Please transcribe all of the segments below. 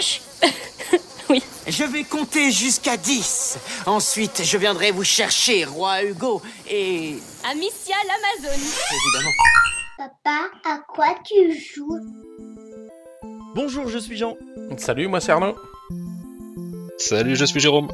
Oui. Je vais compter jusqu'à 10. Ensuite, je viendrai vous chercher, roi Hugo, et... Amicia l'Amazone. Évidemment. Papa, à quoi tu joues? Bonjour, je suis Jean. Salut, moi c'est Arnaud. Salut, je suis Jérôme.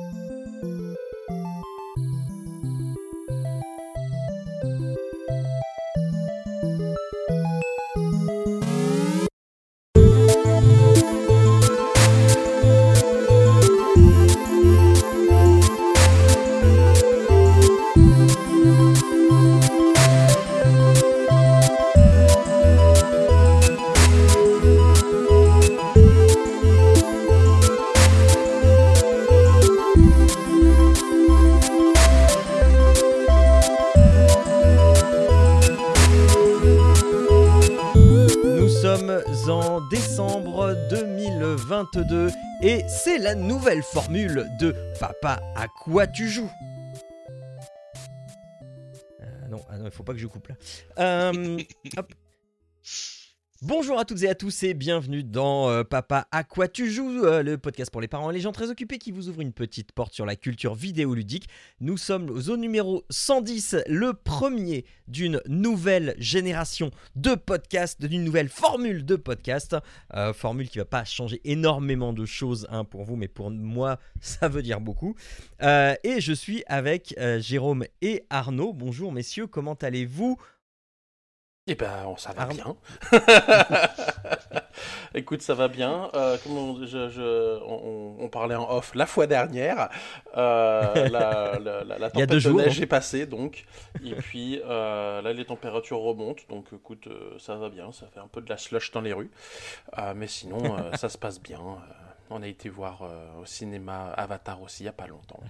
Formule de Papa à quoi tu joues? Euh, Non, ah non, il faut pas que je coupe là. Euh. Bonjour à toutes et à tous et bienvenue dans euh, Papa à quoi tu joues, euh, le podcast pour les parents et les gens très occupés qui vous ouvre une petite porte sur la culture vidéoludique. Nous sommes au numéro 110, le premier d'une nouvelle génération de podcasts, d'une nouvelle formule de podcast. Euh, formule qui va pas changer énormément de choses hein, pour vous, mais pour moi, ça veut dire beaucoup. Et je suis avec Jérôme et Arnaud. Bonjour messieurs, comment allez-vous Eh ben, on- ça va Arnaud. bien. Écoute, ça va bien. Euh, comme on, je- je- on- on parlait en off la fois dernière, euh, la, la- tempête de jours, neige hein. est passée, donc. Et puis euh, là, les températures remontent, donc écoute, ça va bien. Ça fait un peu de la slush dans les rues. Mais sinon, ça se passe bien. On a été voir au cinéma Avatar aussi, il n'y a pas longtemps.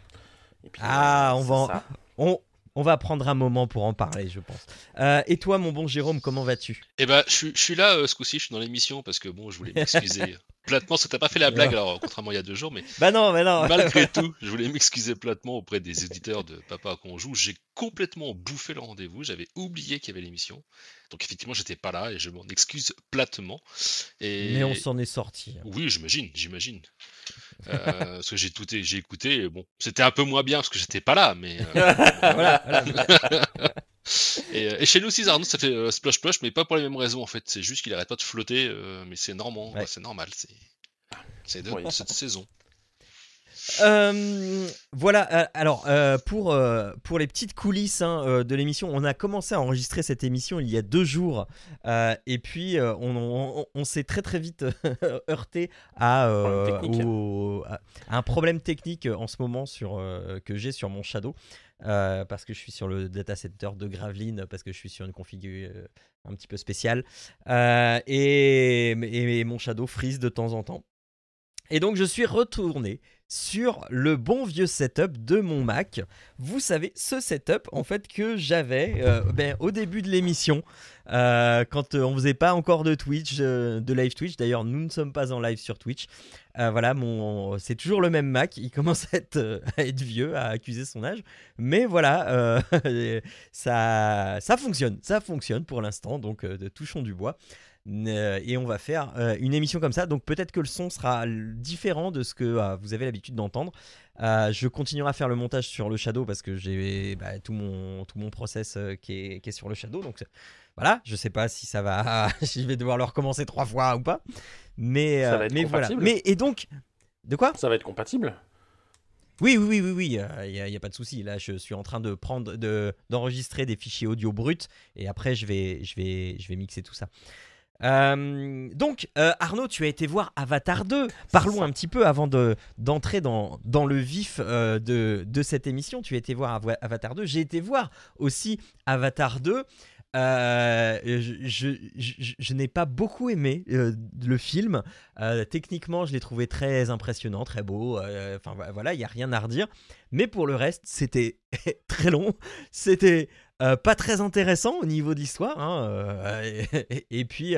Et puis, Ah, on va ça. on, on va prendre un moment pour en parler, je pense. Euh, et toi, mon bon Jérôme, comment vas-tu? Eh ben, je, suis- je suis là euh, ce coup-ci, je suis dans l'émission parce que bon, je voulais m'excuser platement, parce que t'as pas fait la blague, alors contrairement à il y a deux jours, mais Bah non, bah non. malgré tout, je voulais m'excuser platement auprès des éditeurs de Papa qu'on joue. J'ai complètement bouffé le rendez-vous, j'avais oublié qu'il y avait l'émission. Donc effectivement, j'étais pas là et je m'en excuse platement. Et... Mais on s'en est sorti. Oui, j'imagine, j'imagine. Euh, parce que j'ai tout, j'ai écouté, et bon, c'était un peu moins bien parce que j'étais pas là, mais. euh, Voilà, voilà. et, euh, et chez nous aussi, Arnaud, ça fait euh, splash splash, mais pas pour les mêmes raisons en fait. C'est juste qu'il arrête pas de flotter, euh, mais c'est normal, Ouais. c'est normal, c'est. C'est de cette saison. Euh, voilà, euh, alors euh, pour, pour les petites coulisses hein, de l'émission, on a commencé à enregistrer cette émission il y a deux jours et puis on, on- on s'est très très vite heurté à, Problème technique. au- à- à un problème technique en ce moment sur, que j'ai sur mon Shadow euh, parce que je suis sur le data center de Gravelines parce que je suis sur une config euh, un petit peu spéciale Euh, et, et mon Shadow freeze de temps en temps. Et donc je suis retourné sur le bon vieux setup de mon Mac. Vous savez, ce setup en fait que j'avais euh, ben, au début de l'émission, euh, quand euh, on faisait pas encore de Twitch, de live Twitch. D'ailleurs, nous ne sommes pas en live sur Twitch. Voilà, c'est toujours le même Mac. Il commence à être, vieux, à accuser son âge. Mais voilà, ça, ça fonctionne, ça fonctionne pour l'instant. Donc, touchons du bois. Euh, et on va faire euh, une émission comme ça. Donc peut-être que le son sera différent de ce que euh, vous avez l'habitude d'entendre. Euh, je continuerai à faire le montage sur le Shadow parce que j'ai bah, tout, mon, tout mon process euh, qui, est, qui est sur le Shadow. Donc voilà, je sais pas si ça va, si je vais devoir le recommencer trois fois ou pas. Mais, Ça euh, va être mais voilà. compatible. Mais et donc, de quoi? Ça va être compatible? oui, oui, oui, oui, oui, il n'y a, pas de souci. Là, je suis en train de prendre, de, d'enregistrer des fichiers audio bruts et après, je vais, je vais, je vais mixer tout ça. Euh, donc, euh, Arnaud, tu as été voir Avatar 2. Parlons un petit peu avant de, d'entrer dans, dans le vif euh, de, de cette émission. Tu as été voir Ava- Avatar 2. J'ai été voir aussi Avatar 2. Euh, je n'ai pas beaucoup aimé euh, le film. Euh, techniquement, je l'ai trouvé très impressionnant, très beau. Enfin vo- voilà, il n'y a rien à redire. Mais pour le reste, c'était très long. C'était pas très intéressant au niveau de l'histoire. hein, et, puis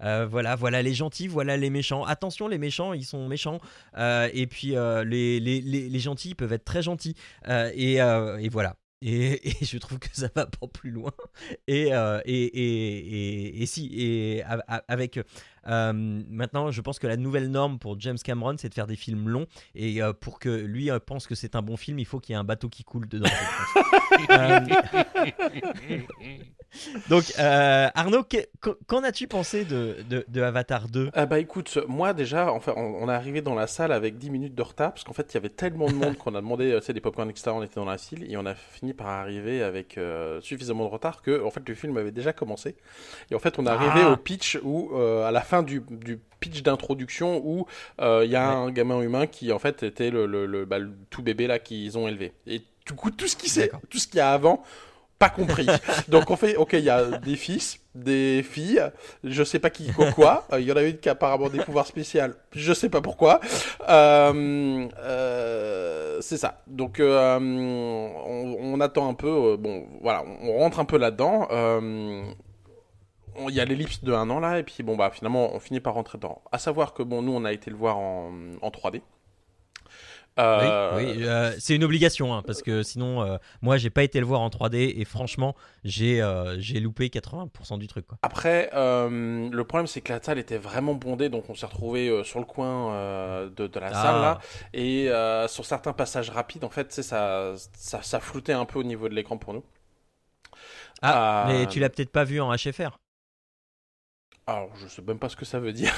voilà, voilà les gentils, voilà les méchants. Attention, les méchants, ils sont méchants. Et puis les, les, les, les gentils peuvent être très gentils. Et voilà. Et, je trouve que ça va pas plus loin. Et, euh, et, et, et, si, et avec Euh, maintenant, je pense que la nouvelle norme pour James Cameron, c'est de faire des films longs. Et euh, pour que lui euh, pense que c'est un bon film, il faut qu'il y ait un bateau qui coule dedans. Euh, donc, euh, Arnaud, que- qu'en as-tu pensé de, de, de Avatar 2 Ah bah écoute, moi déjà, enfin, on, on est arrivé dans la salle avec 10 minutes de retard parce qu'en fait il y avait tellement de monde qu'on a demandé, tu sais, des popcorn etc. On était dans la salle et on a fini par arriver avec euh, suffisamment de retard que en fait le film avait déjà commencé. Et en fait on est arrivé Ah. au pitch où euh, à la fin du, du pitch d'introduction où euh, il y a un gamin humain qui en fait était le, le, le- bah, le tout bébé là qu'ils ont élevé. Et du coup tout ce qui c'est, D'accord. tout ce qu'il y a avant. Pas compris. Donc on fait, ok, il y a des fils, des filles, je sais pas qui quoi quoi. Euh, Il y en a une qui a apparemment des pouvoirs spéciaux, je sais pas pourquoi. Euh, euh, c'est ça. Donc on, on attend un peu. bon, voilà, on rentre un peu là-dedans. Il y a l'ellipse de un an là, et puis bon bah finalement on finit par rentrer dedans. À savoir que bon nous on a été le voir en, en 3D. Euh, Oui, oui, euh, c'est une obligation, hein, parce que sinon, euh, moi, j'ai pas été le voir en 3D et franchement, j'ai euh, j'ai loupé 80% du truc. Quoi. Après, le problème c'est que la salle était vraiment bondée, donc on s'est retrouvé sur le coin de, de la Ah. salle là, et sur certains passages rapides, en fait, ça, ça, ça floutait un peu au niveau de l'écran pour nous. Ah, mais tu l'as peut-être pas vu en HFR. Alors, je sais même pas ce que ça veut dire.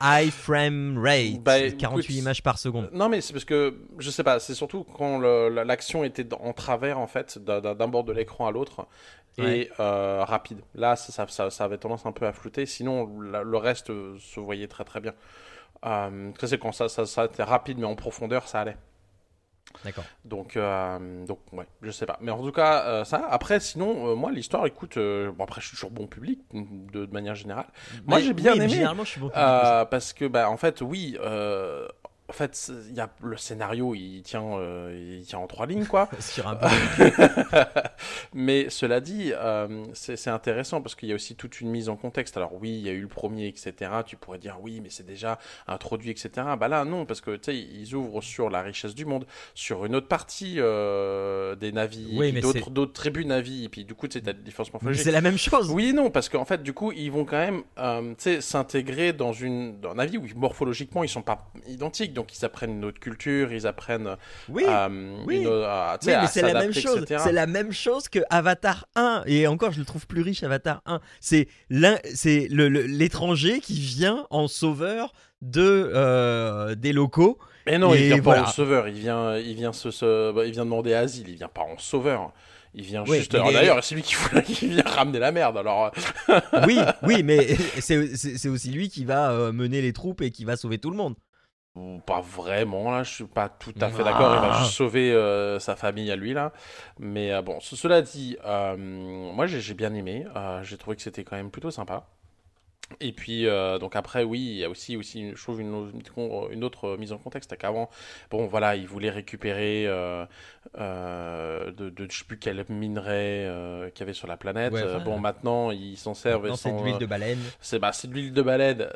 High frame rate, Bah, 48 écoute, images par seconde. Non, mais c'est parce que je sais pas. C'est surtout quand l'action était en travers en fait, d'un- bord de l'écran à l'autre et Ouais. euh, rapide. Là, ça, ça, ça- ça avait tendance un peu à flouter. Sinon, la- le reste se voyait très très bien. Euh, c'est quand ça, ça, ça était rapide, mais en profondeur, ça allait. D'accord. Donc, euh, donc ouais, je sais pas. Mais en tout cas, euh, ça. Après, sinon, euh, moi, l'histoire, écoute. euh, bon, après, je suis toujours bon public de, de manière générale. Moi, j'ai bien oui, aimé. Généralement, je suis bon public parce que, bah, en fait, oui. En fait, il y a le scénario, il tient, euh, il tient en trois lignes, quoi. Mais cela dit, euh, c'est intéressant parce qu'il y a aussi toute une mise en contexte. Alors oui, il y a eu le premier, etc. Tu pourrais dire oui, mais c'est déjà introduit, etc. Bah là, non, parce que tu sais, ils ouvrent sur la richesse du monde, sur une autre partie euh, des navis, Oui, mais d'autres d'autres tribus navis, et puis du coup, tu sais, t'as morphologiques. c'est la même chose. Oui et non, parce qu'en fait, du coup, ils vont quand même tu sais, s'intégrer dans, une, dans un avis où morphologiquement, ils sont pas identiques. Donc, ils apprennent une autre culture, ils apprennent Oui. euh, oui. euh, Oui, mais c'est la même chose. C'est la même chose que Avatar 1. Et encore, je le trouve plus riche, Avatar 1. C'est l'étranger qui vient en sauveur de, euh, des locaux. Mais non, il vient pas en sauveur, il vient, il vient se, se- bah, il vient demander asile, il vient pas en sauveur. Il vient Oui, juste. les- D'ailleurs, c'est lui qui, vient ramener la merde. Alors, Oui, oui, mais c'est aussi lui qui va euh, mener les troupes et qui va sauver tout le monde. Pas vraiment, là, je suis pas tout à fait Ah. d'accord. Il va juste sauver euh, sa famille à lui, là. Mais euh, bon, ce- cela dit, euh, moi j'ai j'ai bien aimé. Euh, j'ai trouvé que c'était quand même plutôt sympa. Et puis, euh, donc après, oui, il y a aussi, aussi une, je trouve, une, autre- une autre mise en contexte. C'est qu'avant, bon, voilà, il voulait récupérer euh, euh, de, de, je sais plus quel minerai qu'il y avait sur la planète. Ouais, bon, maintenant, ils s'en servent. Et c'est de l'huile de baleine. c'est bah, de l'huile de baleine,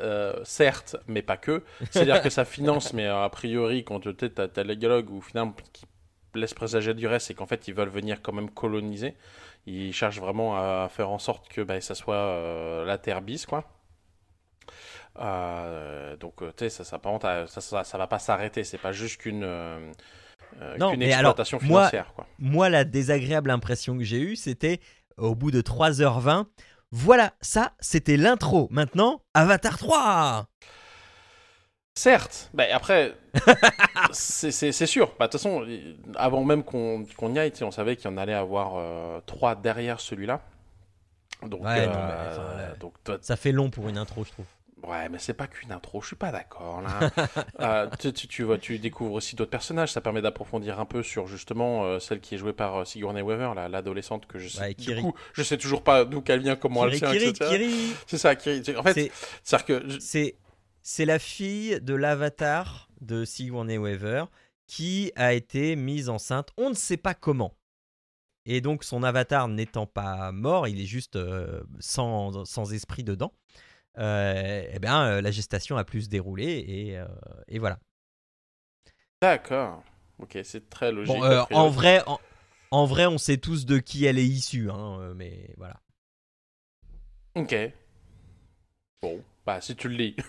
certes, mais pas que. C'est-à-dire que ça finance, mais a priori, quand tu as, as les dialogues où finalement qui laisse présager du reste, c'est qu'en fait ils veulent venir quand même coloniser. Ils cherchent vraiment à faire en sorte que bah, ça soit la terre bis, quoi. Euh, donc, euh, tu sais, ça, ça, euh, ça, ça, ça va pas s'arrêter. C'est pas juste qu'une euh, alors, exploitation moi- financière, quoi. Moi, la désagréable impression que j'ai eue, c'était au bout de 3h20. Voilà, ça, c'était l'intro. Maintenant, Avatar 3 Certes, bah, après, c'est sûr. Bah, De toute façon, avant même qu'on y aille, on savait qu'il y en allait avoir euh, trois derrière celui-là. Donc, Ouais, euh, non, mais, enfin, là- donc toi- Ça fait long pour une intro, je trouve. Ouais, mais c'est pas qu'une intro, je suis pas d'accord là. Euh, tu, tu, tu vois, tu découvres aussi d'autres personnages, ça permet d'approfondir un peu sur justement euh, celle qui est jouée par euh, Sigourney Weaver, la- l'adolescente que je sais. Ouais, du coup, je sais toujours pas d'où qu'elle vient, comment Kiri, elle Kiri, etc. Kiri. C'est ça, Kiri. En fait, C'est- c'est-à-dire que je- C'est c'est la fille de l'avatar de Sigourney Weaver qui a été mise enceinte, on ne sait pas comment. Et donc son avatar n'étant pas mort, il est juste euh, sans, sans esprit dedans. Euh, eh bien, euh, la gestation a pu se dérouler et, euh, et voilà. D'accord. Ok, c'est très logique. Bon, en vrai, en, en vrai, on sait tous de qui elle est issue, hein, mais voilà. Ok. Bon. Bah, si tu le lis.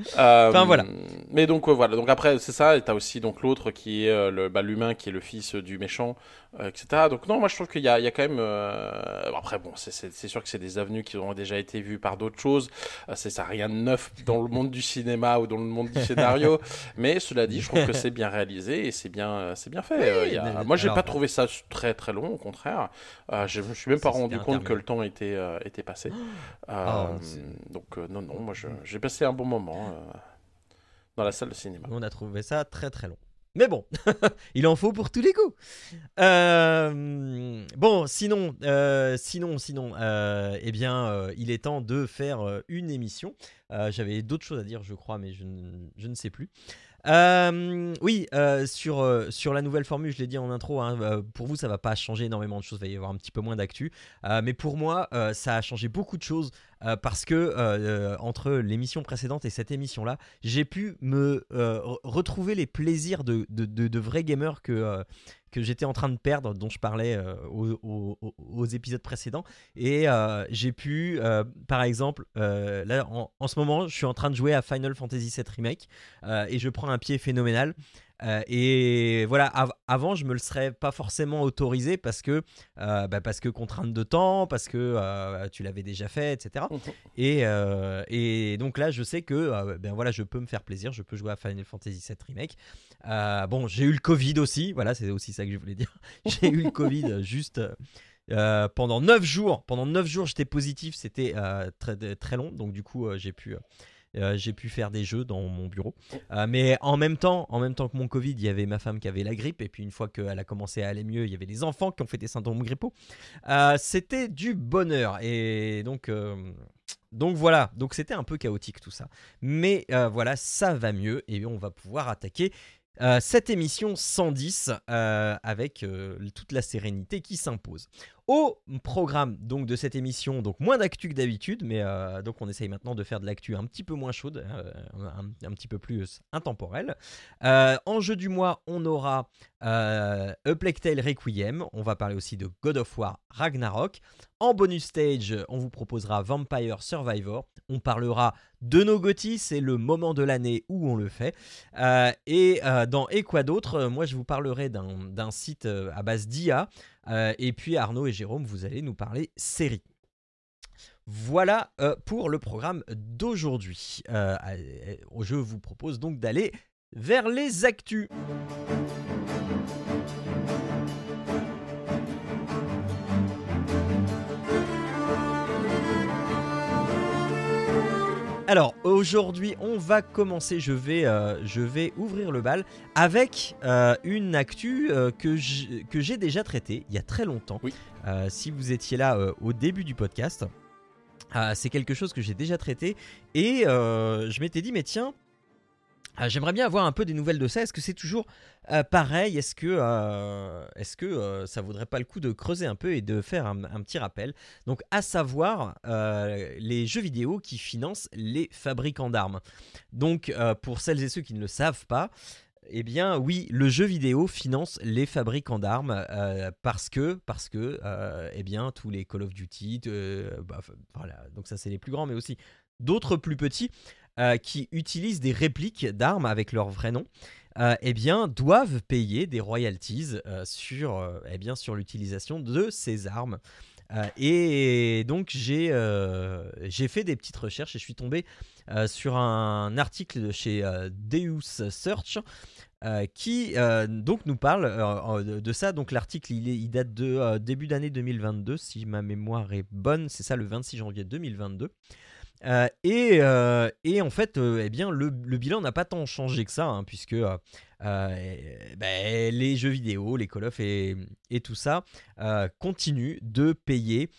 Enfin, voilà. Mais donc euh, voilà. Donc après c'est ça. Et t'as aussi donc l'autre qui est euh, le bah, l'humain qui est le fils du méchant, etc. Donc non, moi je trouve qu'il y a, il y a quand même. euh, Après bon, c'est- sûr que c'est des avenues qui ont déjà été vues par d'autres choses. Euh, C'est ça, rien de neuf dans le monde du cinéma ou dans le monde du scénario. Mais cela dit, je trouve que c'est bien réalisé et c'est bien, euh, c'est bien fait. Euh, il y a- mais- Moi j'ai alors- pas trouvé ça très très long, au contraire. Euh, je me suis même pas rendu compte que le temps était était, euh, passé. Oh, Euh, c'est- donc euh, non non, moi j'ai passé un bon moment euh, dans la salle de cinéma. On a trouvé ça très très long. Mais bon, il en faut pour tous les coups. Euh, bon, sinon, euh, sinon, sinon, euh, eh bien, il est temps de faire une émission. J'avais d'autres choses à dire, je crois, mais je, ne- sais plus. Oui, sur, sur la nouvelle formule, je l'ai dit en intro, hein, pour vous, ça va pas changer énormément de choses, il va y avoir un petit peu moins d'actu. Mais pour moi, ça a changé beaucoup de choses euh, parce que euh, euh, entre l'émission précédente et cette émission-là, j'ai pu me re- retrouver les plaisirs de, de, de- de vrais gamers que, que j'étais en train de perdre, dont je parlais aux, épisodes précédents. Et j'ai pu, par exemple, là en, ce moment, je suis en train de jouer à Final Fantasy VII Remake et je prends un pied phénoménal. Euh, et voilà, av- avant, je me le serais pas forcément autorisé parce que, euh, bah, parce que contrainte de temps, parce que euh, tu l'avais déjà fait, etc. Et, euh, et donc là, je sais que ben voilà, je peux me faire plaisir, je peux jouer à Final Fantasy VII Remake. Bon, j'ai eu le Covid aussi, voilà, c'est aussi ça que je voulais dire. j'ai eu le Covid juste euh, pendant 9 jours. Pendant 9 jours, j'étais positif, c'était euh, très, très long, donc du coup, euh, j'ai pu. Euh, j'ai pu faire des jeux dans mon bureau, Euh, mais en même temps, en même temps que mon Covid, il y avait ma femme qui avait la grippe, et puis une fois qu'elle a commencé à aller mieux, il y avait les enfants qui ont fait des symptômes grippaux. Euh, c'était du bonheur, et donc donc voilà, donc c'était un peu chaotique tout ça. Mais voilà, ça va mieux et on va pouvoir attaquer cette émission 110 euh, avec toute la sérénité qui s'impose. Au programme donc de cette émission, donc moins d'actu que d'habitude, mais euh, donc on essaye maintenant de faire de l'actu un petit peu moins chaude, euh, un, petit peu plus intemporelle. Euh, en jeu du mois, on aura A Requiem, on va parler aussi de God of War Ragnarok. En bonus stage, on vous proposera Vampire Survivor. On parlera de nos GOTY, c'est le moment de l'année où on le fait. Et dans Et quoi d'autre, moi je vous parlerai d'un site à base d'IA. Euh, et puis Arnaud et Jérôme, vous allez nous parler série. Voilà euh, pour le programme d'aujourd'hui. Euh, je vous propose donc d'aller vers les actus. Alors aujourd'hui, on va commencer. Je vais, euh, je vais ouvrir le bal avec euh, une actu euh, que j'ai déjà traitée il y a très longtemps. Oui. Si vous étiez là au début du podcast, c'est quelque chose que j'ai déjà traité et je m'étais dit mais tiens. Euh, J'aimerais bien avoir un peu des nouvelles de ça. Est-ce que c'est toujours euh, pareil? Est-ce que, euh, est-ce que euh, ça vaudrait pas le coup de creuser un peu et de faire un, petit rappel? Donc, à savoir les jeux vidéo qui financent les fabricants d'armes. Donc, pour celles et ceux qui ne le savent pas, eh bien, oui, le jeu vidéo finance les fabricants d'armes parce que, parce que, eh bien, tous les Call of Duty, bah, voilà, donc ça c'est les plus grands, mais aussi d'autres plus petits euh, qui utilisent des répliques d'armes avec leur vrai nom, euh, eh bien, doivent payer des royalties euh, sur, eh bien, sur l'utilisation de ces armes. Et donc j'ai j'ai fait des petites recherches et je suis tombé sur un article de chez Deus Search qui donc nous parle de, ça. Donc l'article il, date de début d'année 2022 si ma mémoire est bonne. C'est ça le 26 janvier 2022. Euh, et, euh, et en fait, euh, eh le, bilan n'a pas tant changé que ça, hein, puisque ben, les jeux vidéo, les Call of et, tout ça continuent de payer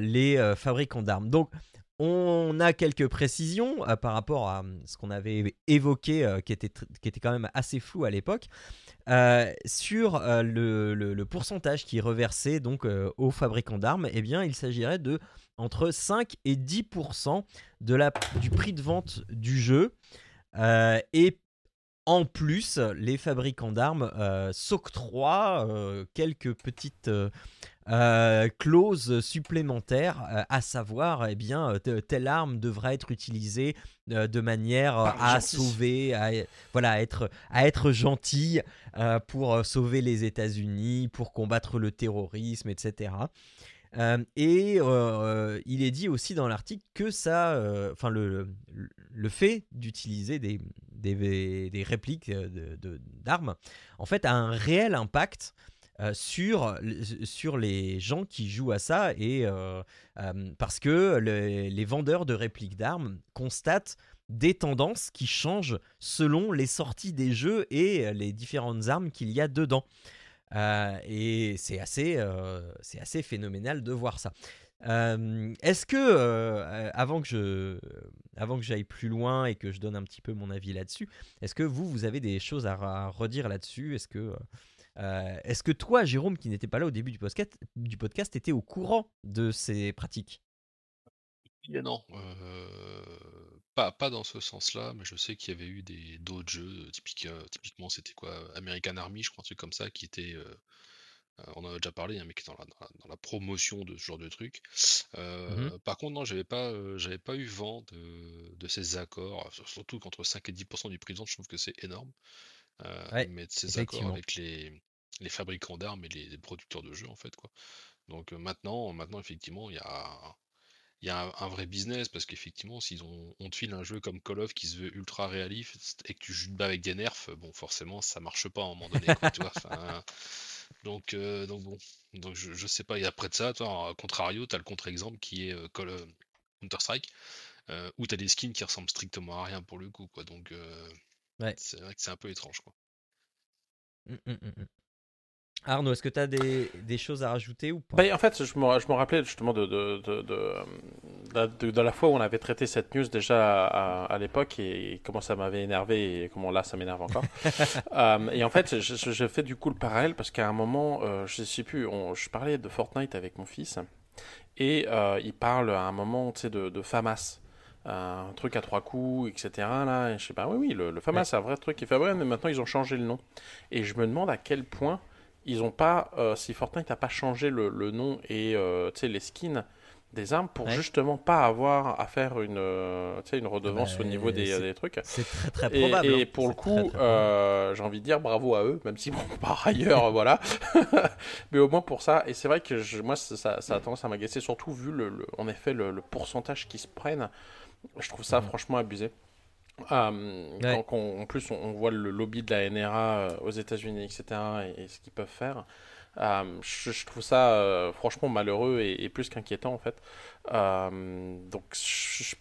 les fabricants d'armes. On a quelques précisions euh, par rapport à euh, ce qu'on avait évoqué, euh, qui, était quand même assez flou à l'époque, euh, sur le, pourcentage qui est reversé donc aux fabricants d'armes. Eh bien, il s'agirait de entre 5 et 10% de la, du prix de vente du jeu. Et en plus, les fabricants d'armes s'octroient quelques petites euh, clauses supplémentaires, euh, à savoir, eh bien, euh, te- telle arme devra être utilisée euh, de manière à sauver, à, voilà, à être, à être gentille pour sauver les États-Unis, pour combattre le terrorisme, etc. Euh, et euh, il est dit aussi dans l'article que ça, enfin le, le, le fait d'utiliser des, des, des répliques euh, de- de- d'armes, en fait, a un réel impact euh, sur, sur les gens qui jouent à ça et euh, euh, parce que le- les vendeurs de répliques d'armes constatent des tendances qui changent selon les sorties des jeux et les différentes armes qu'il y a dedans. Et c'est assez, assez phénoménal de voir ça. Est-ce que, avant que avant que j'aille plus loin et que je donne un petit peu mon avis là-dessus, est-ce que vous, vous avez des choses à, à redire là-dessus? Est-ce que, euh, est-ce que toi, Jérôme, qui n'était pas là au début du podcast, du podcast, était au courant de ces pratiques? Et non, euh, pas, pas dans ce sens-là, mais je sais qu'il y avait eu des d'autres jeux, typique, euh, typiquement c'était quoi, American Army, je crois, un truc comme ça, qui était, euh, on en a déjà parlé, hein, mais qui était dans la, dans la- dans la promotion de ce genre de truc. Euh, Par contre, non, j'avais pas, euh, j'avais pas eu vent de, de ces accords, sur- surtout qu'entre 5 et 10% du prix de vente, je trouve que c'est énorme. Euh, Ouais, mais de ces accords avec les, les fabricants d'armes et les, les producteurs de jeux, en fait, quoi. Donc euh, maintenant, maintenant, effectivement, il y a, il y a un, un vrai business parce qu'effectivement, ont, on te file un jeu comme Call of qui se veut ultra réaliste et que tu joues bas avec des nerfs, bon, forcément, ça marche pas à un moment donné, quoi, tu vois. enfin, donc, euh, donc bon, donc je, je sais pas. Et après de ça, toi, à contrario, t'as le contre-exemple qui est euh, Call of- Counter-Strike, euh, où t'as des skins qui ressemblent strictement à rien pour le coup, quoi. Donc, Ouais. c'est vrai que c'est un peu étrange, quoi. Mm, mm, mm, mm. Arnaud, est-ce que tu as des, des choses à rajouter ou pas? Bah, en fait, je me, rappelais justement de, de, de, de, euh, de- de- de la fois où on avait traité cette news déjà à, à l'époque et comment ça m'avait énervé et comment là ça m'énerve encore. Euh, et en fait, je fais du coup le parallèle parce qu'à un moment, euh, je sais plus, on- je parlais de Fortnite avec mon fils et euh, il parle à un moment tu sais, de, de FAMAS. Un truc à trois coups, etc. Là, et je sais pas, oui, oui, le, le FAMAS, c'est un vrai truc qui fait vrai, mais maintenant ils ont changé le nom. Et je me demande à quel point ils ont pas, euh, si Fortnite n'a pas changé le, le nom et euh, les skins des armes pour Ouais. justement pas avoir à faire une, euh, une redevance bah, au niveau des, des trucs. C'est très très probable. et hein. pour le coup, j'ai envie de dire bravo à eux, même si bon, par ailleurs, voilà. Mais au moins pour ça, et c'est vrai que je- moi, ça, a tendance à m'agacer, surtout vu le, le- en effet le, le pourcentage qui se prennent. Je trouve ça Mhm. franchement abusé. Euh, Ouais. quand- quand- en plus, on, on voit le lobby de la NRA euh, aux États-Unis, etc., et, et ce qu'ils peuvent faire. Euh, je, je trouve ça euh, franchement malheureux et, et plus qu'inquiétant en fait. Donc, je-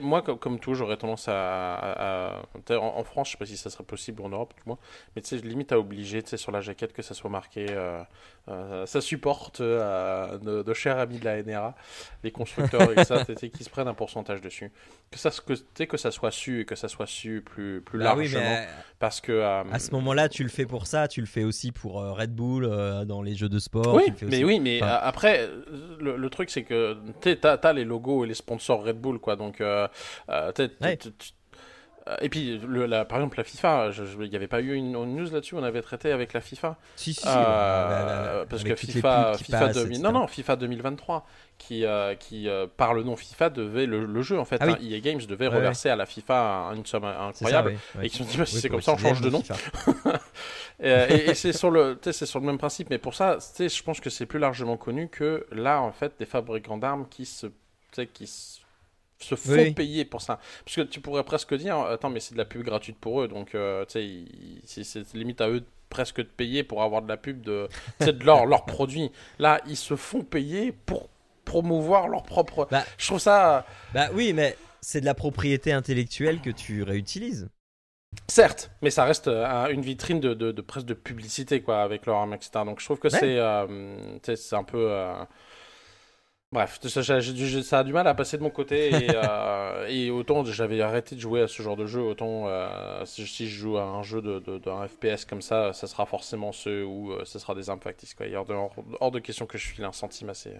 moi, comme, comme tout, j'aurais tendance à. en, en France, je sais pas si ça serait possible ou en Europe, du moins, mais tu sais, limite à obliger, tu sais, sur la jaquette que ça soit marqué. euh, euh, ça supporte euh, de, de chers amis de la NRA, les constructeurs et ça, qui se prennent un pourcentage dessus. Que ça, que, que ça soit su et que ça soit su plus, plus Bah oui, largement. mais Parce que. euh, à ce moment-là, tu le fais pour ça, tu le fais aussi pour euh, Red Bull euh, dans les jeux de sport. Oui, mais aussi- oui, mais Enfin- euh, après, euh, le, le truc c'est que tu as les logos et les sponsors Red Bull, quoi. Donc, euh, euh, et puis, le, la- par exemple, la FIFA, il n'y avait pas eu une, une news là-dessus, on avait traité avec la FIFA. Si, si, Euh, parce que FIFA, pubs qui FIFA passent, 2000 etc. non, non, FIFA 2023, qui, euh, qui euh, par le nom FIFA, devait le, le jeu en fait. Ah oui. hein, EA Games devait Ouais, reverser à la FIFA une somme ça, incroyable. ouais. Et qui se sont dit, bah, si Oui, c'est comme ça, on change de nom. Et, et- et c'est sur le, sur le même principe, mais pour ça, je pense que c'est plus largement connu que là, en fait, des fabricants d'armes qui se, qui se, font Oui. payer pour ça. Parce que tu pourrais presque dire, attends, mais c'est de la pub gratuite pour eux, donc euh, tu sais, ils- c'est limite à eux de- presque de payer pour avoir de la pub de, de leur, leur produit. Là, ils se font payer pour promouvoir leur propre. Bah. Je trouve ça. Bah oui, mais c'est de la propriété intellectuelle que tu réutilises. Certes, mais ça reste euh, une vitrine de, de, de presque de publicité, quoi, avec leur etc. Donc je trouve que Ouais. c'est euh, un peu. Euh, Bref, ça, ça a du mal à passer de mon côté. Et, euh, et autant j'avais arrêté de jouer à ce genre de jeu, autant euh, si, si je joue à un jeu de, de, d'un FPS comme ça, ça sera forcément ceux où euh, ce sera des factices. Quoi. Hors de, hors, de question que je file un centime assez.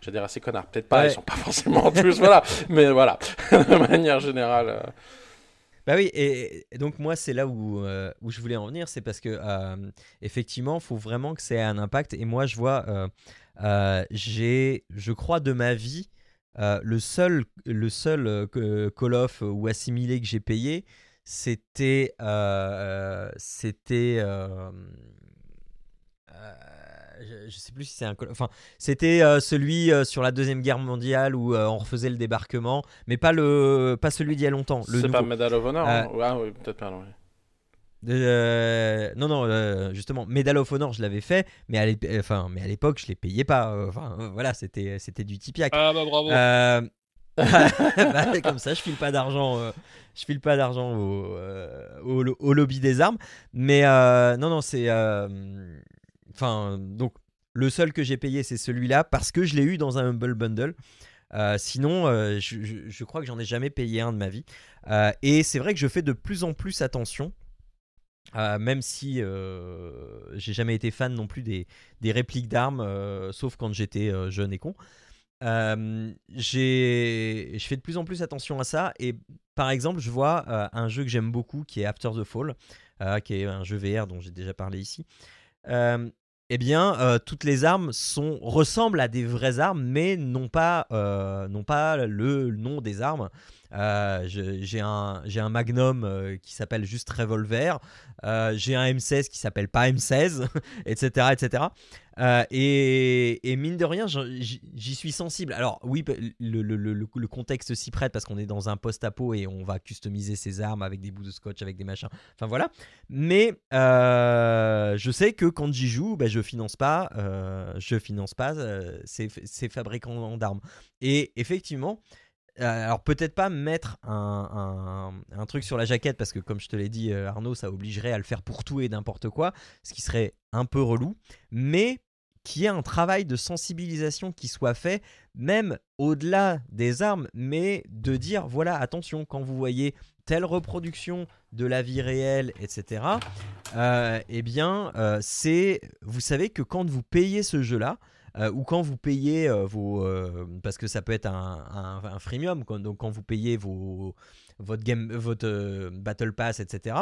Je veux dire assez connard. Peut-être pas, Ouais. ils sont pas forcément tous, voilà. Mais voilà, de manière générale. euh, Bah oui, et, et donc moi c'est là où, euh, où je voulais en venir, c'est parce que euh, effectivement, il faut vraiment que ça ait un impact. Et moi je vois, euh, euh, j'ai, je crois de ma vie, euh, le seul, le seul euh, Call of ou assimilé que j'ai payé, c'était, euh, c'était, euh, euh, je, je sais plus si c'est un, Call- enfin c'était euh, celui euh, sur la deuxième guerre mondiale où euh, on refaisait le débarquement, mais pas le, pas celui d'il y a longtemps. Le C'est pas nouveau. Medal of Honor hein? Ah oui, peut-être pas. non, oui. Euh, non, non, euh, justement, Medal of Honor, je l'avais fait, mais à l'ép- enfin, mais à l'époque, je les payais pas. euh, Enfin, euh, voilà, c'était, c'était du Tipiak. Ah bah bravo. Bah, comme ça, je file pas d'argent. je file pas d'argent au, au, lo- au lobby des armes. Mais non, non, c'est. Enfin, donc, le seul que j'ai payé, c'est celui-là parce que je l'ai eu dans un Humble Bundle. Euh, sinon, euh, je, je- je crois que j'en ai jamais payé un de ma vie. Euh, et c'est vrai que je fais de plus en plus attention. Euh, même si euh, j'ai jamais été fan non plus des, répliques d'armes, euh, sauf quand j'étais euh, jeune et con. Je fais de plus en plus attention à ça. Et par exemple, je vois un jeu que j'aime beaucoup qui est After the Fall, qui est un jeu VR dont j'ai déjà parlé ici. Eh bien, toutes les armes ressemblent à des vraies armes, mais n'ont pas, pas le nom des armes. Euh, j'ai un, un Magnum euh, qui s'appelle juste Revolver. Euh, j'ai un M16 qui s'appelle pas M16, etc., etc. Et, mine de rien, j'y suis sensible. Alors oui, le, le- le- contexte s'y prête parce qu'on est dans un post-apo et on va customiser ses armes avec des bouts de scotch, avec des machins. Enfin voilà. Mais je sais que quand j'y joue, ben, je finance pas, je finance pas ces, ces fabricants d'armes. Et effectivement. Euh, Alors peut-être pas mettre un, un- truc sur la jaquette parce que comme je te l'ai dit euh, Arnaud ça obligerait à le faire pour tout et n'importe quoi ce qui serait un peu relou mais qu'il y ait un travail de sensibilisation qui soit fait même au-delà des armes mais de dire voilà attention quand vous voyez telle reproduction de la vie réelle etc euh, eh bien c'est vous savez que quand vous payez ce jeu là euh, ou quand vous payez euh, vos euh, parce que ça peut être un, un, freemium donc quand vous payez vos votre game votre euh, battle pass etc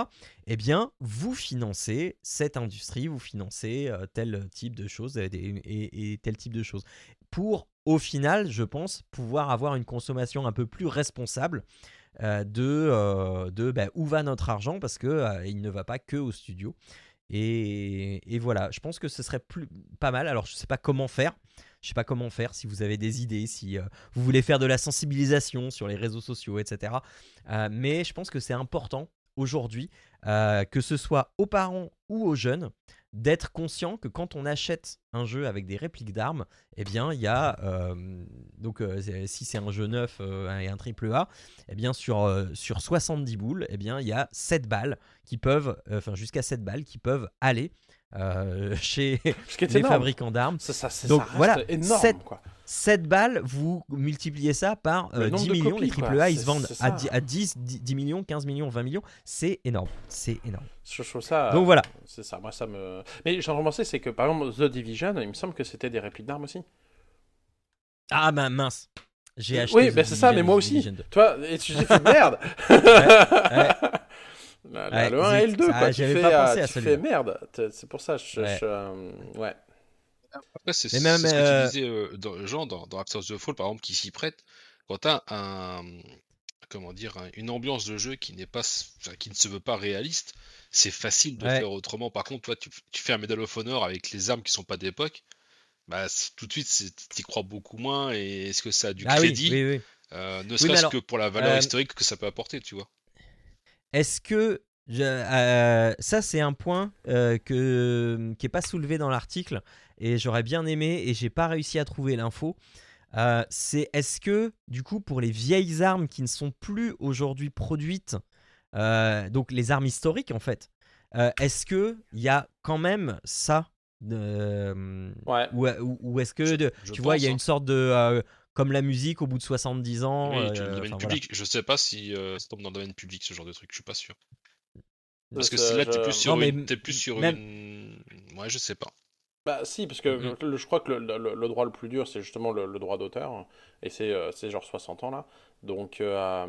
eh bien vous financez cette industrie vous financez tel type de choses et, tel type de choses. Pour au final je pense pouvoir avoir une consommation un peu plus responsable de, de bah, où va notre argent parce que euh, il ne va pas que au studio et, voilà, je pense que ce serait plus, pas mal. Alors, je sais pas comment faire. Je sais pas comment faire. Si vous avez des idées, si euh, vous voulez faire de la sensibilisation sur les réseaux sociaux, etc. Euh, mais je pense que c'est important aujourd'hui, euh, que ce soit aux parents ou aux jeunes, d'être conscient que quand on achète un jeu avec des répliques d'armes, eh bien, il y a euh, donc euh, si c'est un jeu neuf euh, et un triple A, eh bien sur sur 70 boules, eh bien il y a 7 balles qui peuvent, enfin jusqu'à 7 balles qui peuvent aller chez les énorme. fabricants d'armes. Ça, ça, ça Donc, reste voilà, énorme. sept- Quoi. 7 balles, vous multipliez ça par euh, nombre 10 de millions. copies, les triple A, ils se vendent à ça. 10, à 10, 10 10 millions, 15 millions, 20 millions. C'est énorme. C'est énorme. Je trouve ça. Donc voilà. C'est ça. Moi, ça me. Mais j'ai remarqué, c'est que par exemple, The Division, il me semble que c'était des répliques d'armes aussi. Ah bah mince. J'ai acheté. Oui, bah, c'est ça, mais moi aussi. Division 2. Toi, et tu- fait merde. ouais. La- Ouais, le 1 et le 2, zut. quoi. Ah, tu j'avais fais, pas euh, pensé à tu fais merde. C'est pour ça, je. Ouais. je, euh, ouais. Après, c'est ce que euh, tu disais, euh, dans, Jean, dans, dans After the Fall, par exemple, qui s'y prête. Quand t'as un, comment dire, un- une ambiance de jeu qui n'est pas, s- enfin, qui ne se veut pas réaliste, c'est facile de Ouais. faire autrement. Par contre, toi, tu, tu fais un Medal of Honor avec les armes qui sont pas d'époque, bah, tout de suite, t'y crois beaucoup moins. Et est-ce que ça a du Ah oui, crédit, oui, oui. euh, ne mais serait-ce que pour la valeur euh, historique que ça peut apporter, tu vois? Est-ce que je- euh, ça c'est un point euh, que qui est pas soulevé dans l'article et j'aurais bien aimé et j'ai pas réussi à trouver l'info. Euh, c'est est-ce que du coup pour les vieilles armes qui ne sont plus aujourd'hui produites, euh, donc les armes historiques en fait, euh, est-ce que il y a quand même ça euh, Ouais. ou, ou- ou est-ce que Je- de- je tu vois il y a une hein. sorte de euh, comme la musique au bout de 70 ans Oui, tu- le domaine enfin, voilà. public, je sais pas si euh, ça tombe dans le domaine public ce genre de truc, je suis pas sûr. Parce que Ça, c'est là, t'es je- plus sur Non, mais une, t'es plus sur même- une, ouais, je sais pas. Bah si, parce que Mhm. le- je crois que le, le- le droit le plus dur, c'est justement le, droit d'auteur, et c'est euh, genre 60 ans là. Donc euh,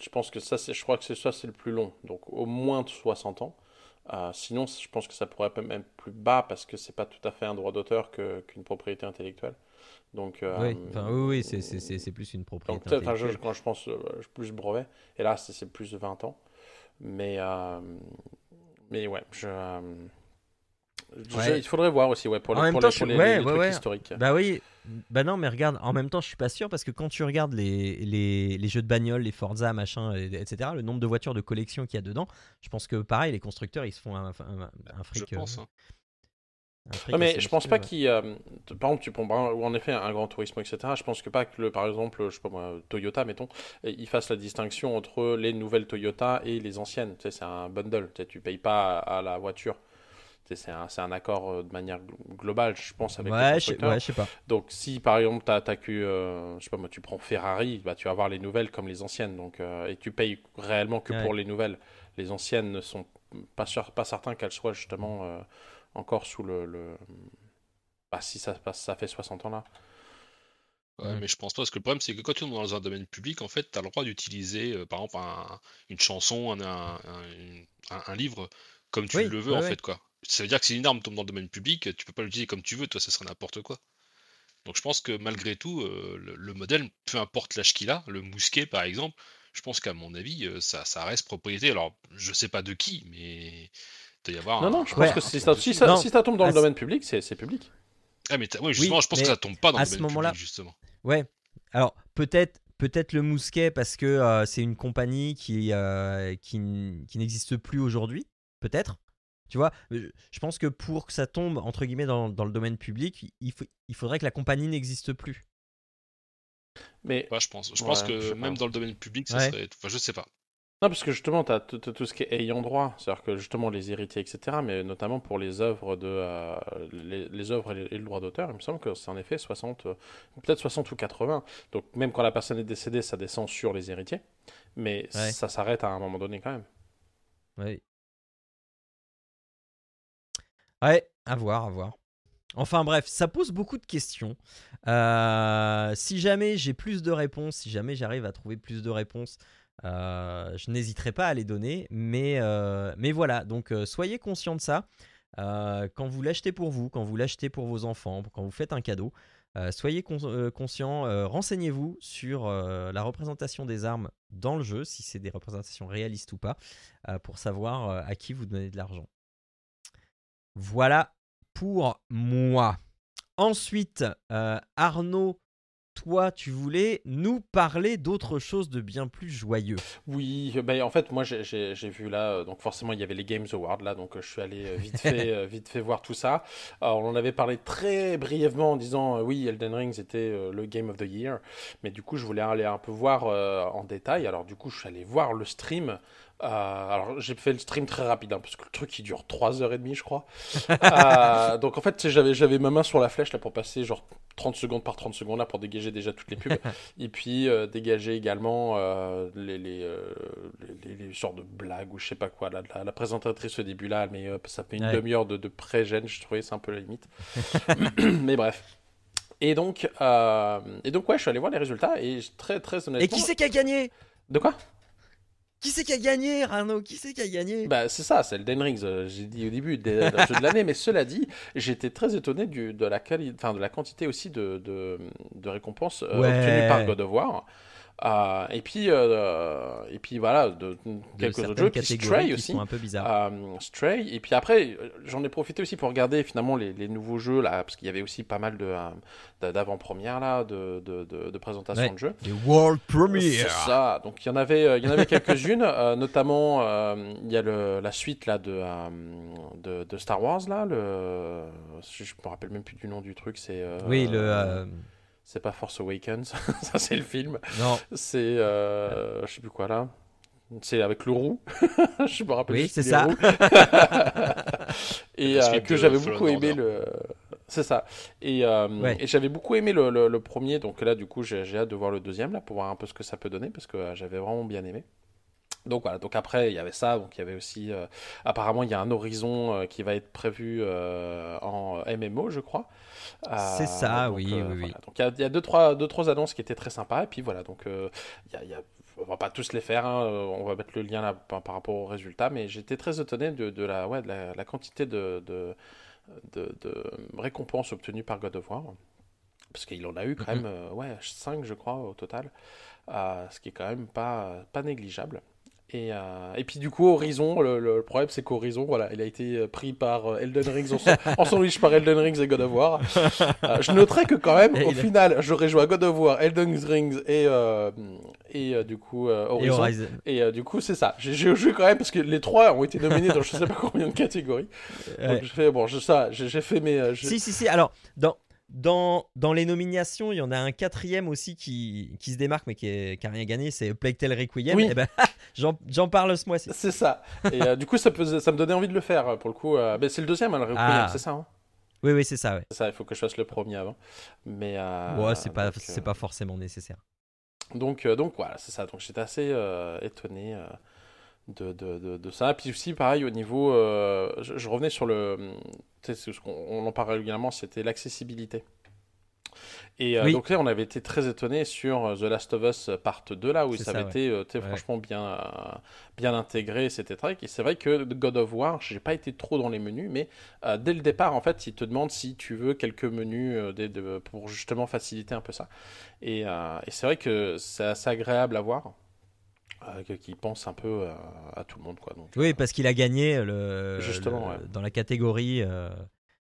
je pense que ça, c'est- je crois que c'est ça, c'est le plus long. Donc au moins de 60 ans. Euh, sinon, je pense que ça pourrait être même plus bas parce que c'est pas tout à fait un droit d'auteur qu'une propriété intellectuelle. Donc euh, Oui, enfin, oui, oui, c'est- plus une propriété. enfin, je- intellectuelle. quand je pense euh, plus brevet, et là c'est plus de 20 ans. Mais, euh, mais ouais, euh, je- Ouais. il faudrait voir aussi ouais, pour, En les, même pour temps, les, je pour suis- les- ouais, les ouais, trucs ouais. historiques. Bah oui, bah non, mais regarde, en même temps, je suis pas sûr parce que quand tu regardes les, les, les jeux de bagnole, les Forza, machin, et- etc., le nombre de voitures de collection qu'il y a dedans, je pense que pareil, les constructeurs ils se font un, un, un fric. Je pense. euh, hein. un fric Ouais, mais je pense pas ouais. qu'il. euh, par exemple, tu prends ou en effet un grand tourisme, etc. Je pense que pas que, le, par exemple, je sais pas moi, Toyota, mettons, et ils fassent la distinction entre les nouvelles Toyota et les anciennes. Tu sais, c'est un bundle. Tu sais, tu payes pas à, à la voiture. Tu C'est un, c'est un accord euh, de manière glo- globale, je pense, avec les je constructeurs. ouais, je sais pas. Donc, si par exemple, t'as, t'as que, euh, je sais pas moi, tu prends Ferrari, bah, tu vas avoir les nouvelles comme les anciennes. Donc, euh, et tu payes réellement que Ouais. pour les nouvelles. Les anciennes ne sont pas, sûr, pas certains qu'elles soient justement euh, encore sous le. le... Bah, si ça, passe- ça fait 60 ans là. Ouais, mais je pense pas, parce que le problème, c'est que quand tu es dans un domaine public, en fait, tu as le droit d'utiliser, euh, par exemple, un- une chanson, un, un- un- une- un- un livre, comme tu Oui, le veux, ouais, en ouais. fait, quoi. Ça veut dire que si une arme tombe dans le domaine public, tu peux pas l'utiliser comme tu veux, toi, ça serait n'importe quoi. Donc je pense que malgré tout, euh, le, le modèle, peu importe l'âge qu'il a, le mousquet, par exemple, je pense qu'à mon avis, euh, ça, ça reste propriété. Alors, je sais pas de qui, mais il doit y avoir Non, un- non, je un pense Ouais. que si ça, dessus. si ça, Non. si ça tombe dans À le ce- domaine public, c'est, public. Ah, mais ouais, justement, je pense que ça tombe pas dans à le ce domaine moment-là- public, justement. Ouais. Alors peut-être peut-être le Mousquet parce que euh, c'est une compagnie qui euh, qui n'existe plus aujourd'hui. Peut-être. Tu vois, je pense que pour que ça tombe entre guillemets dans, dans le domaine public, il, faut, il faudrait que la compagnie n'existe plus. Mais Ouais, je pense. Je pense que je même dans le domaine public, ça Ouais. serait. Enfin, je sais pas. Non, parce que justement, tu as tout, tout ce qui est ayant droit, c'est-à-dire que justement les héritiers, etc., mais notamment pour les œuvres, de, euh, les, les œuvres et, et le droit d'auteur, il me semble que c'est en effet 60, euh, peut-être 60 ou 80. Donc même quand la personne est décédée, ça descend sur les héritiers, mais Ouais. ça s'arrête à un moment donné quand même. Ouais. Ouais, à voir, à voir. Enfin bref, ça pose beaucoup de questions. Euh, si jamais j'ai plus de réponses, si jamais j'arrive à trouver plus de réponses, euh, je n'hésiterai pas à les donner. Mais, euh, voilà, donc soyez conscients de ça. Quand vous l'achetez pour vous, quand vous l'achetez pour vos enfants, quand vous faites un cadeau, soyez con- conscients, euh, renseignez-vous sur la représentation des armes dans le jeu, si c'est des représentations réalistes ou pas, pour savoir à qui vous donnez de l'argent. Voilà pour moi. Ensuite, euh, Arnaud, toi, tu voulais nous parler d'autre chose de bien plus joyeux. Oui, ben, en fait, moi j'ai- vu là, euh, donc forcément il y avait les Games Awards là, donc euh, je suis allé vite fait, vite fait voir tout ça. Alors, on en avait parlé très brièvement en disant oui, Elden Ring c'était le Game of the Year, mais du coup je voulais aller un peu voir en détail. Alors du coup je suis allé voir le stream. Euh, alors j'ai fait le stream très rapide hein, parce que le truc il dure 3h30 je crois. Euh, donc en fait j'avais j'avais ma main sur la flèche là pour passer genre 30 secondes par 30 secondes là pour dégager déjà toutes les pubs et puis euh, dégager également les, les, les, les- genres de blagues ou je sais pas quoi. Là, la, la présentatrice au début là, mais ça fait une Ouais. demi-heure de, de pré-gêne, je trouvais c'est un peu la limite. mais bref. Et donc, et donc ouais, je suis allé voir les résultats et très très honnêtement. Et qui c'est qui a gagné? De quoi? Qui c'est qui a gagné, Arnaud? Qui c'est qui a gagné? Bah, c'est ça, c'est le Den Rings. euh, J'ai dit au début des- d'un jeu de l'année, mais cela dit, j'étais très étonné du, de, la quali- enfin, de la quantité aussi de, de, de récompenses euh, Ouais. obtenues par God of War. Euh, et puis, euh, et puis voilà, de, De quelques autres jeux, puis Stray qui aussi. sont un peu bizarres. Euh, Stray, et puis après, j'en ai profité aussi pour regarder finalement les, les nouveaux jeux là, parce qu'il y avait aussi pas mal de d'avant-premières là, de, de, de, Ouais. de jeux. Les World C'est Premiere ça. Donc il y en avait, il y en avait quelques-unes, notamment il y a le, la suite là de, Star Wars là, le, je, me rappelle même plus du nom du truc, c'est Oui, le. Euh, c'est pas Force Awakens, ça c'est le film, Non, c'est euh, je sais plus quoi là. C'est avec le roux. je me rappelle Oui, juste c'est ça. et euh, que de j'avais beaucoup aimé le. C'est ça. Et, euh, Ouais. et j'avais beaucoup aimé le, le- le premier. Donc là, du coup, j'ai j'ai hâte de voir le deuxième là pour voir un peu ce que ça peut donner parce que euh, j'avais vraiment bien aimé. Donc voilà, donc après il y avait ça, donc il y avait aussi euh, apparemment il y a un horizon euh, qui va être prévu euh, en MMO je crois. C'est ça, donc, oui, oui. Donc il y a, il y a deux, trois, deux trois annonces qui étaient très sympas et puis voilà donc il y a, il y a- on va pas tous les faire, hein, on va mettre le lien là par, par rapport aux résultats, mais j'étais très étonné de, de la, ouais, de la, la quantité de, de, de- de récompenses obtenues par God of War. Parce qu'il en a eu quand Mhm. même ouais, 5 je crois au total, euh, ce qui est quand même pas, pas négligeable. Et, euh, et puis du coup Horizon, le, le problème c'est qu'Horizon, voilà, il a été euh, pris par euh, Elden Rings en, en sandwich par Elden Rings et God of War. Euh, je noterais que quand même, Et au a- final, j'aurais joué à God of War, Elden Rings et, euh, et du coup Et Horizon. Et du coup, c'est ça. J'ai- joué quand même parce que les trois ont été nominés dans je sais pas combien de catégories. Ouais. Donc, j'ai fait, bon, je, ça, j'ai fait mes. j'ai- Si, si, si. Alors, dans, dans, dans les nominations, il y en a un quatrième aussi qui, qui se démarque, mais qui n'a rien gagné, c'est Plague Tale Requiem. Oui. Et ben, j'en parle ce mois-ci. C'est ça. Et euh, du coup, ça, peut, ça me donnait envie de le faire pour le coup. euh, ben, c'est le deuxième, hein, le Requiem, Ah. c'est ça. hein? Oui, oui, c'est ça, ouais. ça, il faut que je fasse le premier avant. Mais. euh, Ouais, c'est pas, c'est euh, pas forcément nécessaire. Donc, donc voilà, c'est ça. Donc j'étais assez étonné de, de, de, de ça. Puis aussi, pareil, au niveau. euh, je, je revenais sur le. Ce qu'on on en parle régulièrement, c'était l'accessibilité. Et euh, Oui. donc là, on avait été très étonné sur euh, The Last of Us Part 2, là, où ça avait ouais. été euh, Ouais. franchement bien, euh, bien intégré, c'était très. Et c'est vrai que God of War, j'ai pas été trop dans les menus, mais dès le départ, en fait, il te demande si tu veux quelques menus de- pour justement faciliter un peu ça. Et, et c'est vrai que c'est assez agréable à voir. Euh, qui pense un peu euh, à tout le monde quoi donc Oui, parce qu'il a gagné le, Justement, le- ouais. dans la catégorie euh,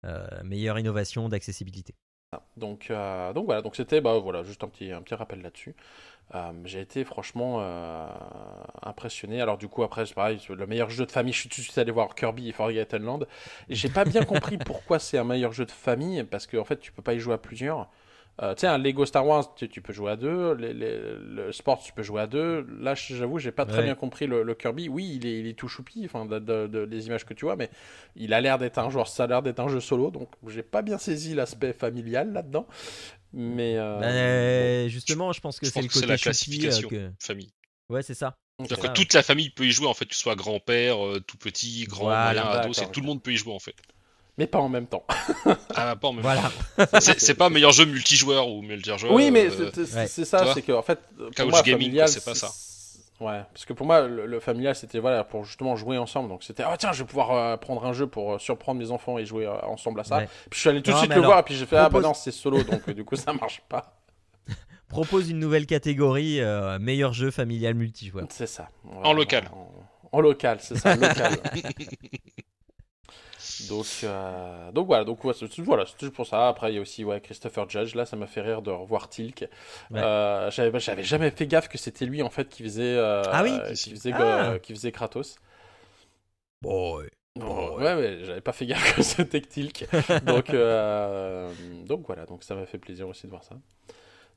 euh, meilleure innovation d'accessibilité. Donc, euh, donc voilà, donc c'était bah, voilà, juste un petit, un petit rappel là-dessus. Euh, j'ai été franchement euh, impressionné. Alors du coup après c'est pareil, le meilleur jeu de famille, je suis tout de suite allé voir Kirby et Forgotten Land. J'ai pas bien compris pourquoi c'est un meilleur jeu de famille, parce qu'en fait tu peux pas y jouer à plusieurs. Euh, tu sais, un Lego Star Wars, tu, tu peux jouer à deux. Les- les- le sport, tu peux jouer à deux. Là, j'avoue, j'ai pas très Ouais. bien compris le, le Kirby. Oui, il est, il est tout choupi, enfin, de, de- de- les images que tu vois, mais il a l'air d'être un joueur, ça a l'air d'être un jeu solo, donc j'ai pas bien saisi l'aspect familial là-dedans. Mais euh, Ben, justement, je pense que c'est le que côté la choupi, classification euh, que- famille. Ouais, c'est ça. C'est-à-dire ça, que toute la famille peut y jouer en fait, que ce soit grand-père, euh, tout petit, grand, Voilà, ado, tout le monde peut y jouer en fait. Mais pas en même temps. Ah, pas en même Voilà. temps. C'est c'est pas un meilleur jeu multijoueur ou multijoueur. oui, mais euh, c'est- ouais. ça, c'est que en fait, pour Couch moi, gaming, c'est pas ça. Ouais, parce que pour moi, le, le familial, c'était voilà pour justement jouer ensemble. Donc c'était ah tiens, je vais pouvoir euh, prendre un jeu pour euh, surprendre mes enfants et jouer euh, ensemble à ça. Ouais. Puis je suis allé tout de suite le alors, voir et puis j'ai fait ah bah propose- non c'est solo donc du coup ça marche pas. Propose une nouvelle catégorie euh, meilleur jeu familial multijoueur. C'est ça. En local. En, en local, c'est ça, local. Donc, euh, donc voilà, donc ouais, voilà, c'est toujours pour ça. Après, il y a aussi ouais, Christopher Judge. Là, ça m'a fait rire de revoir Tilk. Ouais. Euh, j'avais, j'avais jamais fait gaffe que c'était lui en fait qui faisait, euh, Ah oui qui faisait, Ah. qui faisait Kratos. Bon, ouais, ouais, j'avais pas fait gaffe que c'était Tilk. donc, donc voilà, donc ça m'a fait plaisir aussi de voir ça.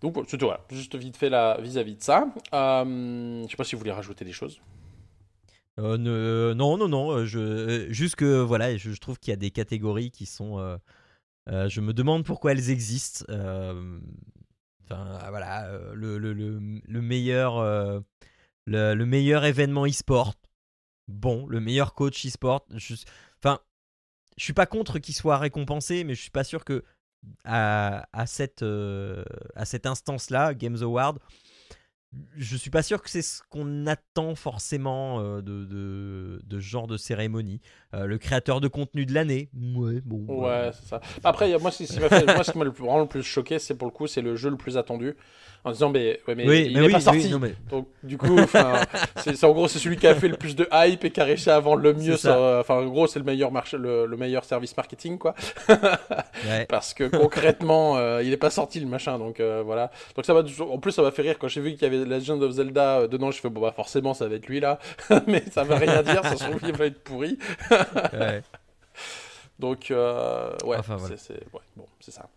Donc c'est tout, voilà, juste vite fait là vis-à-vis de ça. Je sais pas si vous voulez rajouter des choses. Euh, ne- non, non, non. euh, Je, euh, juste que voilà, je, trouve qu'il y a des catégories qui sont. euh, euh, je me demande pourquoi elles existent. euh, Enfin, euh, voilà, euh, le, le, le, le meilleur, euh, le, le meilleur événement e-sport. Bon, le meilleur coach e-sport. Enfin, je suis pas contre qu'il soit récompensé, mais je suis pas sûr que à, cette, euh, à cette instance-là, Games Award, je suis pas sûr que c'est ce qu'on attend forcément euh, de, de, de ce genre de cérémonie. Euh, le créateur de contenu de l'année, ouais, bon. Ouais, euh, c'est ça. Après, il y a- moi, ce qui m'a fait, moi, ce qui m'a le plus- vraiment le plus choqué, c'est pour le coup, c'est le jeu le plus attendu. En disant, mais, ouais, mais oui, il mais n'est oui, pas oui, sorti. non, mais- Donc, du coup, c'est en gros, c'est celui qui a fait le plus de hype et qui a réussi à vendre le mieux. Euh, Enfin, en gros, c'est le meilleur marché, le, le meilleur service marketing, quoi. ouais. Parce que concrètement, euh, il n'est pas sorti le machin, donc euh, voilà. Donc ça va. En plus, ça m'a fait rire quand j'ai vu qu'il y avait Legend of Zelda euh, dedans. Je fais bon bah forcément, ça va être lui là, mais ça veut rien dire. Ça se trouve, il va être pourri. ouais. Donc euh, ouais, Enfin, voilà. c'est ouais, bon, ça.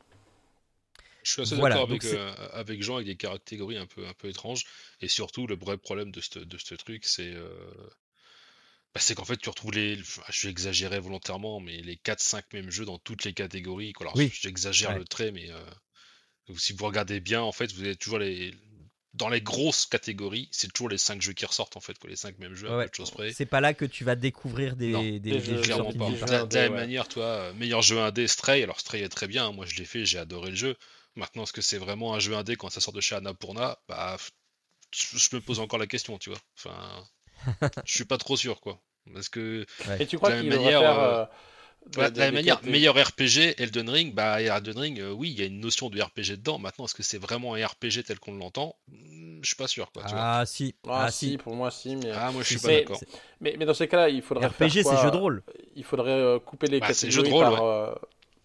Je suis assez Voilà, d'accord avec, euh, avec Jean avec des catégories un peu, un peu étranges. Et surtout, le vrai problème de ce de ce truc, c'est euh, bah, c'est qu'en fait, tu retrouves les. enfin, je vais exagérer volontairement, mais les 4-5 mêmes jeux dans toutes les catégories. Alors, Oui. j'exagère Ouais. le trait, mais euh, si vous regardez bien, en fait, vous avez toujours les, dans les grosses catégories, c'est toujours les 5 jeux qui ressortent en fait, quoi, les 5 mêmes jeux à Ouais. peu de choses près. C'est pas là que tu vas découvrir des, Non, des, des des jeux Clairement pas. de la, même ouais. manière, toi, euh, meilleur jeu indé, Stray. Alors Stray est très bien, moi je l'ai fait, j'ai adoré le jeu. Maintenant, est-ce que c'est vraiment un jeu indé quand ça sort de chez Annapurna? Bah, je je me pose encore la question, tu vois. Enfin, je suis pas trop sûr, quoi. Parce que Et tu crois de la qu'il manière, faire. euh, euh, de la même manière, meilleur RPG, Elden Ring, bah Elden Ring, euh, oui, il y a une notion de RPG dedans. Maintenant, est-ce que c'est vraiment un RPG tel qu'on l'entend Hmm, Je suis pas sûr, quoi. tu vois. Ah si, Ah, ah si, si. pour moi, si. Mais, Ah, moi, je suis pas d'accord. mais, mais dans ces cas-là, il faudrait. RPG, c'est jeu de rôle. Il faudrait euh, couper les Bah, c'est jeu catégories de rôle, par. euh,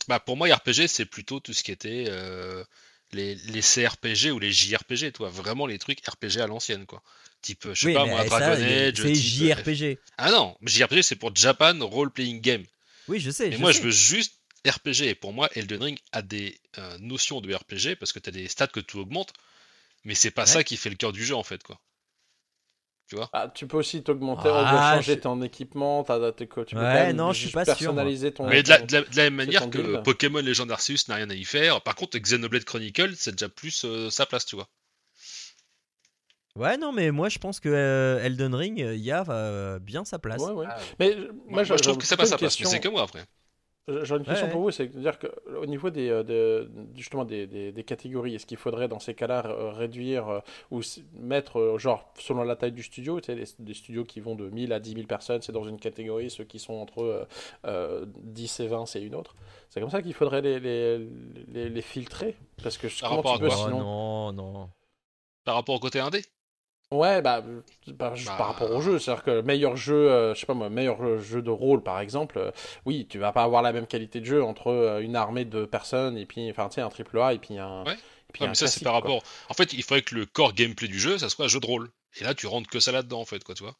Bah, pour moi, RPG, c'est plutôt tout ce qui était euh, les, les CRPG ou les JRPG, toi. Vraiment les trucs RPG à l'ancienne, quoi. Type, je sais Oui, pas moi, ça, Dragon Age. c'est euh, JRPG. Ah non, JRPG, c'est pour Japan Role Playing Game. Oui, je sais. Mais je moi, sais. je veux juste RPG. Et pour moi, Elden Ring a des euh, notions de RPG parce que tu as des stats que tu augmentes. Mais c'est pas Ouais. ça qui fait le cœur du jeu, en fait, quoi. Tu vois? Ah, tu peux aussi t'augmenter, Ah, changer je- ton équipement, t'as- t'as- tu peux quand Ouais, même non, je suis pas sûr, personnaliser ton. Mais de la, ton- de la- de la même manière que build. Pokémon Legend Arceus n'a rien à y faire. Par contre, Xenoblade Chronicle, c'est déjà plus euh, sa place, tu vois. Ouais, non, mais moi, je pense que euh, Elden Ring, il y a euh, bien sa place. Ouais, ouais. Ah, Mais Moi, moi, moi, je trouve que ça plutôt passe sa place, mais question- c'est que moi après. J'ai une question Ouais, pour vous, c'est de dire que au niveau des, euh, de- justement des, des- des catégories, est-ce qu'il faudrait dans ces cas-là euh, réduire euh, ou mettre, euh, genre, selon la taille du studio, tu sais, les- des studios qui vont de 1000 à 10 000 personnes, c'est dans une catégorie, ceux qui sont entre euh, euh, 10 et 20, c'est une autre. C'est comme ça qu'il faudrait les, les, les, les filtrer? Parce que Par comment tu peux Oh, sinon non, non. Par rapport au côté indé? Ouais, bah, bah, Bah. par rapport au jeu, c'est-à-dire que le meilleur jeu, euh, je sais pas moi, meilleur jeu de rôle par exemple, euh, oui, tu vas pas avoir la même qualité de jeu entre euh, une armée de personnes et puis, enfin, tu sais, un triple A et puis un. Ouais. et puis Ouais, un mais ça, c'est par quoi. rapport. En fait, il faudrait que le core gameplay du jeu, ça soit un jeu de rôle. Et là, tu rentres que ça là-dedans, en fait, quoi, tu vois.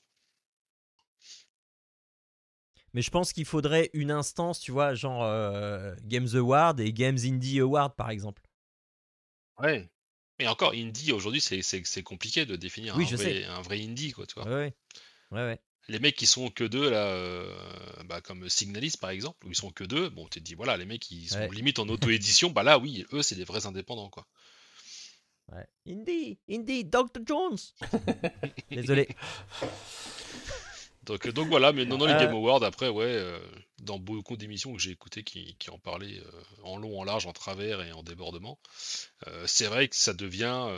Mais je pense qu'il faudrait une instance, tu vois, genre euh, Games Award et Games Indie Award, par exemple. Ouais. Mais encore, indie, aujourd'hui, c'est- c'est c'est compliqué de définir Oui, un, je vrai, sais. un vrai indie, quoi, tu vois. Ouais, ouais. Ouais, ouais. Les mecs qui sont que deux, là, euh, bah, comme Signalis, par exemple, où ils sont que deux, bon, tu te dis, voilà, les mecs qui sont Ouais. limite en auto-édition, bah là, oui, eux, c'est des vrais indépendants, quoi. ouais. Indie, Indie, Dr. Jones. Désolé. Donc, euh, donc voilà, mais non, non, les Euh. Game Awards, après, ouais, euh, dans beaucoup d'émissions que j'ai écoutées qui, qui en parlaient en long, en large, en travers et en débordement, c'est vrai que ça devient,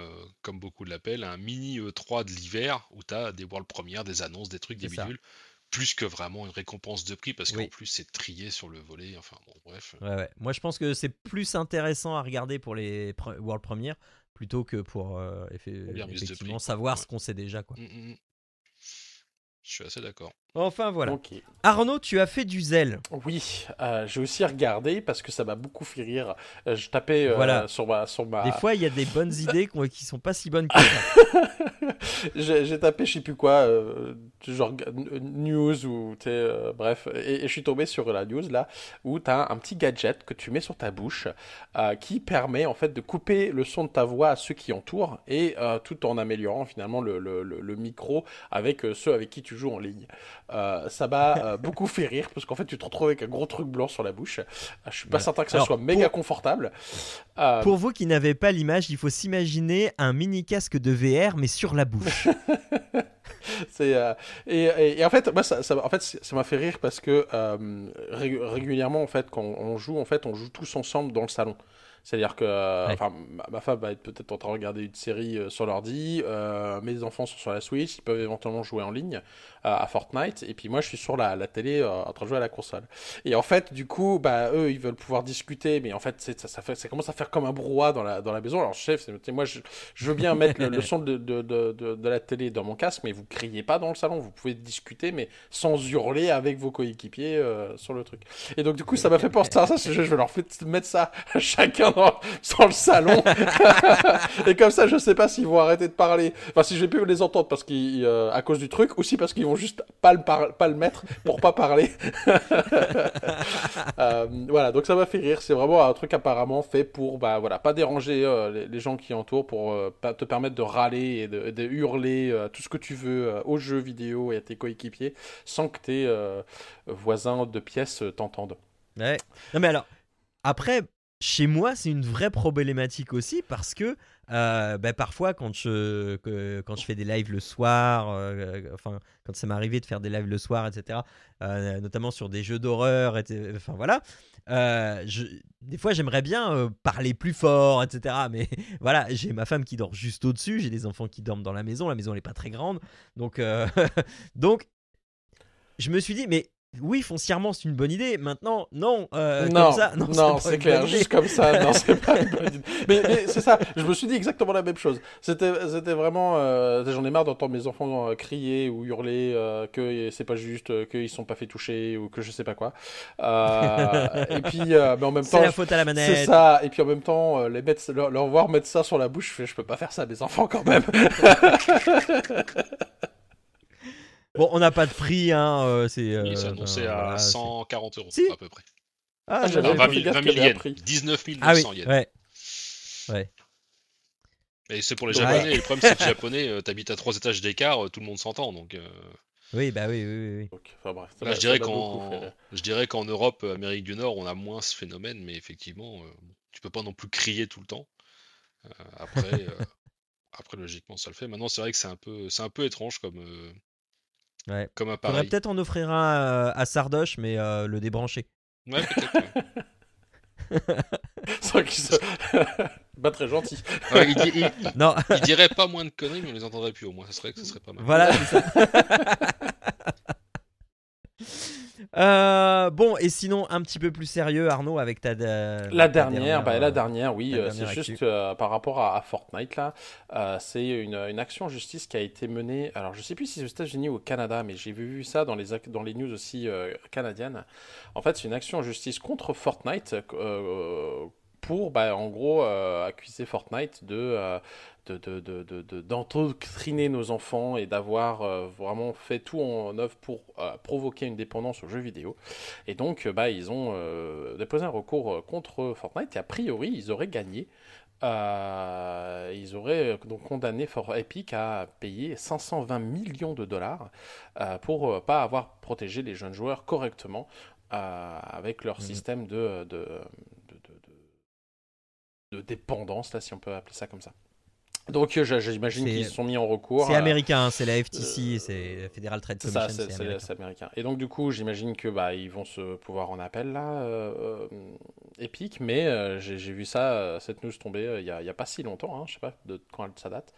comme beaucoup l'appellent, un mini E3 de l'hiver où tu as des world premières, des annonces, des trucs, des ça. bidules, plus que vraiment une récompense de prix, parce qu'en Oui. plus, c'est trié sur le volet, enfin bon, bref. Ouais, ouais. Moi, je pense que c'est plus intéressant à regarder pour les pre- World Premières plutôt que pour euh, Bien de effectivement prix, savoir ouais. ce qu'on sait déjà. Quoi. Mm, mm, mm. Je suis assez d'accord. Enfin, voilà. Arnaud, tu as fait du zèle. Oui, euh, j'ai aussi regardé parce que ça m'a beaucoup fait rire. Euh, je tapais euh, Voilà. sur ma, sur ma, Des fois, il y a des bonnes idées qui sont pas si bonnes que ça. j'ai j'ai tapé je sais plus quoi, euh, genre news ou euh, bref, et, et je suis tombé sur la news là où tu as un petit gadget que tu mets sur ta bouche euh, qui permet en fait de couper le son de ta voix à ceux qui entourent et euh, tout en améliorant finalement le, le, le- le micro avec ceux avec qui tu joues en ligne. Euh, ça m'a euh, beaucoup fait rire parce qu'en fait tu te retrouves avec un gros truc blanc sur la bouche. Euh, Je suis pas certain que ça Alors, soit méga pour- confortable. Euh, Pour vous qui n'avez pas l'image, il faut s'imaginer un mini casque de VR mais sur la bouche. C'est euh, et, et- et en fait moi ça, ça en fait ça m'a fait rire parce que euh, rég- régulièrement en fait quand on joue en fait on joue tous ensemble dans le salon. C'est-à-dire que euh, Ouais. enfin ma, ma femme va être peut-être en train de regarder une série euh, sur l'ordi, euh, mes enfants sont sur la Switch, ils peuvent éventuellement jouer en ligne euh, à Fortnite et puis moi je suis sur la, la télé euh, en train de jouer à la console. Et en fait du coup bah eux ils veulent pouvoir discuter mais en fait ça, ça fait ça commence à faire comme un brouhaha dans la dans la maison. Alors chef, moi je, je veux bien mettre le, le son de, de, de, de, la télé dans mon casque, mais vous criez pas dans le salon. Vous pouvez discuter, mais sans hurler avec vos coéquipiers euh, sur le truc. Et donc, du coup, ça m'a fait penser à ça. Je, je vais leur mettre ça chacun dans, dans le salon. Et comme ça, je sais pas s'ils vont arrêter de parler. Enfin, si je vais plus les entendre parce qu'ils, euh, à cause du truc, aussi parce qu'ils vont juste pas le, pas le mettre pour pas parler. Euh, voilà, donc ça m'a fait rire. C'est vraiment un truc apparemment fait pour, bah voilà, pas déranger euh, les, gens qui entourent, pour pas te permettre de râler et de, hurler tout ce que tu veux aux jeux vidéo et à tes coéquipiers sans que tes voisins de pièce t'entendent. Ouais. Mais alors, après, chez moi, c'est une vraie problématique aussi parce que euh, bah, parfois, quand je, quand je fais des lives le soir, euh, enfin, quand ça m'est arrivé de faire des lives le soir, etc., euh, notamment sur des jeux d'horreur, enfin voilà, des fois j'aimerais bien parler plus fort, etc. Mais voilà, j'ai ma femme qui dort juste au-dessus, j'ai des enfants qui dorment dans la maison, la maison elle est pas très grande, donc, donc je me suis dit, mais oui, foncièrement c'est une bonne idée. Maintenant, non, euh, non, comme ça, non, c'est clair, juste comme ça, non, c'est pas une bonne idée. Mais, mais c'est ça, je me suis dit exactement la même chose. C'était, c'était vraiment, euh, j'en ai marre d'entendre mes enfants euh, crier ou hurler que c'est pas juste, qu'ils sont pas fait toucher ou que je sais pas quoi. Et puis, mais en même C'est temps, la je- faute à la manette. c'est ça. Et puis en même temps, les mettre, leur, leur voir mettre ça sur la bouche, je fais, je peux pas faire ça à mes enfants quand même. Bon, on n'a pas de prix, hein. euh, c'est. Il euh, s'est annoncé à voilà, c'est- 140 euros Si. à peu près. Ah, Ah, j'avais- j'avais Enfin, pas 20 fait 000, gaffe 20 qu'il 000 y avait un yens. prix. 19 900 Ah oui, yens. ouais. Ouais. Et c'est pour les Ouais. japonais. Et le problème, c'est que les japonais, euh, t'habites à trois étages d'écart, tout le monde s'entend. Donc, euh, Oui, bah oui, oui, oui. Donc, enfin, bref, ça là, je dirais qu'en, je dirais qu'en Europe, Amérique du Nord, on a moins ce phénomène, mais effectivement, euh, tu peux pas non plus crier tout le temps. Euh, après, euh, après, logiquement, ça le fait. Maintenant, c'est vrai que c'est un peu, c'est un peu étrange comme, euh, Ouais. comme Faudrait appareil. peut-être en offrir un euh, à Sardoche, mais euh, le débrancher. Ouais, peut-être. sont pas très gentils. Ouais, il, di- il- Non, il dirait pas moins de conneries, mais on les entendrait plus au moins. Ça serait, ça serait pas mal. voilà, c'est ça. Euh, bon, et sinon, un petit peu plus sérieux, Arnaud, avec ta. ta La dernière, bah, la euh, dernière, oui, euh, c'est juste euh, par rapport à, à Fortnite là, euh, c'est une, une action en justice qui a été menée. Alors je sais plus si c'est aux États-Unis ou au Canada, mais j'ai vu, ça dans les dans les news aussi euh, canadiennes. En fait, c'est une action en justice contre Fortnite euh, pour, bah, en gros, euh, accuser Fortnite de euh, de, de, d'endoctriner nos enfants et d'avoir euh, vraiment fait tout en œuvre pour euh, provoquer une dépendance aux jeux vidéo. Et donc, euh, bah, ils ont euh, déposé un recours contre Fortnite et a priori, ils auraient gagné. Ils auraient donc condamné For Epic à payer 520 millions de dollars pour euh, pas avoir protégé les jeunes joueurs correctement avec leur Mhm. système de- de dépendance, là, si on peut appeler ça comme ça. Donc, euh, j'imagine qu'ils se sont mis en recours. C'est à- américain, hein, c'est la FTC, euh, c'est la Federal Trade Commission. c'est américain. américain. Et donc du coup, j'imagine que bah ils vont se pouvoir en appel là, euh, euh, Epic. Mais euh, j'ai vu ça, euh, cette news tomber euh, il y a, il y a pas si longtemps, hein, je sais pas de quand ça date.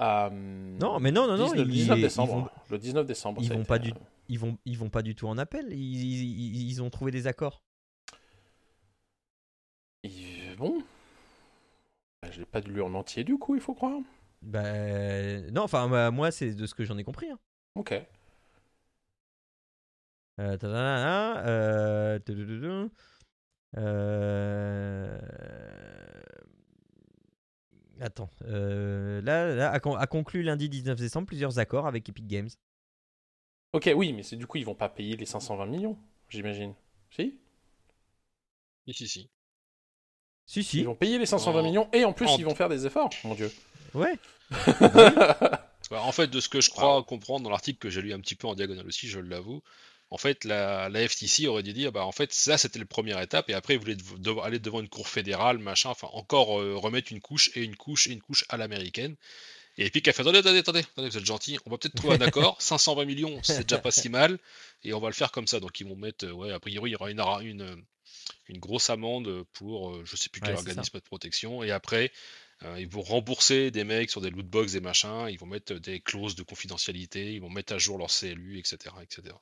Euh, Non, mais non, non, non, 19, ils- 19 ils décembre. vont- Le 19 décembre. ils vont été, pas du- euh, Ils vont, ils vont pas du tout en appel. Ils, ils- ils ont trouvé des accords. Bon, je l'ai pas lu en entier du coup, il faut croire. Ben non, enfin bah, moi c'est de ce que j'en ai compris. hein. Ok. Euh, euh, euh, Attends, euh, là, là a, con- a conclu lundi 19 décembre plusieurs accords avec Epic Games. Ok, oui, mais c'est du coup ils vont pas payer les 520 millions, j'imagine. Si? Si, si, si. Si, Ils si, vont payer les 520 En- millions et en plus en- ils vont faire des efforts, mon dieu. ouais. Ouais, En fait, de ce que je crois comprendre dans l'article que j'ai lu un petit peu en diagonale aussi, je l'avoue, en fait, la, la FTC aurait dû dire, bah, en fait, ça, c'était la première étape, et après, ils voulaient aller devant une cour fédérale, machin, enfin, encore euh, remettre une couche et une couche et une couche à l'américaine. Et Epic a fait, attendez, attendez, attendez, attendez, vous êtes gentil, on va peut-être trouver un accord, 520 millions, c'est déjà pas si mal, et on va le faire comme ça. Donc, ils vont mettre, euh, ouais, a priori, il y aura une, une grosse amende pour, euh, je sais plus quel Ouais, organisme de protection, et après, euh, ils vont rembourser des mecs sur des lootbox et machins, ils vont mettre des clauses de confidentialité, ils vont mettre à jour leur CLU, etc. etc.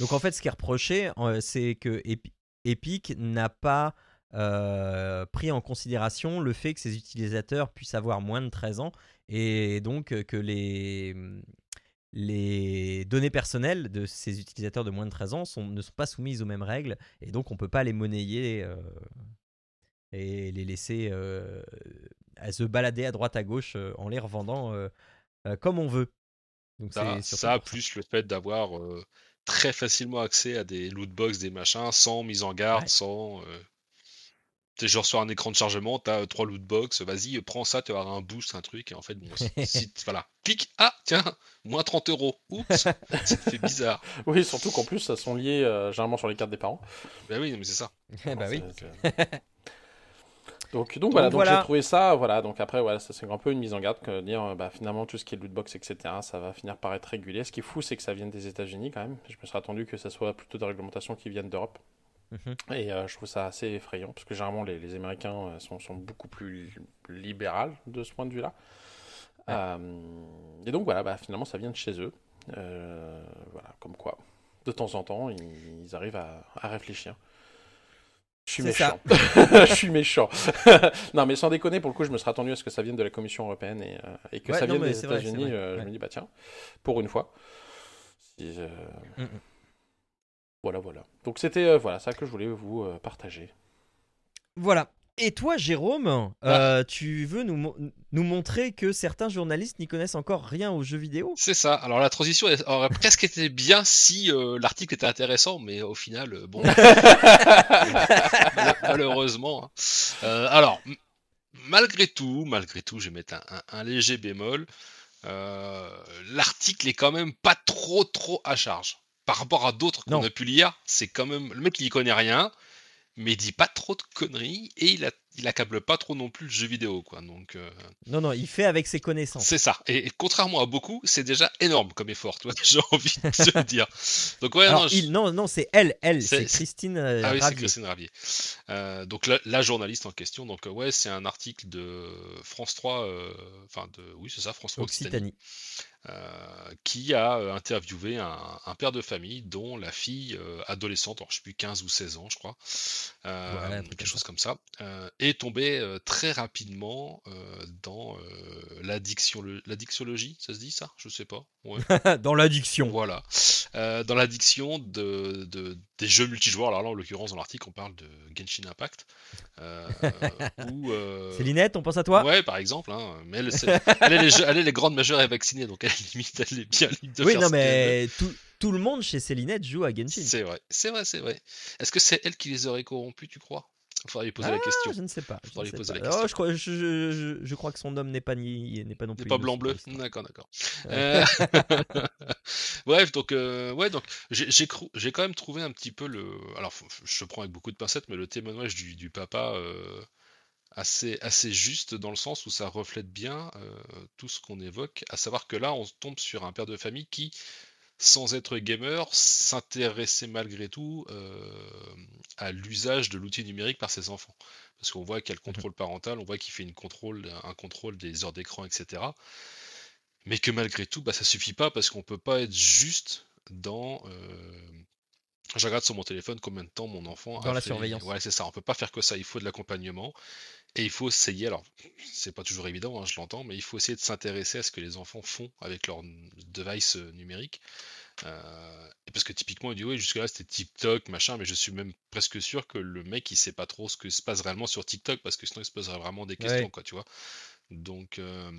Donc en fait, ce qui est reproché, euh, c'est que Epi- Epic n'a pas euh, pris en considération le fait que ses utilisateurs puissent avoir moins de 13 ans et donc que les, les données personnelles de ces utilisateurs de moins de 13 ans sont, ne sont pas soumises aux mêmes règles et donc on ne peut pas les monnayer euh, et les laisser euh, à se balader à droite à gauche euh, en les revendant comme on veut. Donc Ça, plus le fait d'avoir très facilement accès à des lootbox, des machins, sans mise en garde, Ouais. sans. Euh, C'est genre sur un écran de chargement, t'as euh, trois loot box, vas-y, prends ça, tu vas avoir un boost, un truc, et en fait, bon, si, voilà, clique, ah, tiens, moins 30 euros, oups, ça fait bizarre. Oui, surtout qu'en plus, ça sont liés euh, généralement sur les cartes des parents. Bah oui, mais c'est ça. Eh bah oui. C'est- Donc, donc voilà, donc voilà. j'ai trouvé ça, voilà, donc après, voilà, ça, c'est un peu une mise en garde que de dire, euh, bah, finalement, tout ce qui est lootbox, etc., ça va finir par être régulé. Ce qui est fou, c'est que ça vient des États-Unis quand même. Je me serais attendu que ça soit plutôt des réglementations qui viennent d'Europe. Mhm. Et euh, je trouve ça assez effrayant, parce que généralement, les, les Américains euh, sont, sont beaucoup plus li- libérales de ce point de vue-là. Ouais. Euh, et donc voilà, bah, finalement, ça vient de chez eux. Euh, voilà, comme quoi, de temps en temps, ils, ils arrivent à, à réfléchir. Je suis méchant. je suis méchant. non, mais sans déconner, pour le coup, je me serais attendu à ce que ça vienne de la Commission européenne et, et que Ouais, ça non, vienne des États-Unis. Je me dis, bah tiens, pour une fois. Si, Mm, mm. Voilà, voilà. Donc c'était euh, voilà ça que je voulais vous euh, partager. Voilà. Et toi, Jérôme, euh, tu veux nous, mo- nous montrer que certains journalistes n'y connaissent encore rien aux jeux vidéo? C'est ça. Alors la transition aurait presque été bien si euh, l'article était intéressant, mais au final, euh, bon, mal- malheureusement. hein. Euh, alors, malgré tout, malgré tout, je vais mettre un, un- un léger bémol. euh, l'article est quand même pas trop trop à charge. Par rapport à d'autres qu'on a pu lire, c'est quand même le mec il y connaît rien, mais il dit pas trop de conneries et il, a, il accable pas trop non plus le jeu vidéo quoi. Donc euh, Non, non, il fait avec ses connaissances. c'est ça. Et, et contrairement à beaucoup, c'est déjà énorme comme effort, tu vois, j'ai envie de te le dire. Donc ouais, Alors, non, je- non, non, c'est elle, elle, C'est- Christine euh, ah oui, c'est. Christine Ravier. Euh, donc la, la journaliste en question, donc euh, ouais, c'est un article de France 3, euh, enfin de, oui c'est ça, France 3 Occitanie, Occitanie. Euh, qui a euh, interviewé un, un père de famille dont la fille euh, adolescente, alors, je sais plus 15 ou 16 ans, je crois, Ouais, quelque chose comme ça, est tombée très rapidement dans l'addictiolo- l'addictiologie, ça se dit ça? Je sais pas. Ouais. Dans l'addiction. Voilà. Dans l'addiction de, de- des jeux multijoueurs, alors là en l'occurrence dans l'article on parle de Genshin Impact, euh, euh, Célinette, on pense à toi? Ouais, par exemple, hein, mais elle, est les, jeux- elle est les grandes majeures et vaccinée, donc elle limite, elle est bien libre de Oui, faire non, ce mais tout, tout le monde chez Célinette joue à Genshin. C'est vrai, c'est vrai, c'est vrai. Est-ce que c'est elle qui les aurait corrompus, tu crois? Il faudrait lui poser la Ah, question. Je ne sais pas. je ne sais poser pas. la question. Oh, je, crois, je, je- je- crois que son homme n'est pas, ni, n'est pas non N'est plus. pas innocent blanc bleu. dans l'histoire. D'accord, d'accord. Euh, Bref, donc euh, ouais, donc j'ai j'ai quand même trouvé un petit peu le. Alors, je prends avec beaucoup de pincettes, mais le témoignage du, du papa euh, assez assez juste dans le sens où ça reflète bien euh, tout ce qu'on évoque, à savoir que là, on tombe sur un père de famille qui, sans être gamer, s'intéressait malgré tout euh, à l'usage de l'outil numérique par ses enfants. Parce qu'on voit qu'il y a le contrôle parental, on voit qu'il fait une contrôle, un contrôle des heures d'écran, etc mais que malgré tout, bah, ça suffit pas parce qu'on peut pas être juste dans. euh, Je regarde sur mon téléphone combien de temps mon enfant Dans a la fait- surveillance. Ouais, c'est ça. On peut pas faire que ça. Il faut de l'accompagnement et il faut essayer. Alors, c'est pas toujours évident, hein, je l'entends, mais il faut essayer de s'intéresser à ce que les enfants font avec leur device euh, numérique. Euh, parce que typiquement, il dit oui, jusque-là c'était TikTok, machin, mais je suis même presque sûr que le mec il sait pas trop ce que se passe réellement sur TikTok parce que sinon il se poserait vraiment des questions, Ouais. quoi, tu vois. Donc, euh,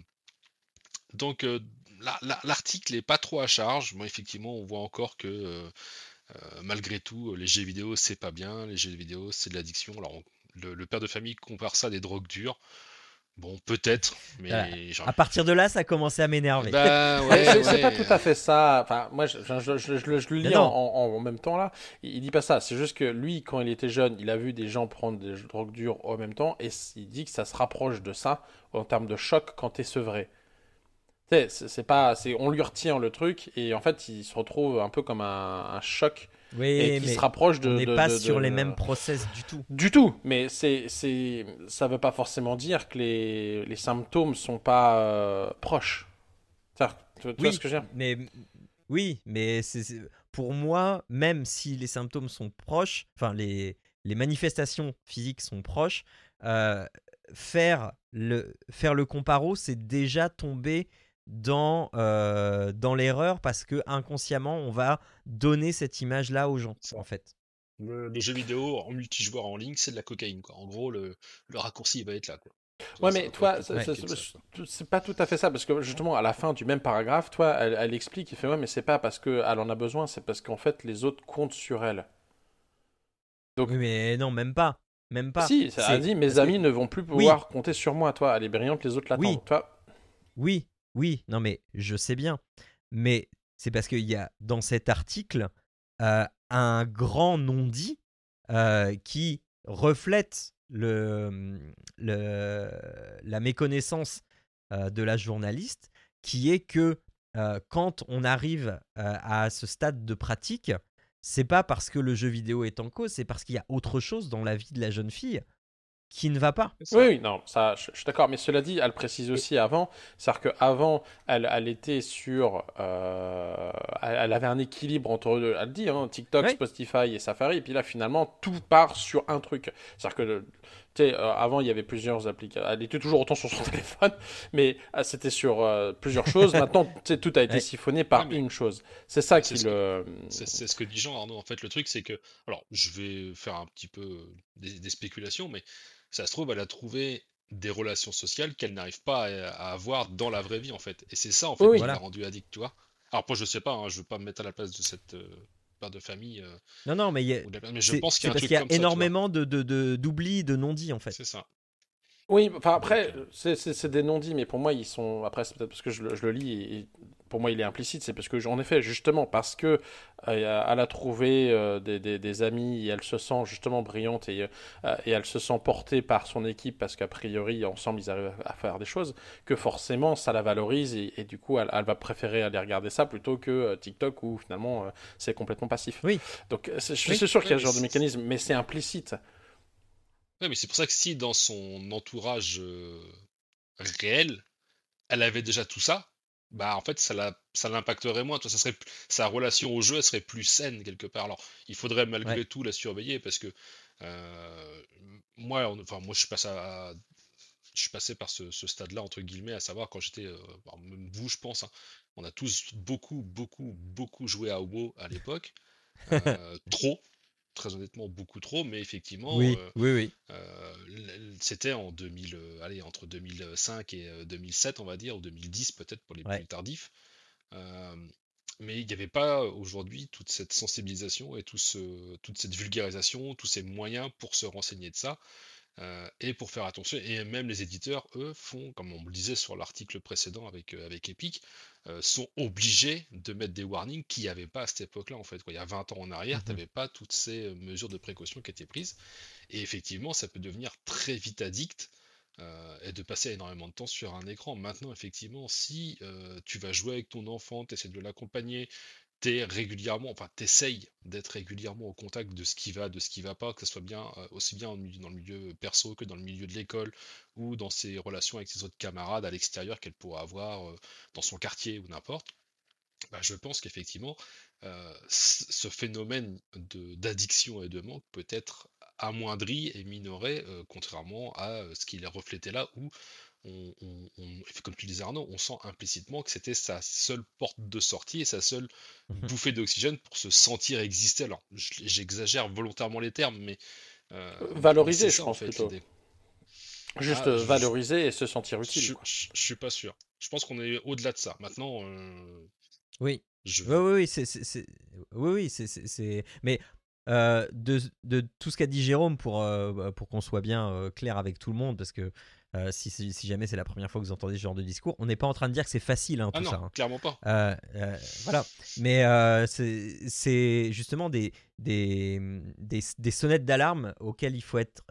donc euh, la- la- l'article est pas trop à charge. Moi, effectivement, on voit encore que malgré tout, les jeux vidéo c'est pas bien, les jeux vidéo c'est de l'addiction. Alors, on- le, le père de famille compare ça à des drogues dures. Bon, peut-être, mais Voilà. genre- À partir de là, ça a commencé à m'énerver. Bah, ouais, c'est ouais, pas tout à fait ça. Enfin, moi, je, je- je- je- je le- je le lis en, non. en- en même temps là. Il, il dit pas ça. C'est juste que lui, quand il était jeune, il a vu des gens prendre des drogues dures en même temps, et il dit que ça se rapproche de ça en termes de choc quand t'es sevré. Tu sais, c'est c'est pas, c'est, on lui retient le truc, et en fait, il se retrouve un peu comme un, un choc, oui, et qui mais se rapproche de. on n'est pas de- sur de- les mêmes process du tout. Du tout, mais c'est, c'est, ça veut pas forcément dire que les, les symptômes sont pas euh, proches. Tu, tu vois Oui, ce que je veux dire? mais oui, mais c'est c'est- pour moi, même si les symptômes sont proches, enfin les, les manifestations physiques sont proches, euh, faire le faire le comparo, c'est déjà tomber dans euh, dans l'erreur parce que inconsciemment, on va donner cette image-là aux gens, en fait. Le, le jeu vidéo en multijoueur en ligne, c'est de la cocaïne, quoi. En gros, le, le raccourci, il va être là, quoi. Ouais, mais toi, c'est- pas tout à fait ça, parce que justement, à la fin du même paragraphe, toi, elle, elle explique, il fait, ouais, mais c'est pas parce qu'elle en a besoin, c'est parce qu'en fait, les autres comptent sur elle. Donc- Oui, mais non, même pas. même pas. Si, ça a dit mes amis ne vont plus pouvoir compter sur moi. Toi, elle est brillante, les autres l'attendent. Oui. Toi, Oui, oui, non mais je sais bien. Mais c'est parce qu'il y a dans cet article un grand non-dit qui reflète le, le- la méconnaissance de la journaliste, qui est que quand on arrive à ce stade de pratique, c'est pas parce que le jeu vidéo est en cause, c'est parce qu'il y a autre chose dans la vie de la jeune fille qui ne va pas. Ça. Oui, oui, non, ça, je, je suis d'accord. Mais cela dit, elle précise aussi avant, c'est-à-dire qu'avant, elle, elle était sur, euh, elle, elle avait un équilibre entre, elle dit, hein, TikTok, Oui. Spotify et Safari, et puis là, finalement, tout part sur un truc. C'est-à-dire que, tu sais, euh, avant, il y avait plusieurs applications. Elle était toujours autant sur son téléphone, mais euh, c'était sur euh, plusieurs choses. Maintenant, tu sais, tout a été Ouais. siphonné par Ouais, mais- une chose. C'est ça qui le. C'est ce que dit Jean Arnaud. En fait, le truc, c'est que. Alors, je vais faire un petit peu des, des spéculations, mais ça se trouve, elle a trouvé des relations sociales qu'elle n'arrive pas à, avoir dans la vraie vie, en fait. Et c'est ça, en fait, Oui, qui Voilà. l'a rendu addict, tu vois. Alors, moi, je sais pas, hein, je veux pas me mettre à la place de cette euh, père de famille. euh, Non, non, mais, il y a- ou de la- mais je pense qu'il y a un parce truc qu'il y a comme ça, tu vois. énormément de de- de- d'oubli, de non-dits en fait. C'est ça. Oui, enfin après, euh, c'est- des non-dits, mais pour moi, ils sont. Après, c'est peut-être parce que je, le- je le lis, et, et pour moi, il est implicite. C'est parce que, en effet, justement, parce que euh, elle a trouvé euh, des, des- des amis, et elle se sent justement brillante, et, euh, et elle se sent portée par son équipe, parce qu'a priori, ensemble, ils arrivent à faire des choses, que forcément, ça la valorise, et, et du coup, elle, elle va préférer aller regarder ça plutôt que euh, TikTok, où finalement, euh, c'est complètement passif. Oui. Donc, c'est- je Oui. suis sûr qu'il y a ce genre de mécanisme, mais c'est implicite. Ouais, mais c'est pour ça que si dans son entourage euh, réel, elle avait déjà tout ça, bah en fait ça la, ça l'impacterait moins. Toi, ça serait sa relation au jeu elle serait plus saine quelque part. Alors il faudrait malgré Ouais. tout la surveiller parce que euh, moi, on- enfin moi je suis passé à- je suis passé par ce, ce stade-là entre guillemets, à savoir quand j'étais, euh, même vous je pense, hein, on a tous beaucoup beaucoup beaucoup joué à WoW à l'époque, Euh, trop. Très honnêtement, beaucoup trop, mais effectivement, Oui, euh, oui, oui. euh, c'était en 2000, euh, allez, entre 2005 et euh, 2007, on va dire, ou 2010 peut-être pour les Ouais. plus tardifs. Euh, mais il n'y avait pas aujourd'hui toute cette sensibilisation et tout ce, toute cette vulgarisation, tous ces moyens pour se renseigner de ça euh, et pour faire attention. Et même les éditeurs, eux, font, comme on le disait sur l'article précédent avec, euh, avec Epic, euh, sont obligés de mettre des warnings qu'il n'y avait pas à cette époque-là, en fait. quoi. Il y a 20 ans en arrière, Mhm. tu n'avais pas toutes ces mesures de précaution qui étaient prises. Et effectivement, ça peut devenir très vite addict et de passer énormément de temps sur un écran. Maintenant, effectivement, si tu vas jouer avec ton enfant, tu essaies de l'accompagner, t'es régulièrement, enfin, t'essayes d'être régulièrement au contact de ce qui va, de ce qui va pas, que ce soit bien, euh, aussi bien dans le milieu perso que dans le milieu de l'école ou dans ses relations avec ses autres camarades à l'extérieur qu'elle pourra avoir euh, dans son quartier ou n'importe. Bah, je pense qu'effectivement, euh, ce phénomène d'addiction et de manque peut être amoindri et minoré, contrairement à ce qu'il est reflété là, où on, on- on- comme tu disais Arnaud, on sent implicitement que c'était sa seule porte de sortie et sa seule Mhm. bouffée d'oxygène pour se sentir exister. Alors, j'exagère volontairement les termes, mais euh, mais Valoriser, c'est je ça, en pense, fait, plutôt. Juste Ah, euh, je- valoriser et se sentir Je, utile. quoi. je- je suis pas sûr. Je pense qu'on est au-delà de ça. Maintenant, euh, Oui. je Oui, oui, oui, c'est, c'est- c'est- oui, oui, c'est, c'est- c'est- Mais euh, de, de tout ce qu'a dit Jérôme, pour, euh, pour qu'on soit bien euh, clair avec tout le monde, parce que euh, si, si, jamais c'est la première fois que vous entendez ce genre de discours, on n'est pas en train de dire que c'est facile, hein, Ah tout non, ça. hein. clairement pas. Euh, euh, voilà. Mais c'est justement des, des, des, des sonnettes d'alarme auxquelles il faut être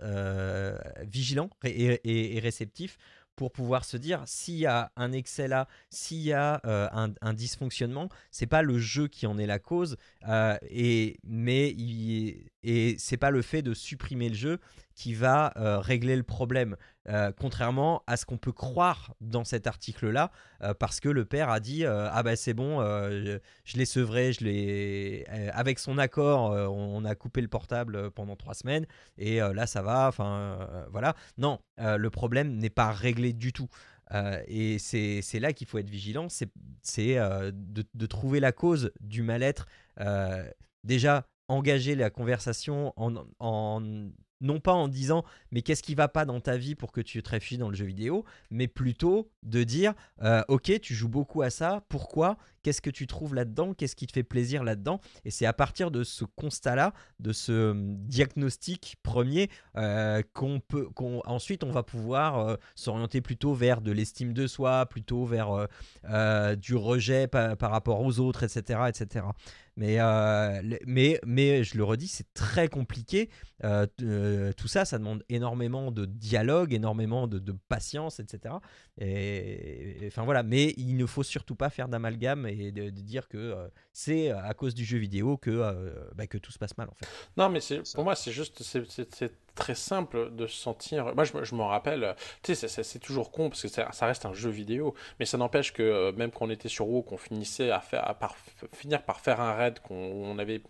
vigilant et, et- et réceptif pour pouvoir se dire s'il y a un excès là, s'il y a un, un dysfonctionnement, c'est pas le jeu qui en est la cause, et, mais il, et c'est pas le fait de supprimer le jeu qui va euh, régler le problème. Euh, contrairement à ce qu'on peut croire dans cet article-là, euh, parce que le père a dit ah bah c'est bon, je, l'ai sevré, je l'ai avec son accord, on, a coupé le portable pendant trois semaines et là ça va. Enfin voilà. Non, le problème n'est pas réglé du tout. Et c'est là qu'il faut être vigilant, c'est de, trouver la cause du mal-être. Déjà, engager la conversation en, non pas en disant mais qu'est-ce qui va pas dans ta vie pour que tu te réfugies dans le jeu vidéo, mais plutôt de dire euh, ok tu joues beaucoup à ça, pourquoi Qu'est-ce que tu trouves là-dedans Qu'est-ce qui te fait plaisir là-dedans Et c'est à partir de ce constat-là, de ce hum, diagnostic premier, euh, qu'on peut, ensuite on va pouvoir euh, s'orienter plutôt vers de l'estime de soi, plutôt vers euh, du rejet par, par, rapport aux autres, etc., etc. Mais, mais, mais je le redis, c'est très compliqué. tout ça, ça demande énormément de dialogue, énormément de, de patience, etc. Et, enfin voilà. Mais il ne faut surtout pas faire d'amalgame et de, de dire que euh, c'est à cause du jeu vidéo que, euh, bah, que tout se passe mal en fait. Non, mais pour moi, c'est juste, c'est très simple de se sentir. Moi, je, je m'en rappelle, tu sais, c'est toujours con parce que ça, reste un jeu vidéo, mais ça n'empêche que euh, même quand on était sur WoW, qu'on finissait à, faire, à par, finir par faire un raid, qu'on avait,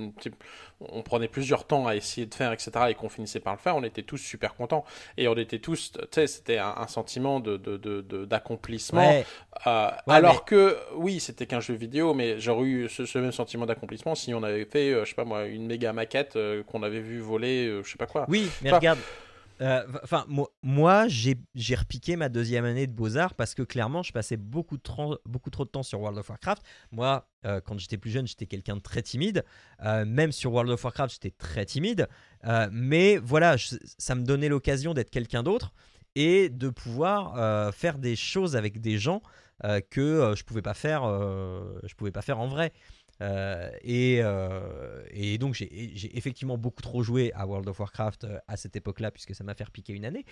on prenait plusieurs temps à essayer de faire, etc., et qu'on finissait par le faire, on était tous super contents. Et on était tous, tu sais, c'était un, un, sentiment d'accomplissement. De, de, de, euh, ouais, alors mais... que, oui, c'était qu'un jeu vidéo, mais j'aurais eu ce, ce même sentiment d'accomplissement si on avait fait, euh, je sais pas moi, une méga maquette euh, qu'on avait vu voler, je sais pas quoi. Oui, mais regarde. Enfin, moi, moi j'ai repiqué ma deuxième année de Beaux-Arts parce que clairement, je passais beaucoup, de beaucoup trop de temps sur World of Warcraft. Moi, euh, quand j'étais plus jeune, j'étais quelqu'un de très timide. Euh, même sur World of Warcraft, j'étais très timide. Euh, mais voilà, je, ça me donnait l'occasion d'être quelqu'un d'autre et de pouvoir faire des choses avec des gens que je pouvais pas faire, je pouvais pas faire en vrai. Euh, et, euh, et, donc j'ai effectivement beaucoup trop joué à World of Warcraft euh, à cette époque-là, puisque ça m'a fait piquer une année.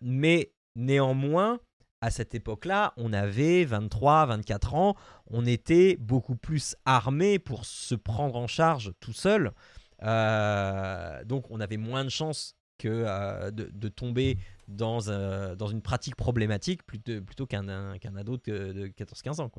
Mais néanmoins, à cette époque-là, on avait 23, 24 ans, on était beaucoup plus armé pour se prendre en charge tout seul. donc on avait moins de chances que de, tomber dans, une pratique problématique plutôt, qu'un qu ado de, de 14-15 ans.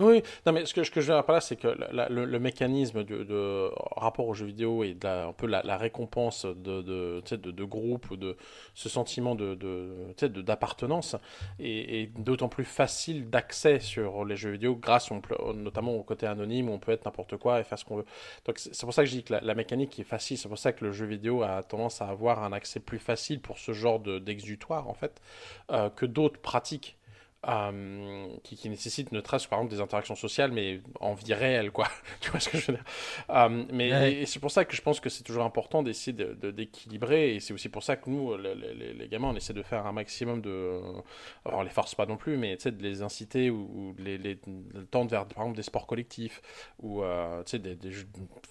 Oui, non, mais ce que, ce que je veux dire par là, c'est que le, mécanisme de, rapport aux jeux vidéo et un peu la, récompense de, de, groupe ou de ce sentiment de, de, d'appartenance est, est d'autant plus facile d'accès sur les jeux vidéo grâce notamment au côté anonyme où on peut être n'importe quoi et faire ce qu'on veut. Donc c'est pour ça que je dis que la, la, mécanique est facile, c'est pour ça que le jeu vidéo a tendance à avoir un accès plus facile pour ce genre d'exutoire en fait euh, que d'autres pratiques. Euh, qui, qui, nécessite ne trace par exemple des interactions sociales mais en vie réelle quoi tu vois ce que je veux dire? Euh, mais ouais. c'est pour ça que je pense que c'est toujours important d'essayer d'équilibrer de, de, et c'est aussi pour ça que nous les, les, les, gamins on essaie de faire un maximum de alors on les force pas non plus mais de les inciter ou, ou les, les tendre vers par exemple des sports collectifs ou euh, des, des,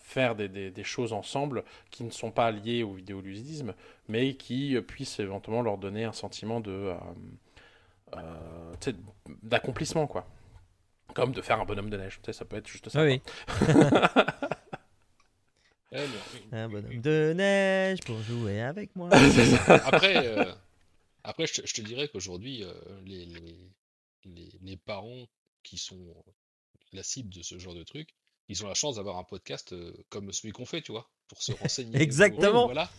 faire des, des, choses ensemble qui ne sont pas liées au vidéolusidisme mais qui puissent éventuellement leur donner un sentiment de euh, euh, d'accomplissement, quoi. Comme de faire un bonhomme de neige, ça peut être juste ça. Oui. un bonhomme de neige pour jouer avec moi. après, euh, après, je te, je te dirais qu'aujourd'hui, euh, les, les, les, les, parents qui sont la cible de ce genre de truc, ils ont la chance d'avoir un podcast euh, comme celui qu'on fait, tu vois, pour se renseigner. Exactement. voilà.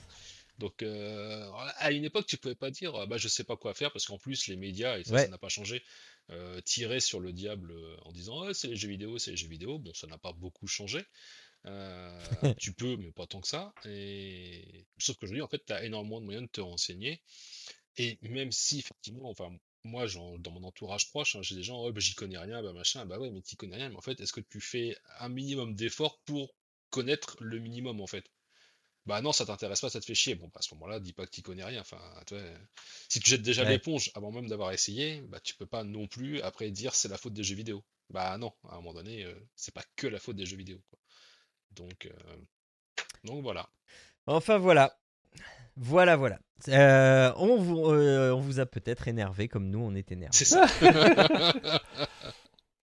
Donc euh, à une époque, tu pouvais pas dire bah je sais pas quoi faire parce qu'en plus les médias et ça, ouais. n'a pas changé euh, tiraient sur le diable en disant oh, c'est les jeux vidéo, c'est les jeux vidéo. Bon, ça n'a pas beaucoup changé. Euh, tu peux, mais pas tant que ça. Et sauf qu'aujourd'hui, en fait, tu as énormément de moyens de te renseigner. Et même si effectivement, enfin moi, genre, dans mon entourage proche, hein, j'ai des gens, oh, bah, j'y connais rien, bah machin, bah ouais, mais tu connais rien. Mais en fait, est-ce que tu fais un minimum d'efforts pour connaître le minimum en fait? Bah non, ça t'intéresse pas, ça te fait chier. Bon, bah à ce moment-là, dis pas que tu connais rien. Enfin, tu vois, si tu jettes déjà ouais. l'éponge avant même d'avoir essayé, bah tu peux pas non plus après dire c'est la faute des jeux vidéo. Bah non, à un moment donné, euh, c'est pas que la faute des jeux vidéo. Quoi. Donc, euh, donc voilà. Enfin voilà. Voilà, voilà. Euh, on, vous, on vous a peut-être énervé comme nous, on est énervé. C'est ça.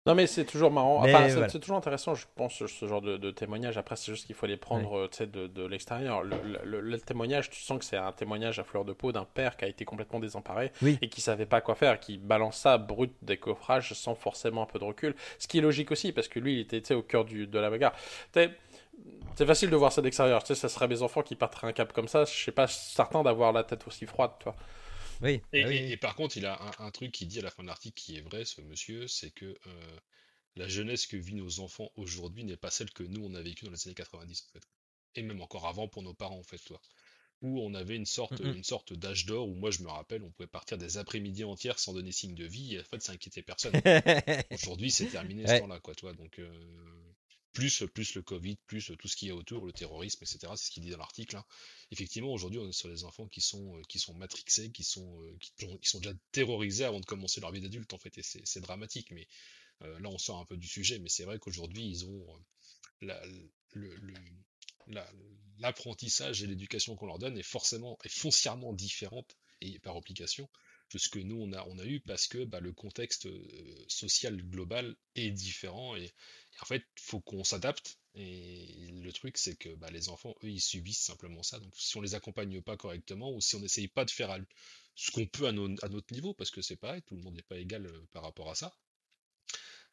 Non, mais c'est toujours marrant. Enfin, c'est voilà. toujours intéressant, je pense, ce genre de, de témoignage. Après, c'est juste qu'il faut les prendre ouais. de, de l'extérieur. Le, le, le, témoignage, tu sens que c'est un témoignage à fleur de peau d'un père qui a été complètement désemparé oui. et qui savait pas quoi faire, qui balance ça brut des coffrages sans forcément un peu de recul. Ce qui est logique aussi, parce que lui, il était au cœur du, de la bagarre. C'est facile de voir ça d'extérieur. Tu sais, ça serait mes enfants qui partiraient un cap comme ça. Je sais pas certain d'avoir la tête aussi froide, toi. Oui. Et, ah oui. Et, et, par contre, il a un, un, truc qui dit à la fin de l'article qui est vrai, ce monsieur, c'est que euh, la jeunesse que vivent nos enfants aujourd'hui n'est pas celle que nous on a vécue dans les années 90 en fait. Et même encore avant pour nos parents en fait, toi. où on avait une sorte, une sorte d'âge d'or où moi je me rappelle, on pouvait partir des après-midi entières sans donner signe de vie et en fait ça inquiétait personne. Aujourd'hui c'est terminé ce temps-là quoi, toi. Donc euh, plus, le Covid, plus tout ce qui est autour, le terrorisme, etc. C'est ce qu'il dit dans l'article. hein. Effectivement, aujourd'hui, on est sur des enfants qui sont, euh, qui sont matrixés, qui sont, euh, qui, sont- déjà terrorisés avant de commencer leur vie d'adulte, en fait, et c'est dramatique. Mais euh, là, on sort un peu du sujet, mais c'est vrai qu'aujourd'hui, ils ont l'apprentissage et l'éducation qu'on leur donne est forcément, est foncièrement différente et par application de ce que nous on a, on a eu parce que bah, le contexte social global est différent et, et en fait, faut qu'on s'adapte. Et le truc, c'est que bah, les enfants, eux, ils subissent simplement ça. Donc, si on les accompagne pas correctement ou si on n'essaye pas de faire à- ce qu'on peut à, nos- à notre niveau, parce que c'est pareil, tout le monde n'est pas égal euh, par rapport à ça,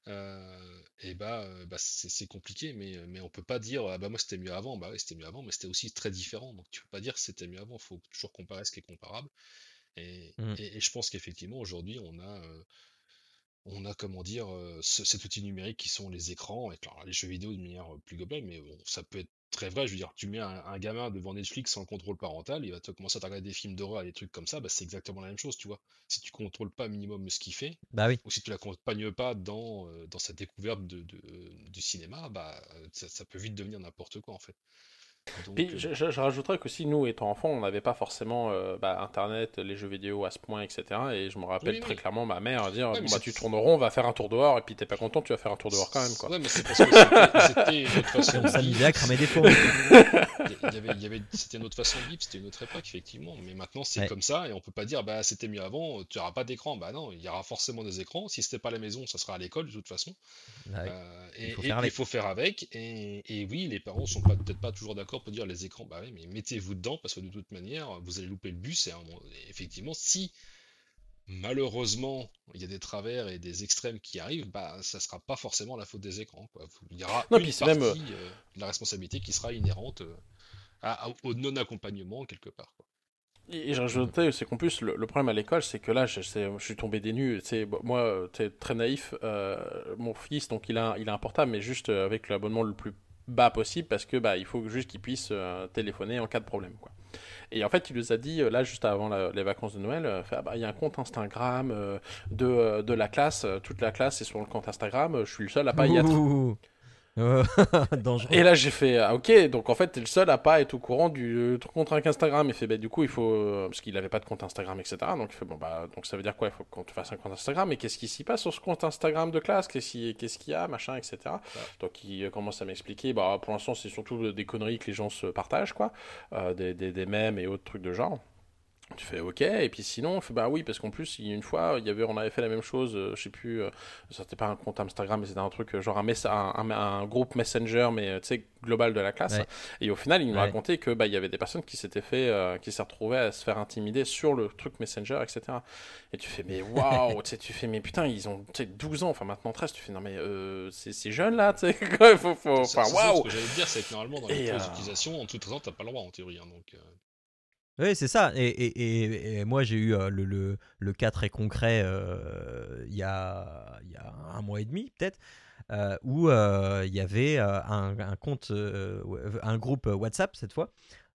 euh, et bah, euh, bah, c'est compliqué, mais, mais on peut pas dire ah bah moi c'était mieux avant, bah ouais c'était mieux avant, mais c'était aussi très différent, donc tu peux pas dire c'était mieux avant, faut toujours comparer ce qui est comparable. Et, Mm. et- et je pense qu'effectivement aujourd'hui on a euh, on a comment dire euh, ce- cet outil numérique qui sont les écrans et alors, les jeux vidéo de manière euh, plus globale, mais bon, ça peut être très vrai. Je veux dire, tu mets un, un gamin devant Netflix sans contrôle parental, il va te commencer à regarder des films d'horreur et des trucs comme ça, bah, c'est exactement la même chose, tu vois. Si tu contrôles pas minimum ce qu'il fait, bah oui. ou si tu l'accompagnes pas dans, euh, dans sa découverte de, de- du cinéma, bah, ça, ça peut vite devenir n'importe quoi en fait. Donc, Puis euh, je, je- je rajouterais que si nous, étant enfants, on n'avait pas forcément euh, bah, Internet, les jeux vidéo à ce point, etc. Et je me rappelle Oui, très oui. clairement ma mère dire Ouais, bah, tu tournes rond, on va faire un tour dehors, et puis t'es pas content, tu vas faire un tour dehors quand même. Quoi. Ouais, mais c'est parce que c'était- autre façon On de vivre. à cramer des fourmis. Il y avait, il y avait, c'était une autre façon de vivre, c'était une autre époque, effectivement. Mais maintenant, c'est Ouais. comme ça, et on peut pas dire, bah, c'était mieux avant, tu n'auras pas d'écran. Bah non, il y aura forcément des écrans. Si c'était pas à la maison, ça sera à l'école, de toute façon. Euh, Il et faut et- faire il avec. faut faire avec. Et, et oui, les parents sont peut-être pas toujours d'accord pour dire les écrans, bah oui, mais mettez-vous dedans, parce que de toute manière, vous allez louper le bus. Et, effectivement, si malheureusement il y a des travers et des extrêmes qui arrivent, bah ça sera pas forcément la faute des écrans. Quoi. Il y aura Non, une partie même, euh, de la responsabilité qui sera inhérente euh, à- au non-accompagnement quelque part. quoi. Et et je rajoutais, c'est qu'en plus, le, le problème à l'école, c'est que là, je, suis tombé des nues. Moi, euh, tu sais, très naïf, euh, mon fils, donc il a, il a un portable, mais juste avec l'abonnement le plus bas possible, parce que bah, il faut juste qu'il puisse euh, téléphoner en cas de problème. Quoi. Et en fait, il nous a dit, euh, là, juste avant les vacances de Noël, euh, Ah bah, il y a un compte Instagram de, de la classe, toute la classe est sur le compte Instagram, je suis le seul à pas y être. Dangereux. Et là, j'ai fait, ah, ok, donc en fait, t'es le seul à pas être au courant du euh, compte Instagram. Il fait, bah, du coup, il faut, euh, parce qu'il avait pas de compte Instagram, etc. Donc, il fait, bon, bah, donc ça veut dire quoi? Il faut qu'on te fasse un compte Instagram. Mais qu'est-ce qui s'y passe sur ce compte Instagram de classe? Qu'est-ce qui- qu'est-ce qu'il y a Machin, etc. Donc, il euh, commence à m'expliquer, bah, pour l'instant, c'est surtout des conneries que les gens se partagent, quoi. Euh, des, des, des mèmes et autres trucs de genre. Tu fais ok, et puis sinon, on fait bah oui, parce qu'en plus, il y a une fois, il y avait, on avait fait la même chose, euh, je sais plus, euh, c'était pas un compte Instagram, mais c'était un truc, euh, genre un, un, un- un groupe Messenger, mais euh, tu sais, global de la classe. Ouais. Et au final, il nous Ouais. racontait que bah, il y avait des personnes qui s'étaient fait, euh, qui s'est retrouvées à se faire intimider sur le truc Messenger, etc. Et tu fais, mais waouh, tu sais, tu fais, mais putain, ils ont tu sais, 12 ans, enfin maintenant 13, tu fais, non mais euh, c'est c'est jeune là, tu sais, quoi, faut, faut, enfin, waouh! Ce que j'allais te dire, c'est que normalement, dans les euh, d'utilisation, en toute raison, t'as pas le droit en théorie. hein, donc, euh, Oui, c'est ça. Et, et- moi, j'ai eu euh, le, le- le cas très concret euh, il y, a, y a un mois et demi, peut-être, euh, où il y avait un, compte, un groupe WhatsApp cette fois.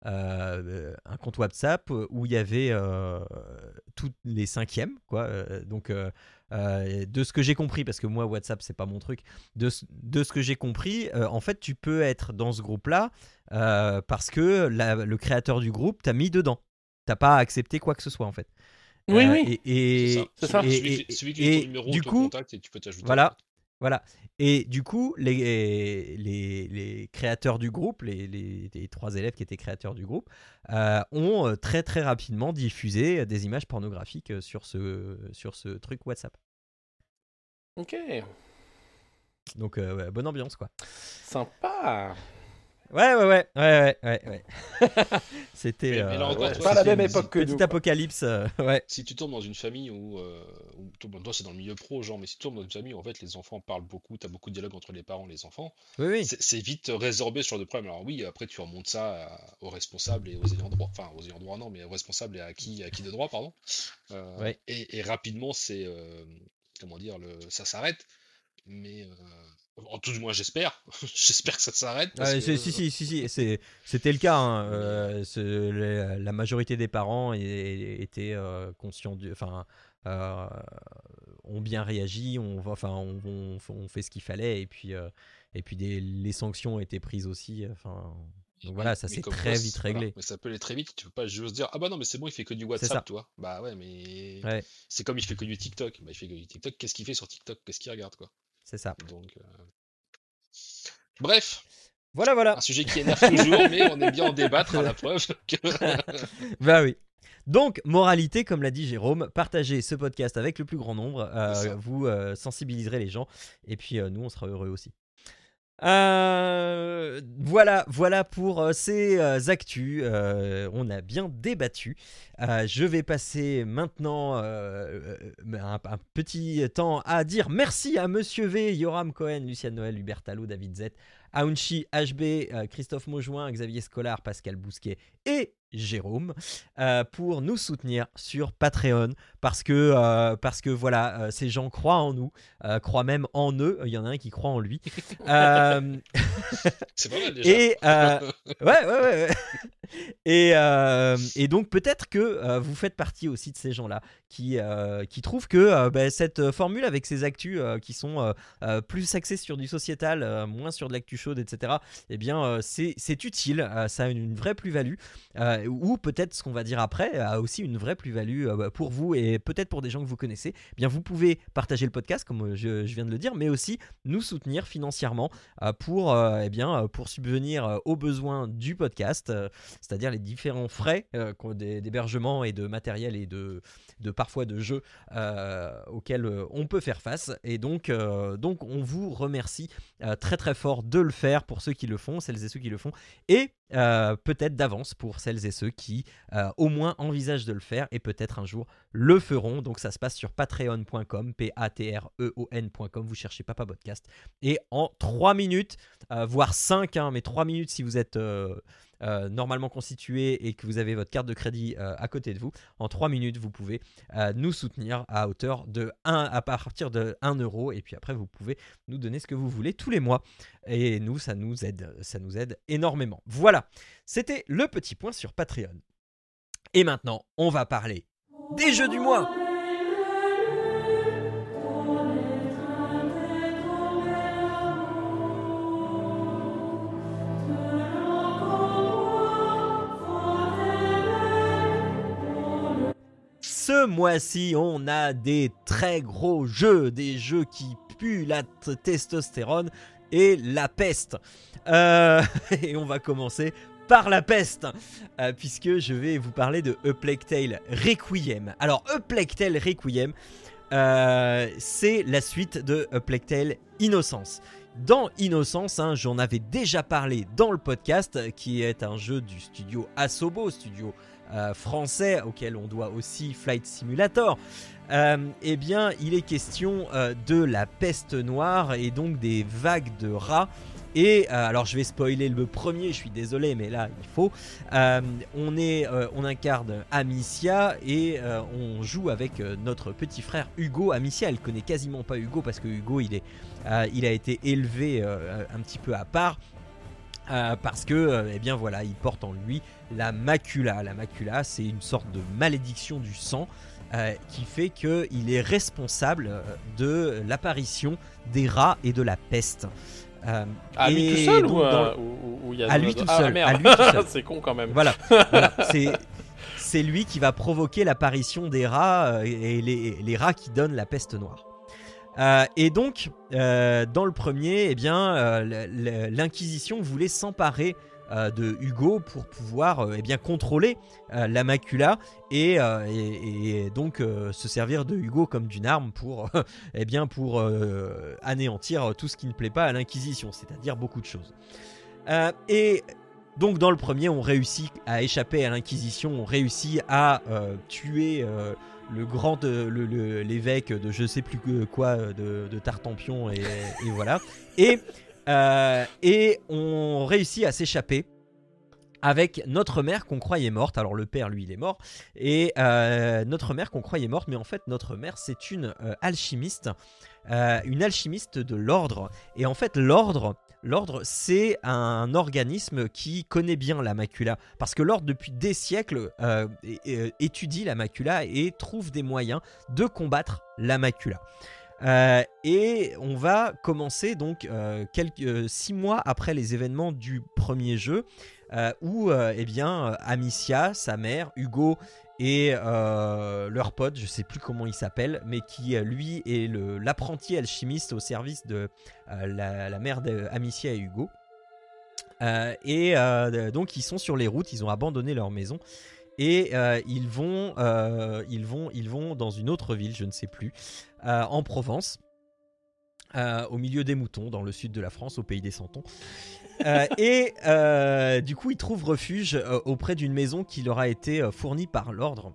un compte WhatsApp où il y avait tous les cinquièmes, quoi. donc, euh, de ce que j'ai compris, parce que moi, WhatsApp, c'est pas mon truc, de, ce- de ce que j'ai compris, euh, en fait, tu peux être dans ce groupe-là euh, parce que la- le créateur du groupe t'a mis dedans. T'as pas accepté quoi que ce soit, en fait. Oui, Euh, oui. Et, et- c'est ça. Celui, et- celui qui- celui qui a et ton numéro du coup, contacte et tu peux t'ajouter. voilà. Voilà. Et du coup, les, les, les créateurs du groupe, les, les- les trois élèves qui étaient créateurs du groupe, euh, ont très très rapidement diffusé des images pornographiques sur ce, sur ce truc WhatsApp. Ok, Donc, euh, ouais, bonne ambiance, quoi. sympa. Ouais, ouais, ouais, ouais, ouais, ouais. ouais. C'était euh, ouais, Pas la même époque que nous, apocalypse, euh, ouais. Si tu tombes dans une famille où, euh, où- toi, c'est dans le milieu pro, genre, mais si tu tombes dans une famille où en fait les enfants parlent beaucoup, t'as beaucoup de dialogue entre les parents et les enfants, Oui, oui. c'est c'est vite résorbé sur le problème. Alors oui, après tu remontes ça à- aux responsables et aux ayants droit, enfin aux ayants droit non, mais aux responsables et à qui, à qui de droit, pardon. Euh, Ouais. et, et rapidement, c'est euh, comment dire, le, ça s'arrête. Mais euh, En tout du moins, j'espère. j'espère que ça s'arrête. Ouais, que- si, si, si, si, c'était le cas. hein. Euh, ce- la, majorité des parents étaient euh, conscients du. Enfin, euh, ont bien réagi, on, enfin, on, on- on fait ce qu'il fallait, et puis, euh, et puis des, les sanctions ont été prises aussi. Enfin, donc voilà, ça s'est comme très quoi, vite voilà. réglé. Mais ça peut aller très vite. Tu peux pas juste dire Ah bah non, mais c'est bon, il fait que du. WhatsApp, toi. Bah ouais, mais. Ouais. C'est comme il fait que du TikTok. Bah il fait que du TikTok. Qu'est-ce qu'il fait sur TikTok? Qu'est-ce qu'il regarde, quoi? C'est ça. Donc. euh, Bref, Voilà, voilà. un sujet qui énerve toujours, mais on est bien en débattre à la preuve que. Bah oui. Donc, moralité, comme l'a dit Jérôme, partagez ce podcast avec le plus grand nombre. euh, vous euh, sensibiliserez les gens. Et puis, euh, nous, on sera heureux aussi. Euh, voilà, voilà pour euh, ces euh, actus. On a bien débattu. Je vais passer maintenant un, petit temps à dire merci à Monsieur V, Yoram Cohen, Luciane Noël, Hubert David Z, Aounchi, HB, Christophe Maujoin, Xavier Scolar, Pascal Bousquet et Jérôme pour nous soutenir sur Patreon parce que, euh, parce que voilà, euh, ces gens croient en nous, euh, croient même en eux. Il y en a un qui croit en lui. Euh, C'est pas mal déjà. et euh, ouais, ouais, ouais. Et, euh, et donc peut-être que euh, vous faites partie aussi de ces gens-là qui, euh, qui trouvent que euh, bah, cette formule avec ces actus euh, qui sont euh, euh, plus axés sur du sociétal, euh, moins sur de l'actu chaude, etc. Eh bien, euh, c'est c'est utile, euh, ça a une, une vraie plus-value. euh, ou peut-être ce qu'on va dire après a aussi une vraie plus-value euh, pour vous et peut-être pour des gens que vous connaissez. Eh bien, vous pouvez partager le podcast comme euh, je, viens de le dire, mais aussi nous soutenir financièrement euh, pour, euh, eh bien, pour subvenir aux besoins du podcast, c'est-à-dire les différents frais d'hébergement et de matériel et de, de parfois de jeux auxquels on peut faire face. Et donc, donc on vous remercie très très fort de le faire pour ceux qui le font, celles et ceux qui le font, et peut-être d'avance pour celles et ceux qui au moins envisagent de le faire et peut-être un jour le feront. Donc ça se passe sur patreon.com, P-A-T-R-E-O-N.com, vous cherchez Papa Podcast. Et en 3 minutes, euh, voire 5, mais 3 minutes si vous êtes euh, euh, normalement constitué et que vous avez votre carte de crédit à côté de vous, en 3 minutes, vous pouvez nous soutenir à hauteur de 1, à partir de 1 euro. Et puis après, vous pouvez nous donner ce que vous voulez tous les mois. Et nous, ça nous aide, ça nous aide énormément. Voilà, c'était le petit point sur Patreon. Et maintenant, on va parler des jeux du mois. Ce mois-ci, on a des très gros jeux, des jeux qui puent la testostérone et la peste. Euh, et on va commencer par la peste, euh, puisque je vais vous parler de A Plague Tale Requiem. Alors, A Plague Tale Requiem, euh, c'est la suite de A Plague Tale Innocence. Dans Innocence, hein, j'en avais déjà parlé dans le podcast, qui est un jeu du studio Asobo, studio euh, français auquel on doit aussi Flight Simulator. Eh bien, il est question de la peste noire et donc des vagues de rats. Et euh, alors, je vais spoiler le premier, je suis désolé, mais là, il faut. Euh, on, est, euh, on incarne Amicia et on joue avec notre petit frère Hugo. Amicia, elle connaît quasiment pas Hugo parce que Hugo, il, est, il a été élevé un petit peu à part. parce que, eh bien voilà, il porte en lui la macula. La macula, c'est une sorte de malédiction du sang qui fait qu'il est responsable de l'apparition des rats et de la peste. Euh, À lui tout seul ou, euh, ou- ou il y a À lui tout Ah, seul, merde. à lui tout seul. c'est con quand même. Voilà, voilà. c'est c'est lui qui va provoquer l'apparition des rats euh, et les, les rats qui donnent la peste noire. Euh, et donc, euh, dans le premier, eh bien, euh, l'Inquisition voulait s'emparer de Hugo pour pouvoir euh, eh bien, contrôler euh, la macula et, euh, et- donc euh, se servir de Hugo comme d'une arme pour, eh bien, pour euh, anéantir tout ce qui ne plaît pas à l'Inquisition, c'est-à-dire beaucoup de choses. Euh, et donc dans le premier, on réussit à échapper à l'Inquisition, on réussit à euh, tuer euh, le grand, euh, l'évêque de je sais plus quoi euh, de, de Tartampion et, et voilà. Et, euh, et on réussit à s'échapper avec notre mère qu'on croyait morte. Alors le père, lui, il est mort. Et euh, notre mère qu'on croyait morte, mais en fait, notre mère, c'est une euh, alchimiste. une alchimiste de l'ordre. Et en fait, l'ordre... L'ordre, c'est un organisme qui connaît bien la macula. Parce que l'ordre, depuis des siècles, étudie la macula et trouve des moyens de combattre la macula. Euh, et on va commencer donc euh, quelques, euh, six mois après les événements du premier jeu, où eh bien Amicia, sa mère, Hugo et leur pote, je sais plus comment il s'appelle, mais qui lui est l'apprenti alchimiste au service de la, mère d'Amicia et Hugo. Et donc ils sont sur les routes, ils ont abandonné leur maison et euh, ils vont, euh, ils vont, ils vont dans une autre ville, je ne sais plus, euh, en Provence, au milieu des moutons, dans le sud de la France, au pays des Santons. Et du coup, ils trouvent refuge auprès d'une maison qui leur a été fournie par l'ordre.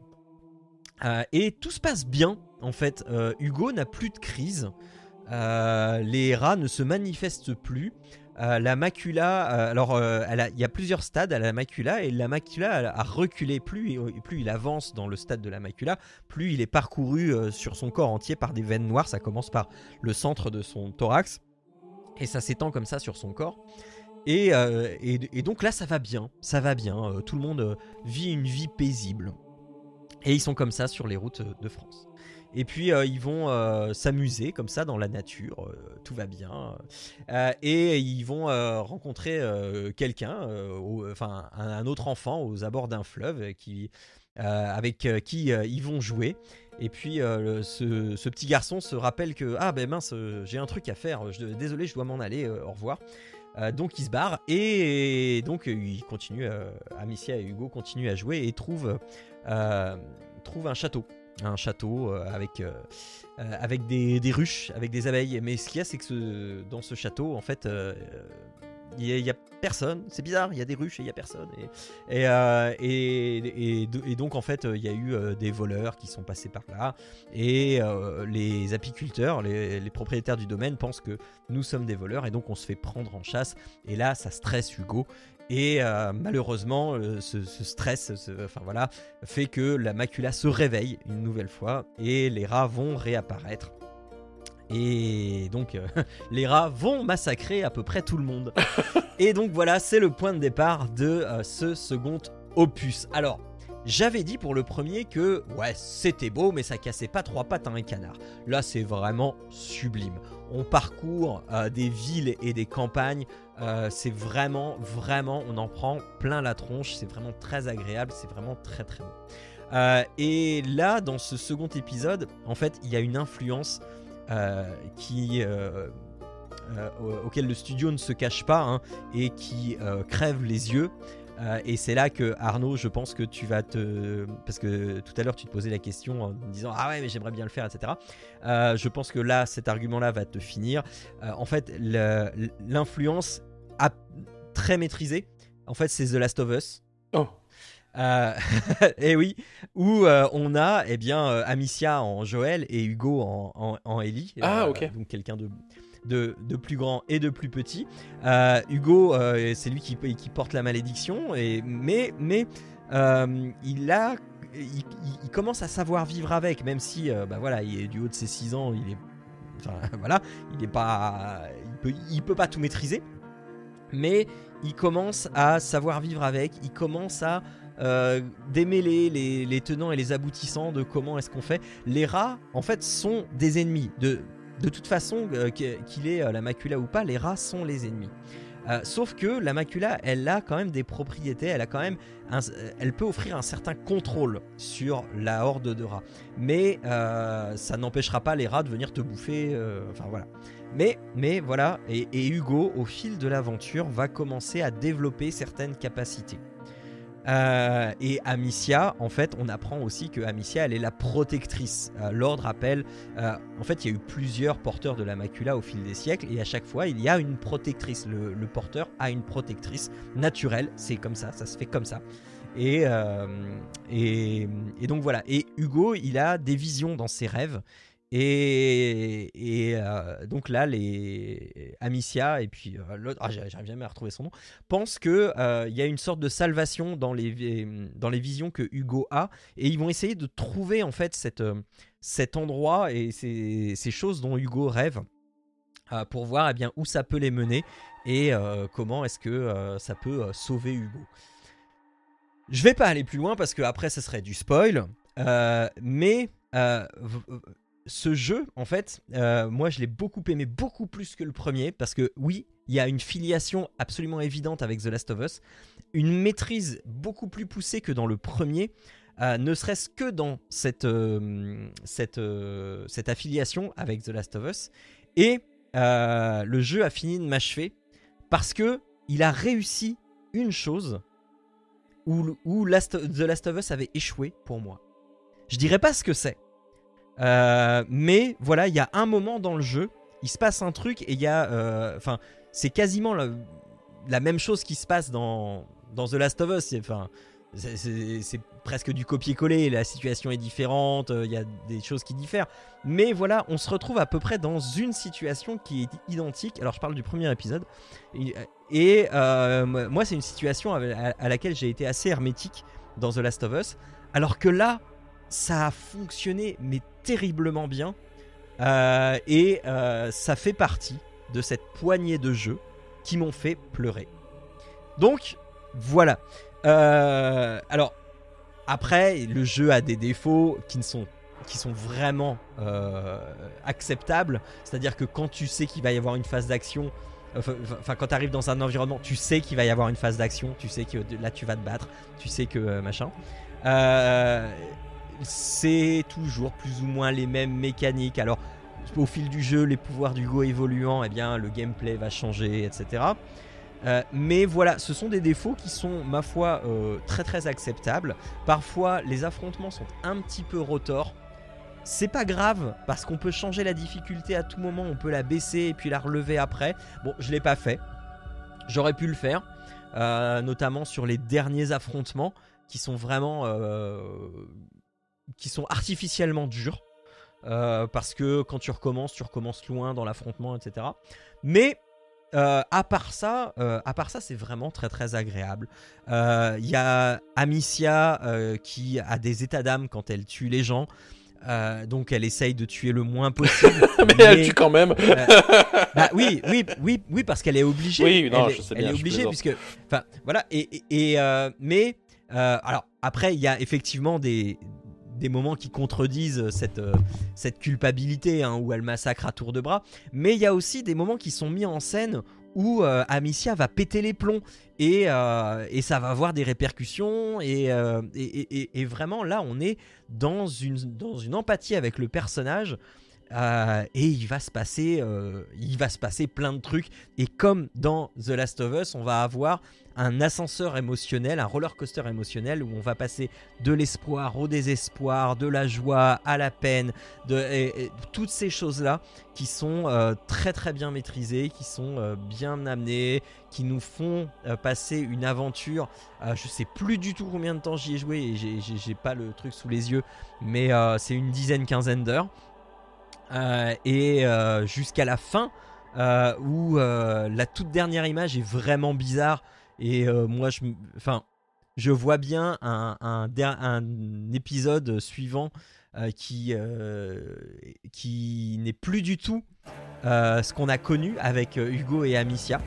Et tout se passe bien, en fait. Hugo n'a plus de crise. Les rats ne se manifestent plus. Euh, la macula, euh, alors euh, il y a plusieurs stades à la macula et la macula a reculé. Plus, et plus il avance dans le stade de la macula, plus il est parcouru sur son corps entier par des veines noires. Ça commence par le centre de son thorax et ça s'étend comme ça sur son corps. Et, donc là, ça va bien, ça va bien. Tout le monde vit une vie paisible. Et ils sont comme ça sur les routes de France. Et puis euh, ils vont euh, s'amuser comme ça dans la nature, euh, tout va bien. Et ils vont rencontrer quelqu'un, enfin un, autre enfant aux abords d'un fleuve avec qui ils vont jouer. Et puis ce, petit garçon se rappelle que ah ben mince, j'ai un truc à faire. Désolé, je dois m'en aller. au revoir. Donc il se barre et donc il continue. Amicia et Hugo continuent à jouer et trouvent trouvent un château un château euh, avec, euh, euh, des, ruches, avec des abeilles. Mais ce qu'il y a, c'est que dans ce château, en fait, il y, a- personne. C'est bizarre, il y a des ruches et il y a personne. Et, et, et- et do- et donc, en fait, il y a eu des voleurs qui sont passés par là. Et les apiculteurs, les propriétaires du domaine pensent que nous sommes des voleurs. Et donc, on se fait prendre en chasse. Et là, ça stresse Hugo. Et euh, malheureusement, euh, ce, ce stress, ce- enfin voilà, fait que la macula se réveille une nouvelle fois et les rats vont réapparaître. Et donc, euh, les rats vont massacrer à peu près tout le monde. et donc voilà, c'est le point de départ de ce second opus. Alors, j'avais dit pour le premier que, ouais, c'était beau, mais ça cassait pas trois pattes à un canard. Là, c'est vraiment sublime. On parcourt euh, des villes et des campagnes. Euh, c'est vraiment, vraiment, on en prend plein la tronche. C'est vraiment très agréable. C'est vraiment très, très beau. Euh, et là, dans ce second épisode, en fait, il y a une influence qui, au- auquel le studio ne se cache pas hein, et qui crève les yeux. Euh, et c'est là que Arnaud, je pense que tu vas te. Parce que tout à l'heure, tu te posais la question en disant Ah ouais, mais j'aimerais bien le faire, etc. Euh, je pense que là, cet argument-là va te finir. Euh, en fait, l'influence très maîtrisé. En fait, c'est The Last of Us. Oh. Et oui, où on a eh bien Amicia en Joël et Hugo en, en, en Ellie. Ah, ok. Donc quelqu'un de, de, de plus grand et de plus petit. Euh, Hugo, euh, c'est lui qui, qui porte la malédiction, et, mais, mais euh, il a. Il, commence à savoir vivre avec, même si, bah voilà, il est du haut de ses 6 ans, il est, enfin voilà, il est pas, il peut, il peut pas tout maîtriser, mais il commence à savoir vivre avec, il commence à démêler les, les tenants et les aboutissants de comment est-ce qu'on fait. Les rats, en fait, sont des ennemis. De, de toute façon, euh, qu'- qu'il ait euh, la macula ou pas, les rats sont les ennemis. Euh, sauf que la macula, elle a quand même des propriétés, elle peut offrir un certain contrôle sur la horde de rats. Mais ça n'empêchera pas les rats de venir te bouffer. enfin voilà. Mais, mais voilà, et Hugo, au fil de l'aventure, va commencer à développer certaines capacités. Euh, et Amicia, en fait, on apprend aussi que Amicia, elle est la protectrice. Euh, L'ordre appelle. euh, en fait, il y a eu plusieurs porteurs de la macula au fil des siècles, et à chaque fois, il y a une protectrice. Le, porteur a une protectrice naturelle. C'est comme ça, ça se fait comme ça. Et, et donc voilà. Et Hugo, il a des visions dans ses rêves. Et, euh, donc là, les Amicia et puis euh, l'autre, ah, j'arrive jamais à retrouver son nom, pensent que euh, il y a une sorte de salvation dans les, dans les visions que Hugo a, et ils vont essayer de trouver en fait cette, euh, cet endroit et ces, choses dont Hugo rêve euh, pour voir eh bien où ça peut les mener et euh, comment est-ce que euh, ça peut euh, sauver Hugo. Je vais pas aller plus loin parce que après ça serait du spoil, euh, mais euh, ce jeu, en fait, euh, moi je l'ai beaucoup aimé, beaucoup plus que le premier, parce que oui, il y a une filiation absolument évidente avec The Last of Us, une maîtrise beaucoup plus poussée que dans le premier, euh, ne serait-ce que dans cette, euh, cette, cette affiliation avec The Last of Us, et le jeu a fini de m'achever, parce que il a réussi une chose où, où The Last of Us avait échoué pour moi. Je dirais pas ce que c'est. Euh, mais voilà, il y a un moment dans le jeu, il se passe un truc et il y a. euh, Enfin, c'est quasiment la, même chose qui se passe dans, dans The Last of Us. Enfin, c'est- presque du copier-coller. La situation est différente, euh, il y a des choses qui diffèrent. Mais voilà, on se retrouve à peu près dans une situation qui est identique. Alors, je parle du premier épisode. Et, moi, c'est une situation à- à laquelle j'ai été assez hermétique dans The Last of Us. Alors que là, ça a fonctionné, mais terriblement bien. Euh, et euh, ça fait partie de cette poignée de jeux qui m'ont fait pleurer. Donc, voilà. Euh, alors, après, le jeu a des défauts qui ne sont qui sont vraiment acceptables. C'est-à-dire que quand tu sais qu'il va y avoir une phase d'action, enfin, quand tu arrives dans un environnement, tu sais qu'il va y avoir une phase d'action, tu sais que là tu vas te battre, tu sais que machin. C'est toujours plus ou moins les mêmes mécaniques. Alors, au fil du jeu, les pouvoirs du Go évoluant, eh bien, le gameplay va changer, etc. Euh, mais voilà, ce sont des défauts qui sont, ma foi, euh, très très acceptables. Parfois, les affrontements sont un petit peu rotors. C'est pas grave parce qu'on peut changer la difficulté à tout moment, on peut la baisser et puis la relever après. Bon, je l'ai pas fait. J'aurais pu le faire, euh, notamment sur les derniers affrontements qui sont vraiment, qui sont artificiellement durs. Euh, parce que quand tu recommences, tu recommences loin dans l'affrontement, etc. Mais euh, à part ça, euh, à part ça, c'est vraiment très très agréable. Euh, Il y a Amicia qui a des états d'âme quand elle tue les gens. Donc elle essaye de tuer le moins possible. mais elle tue quand même. Bah oui, oui, oui, oui, parce qu'elle est obligée. Oui, non, elle, je sais elle bien, est je obligée puisque, enfin, voilà. Et, et, et, mais alors après, il y a effectivement des des moments qui contredisent cette euh, culpabilité hein, où elle massacre à tour de bras. Mais il y a aussi des moments qui sont mis en scène où euh, Amicia va péter les plombs. Et, euh, et ça va avoir des répercussions. Et, vraiment là on est dans une empathie avec le personnage euh, et il va se passer euh, il va se passer plein de trucs. Et comme dans The Last of Us on va avoir un ascenseur émotionnel un roller coaster émotionnel où on va passer de l'espoir au désespoir de la joie à la peine de toutes ces choses là qui sont euh, très très bien maîtrisées qui sont bien amenées qui nous font passer une aventure. Je sais plus du tout combien de temps j'y ai joué et j'ai- pas le truc sous les yeux mais c'est une dizaine quinzaine d'heures et euh, jusqu'à la fin euh, où euh, la toute dernière image est vraiment bizarre. Et euh, moi je enfin je vois bien un, épisode suivant euh, qui euh, qui n'est plus du tout euh, ce qu'on a connu avec euh, Hugo et Amicia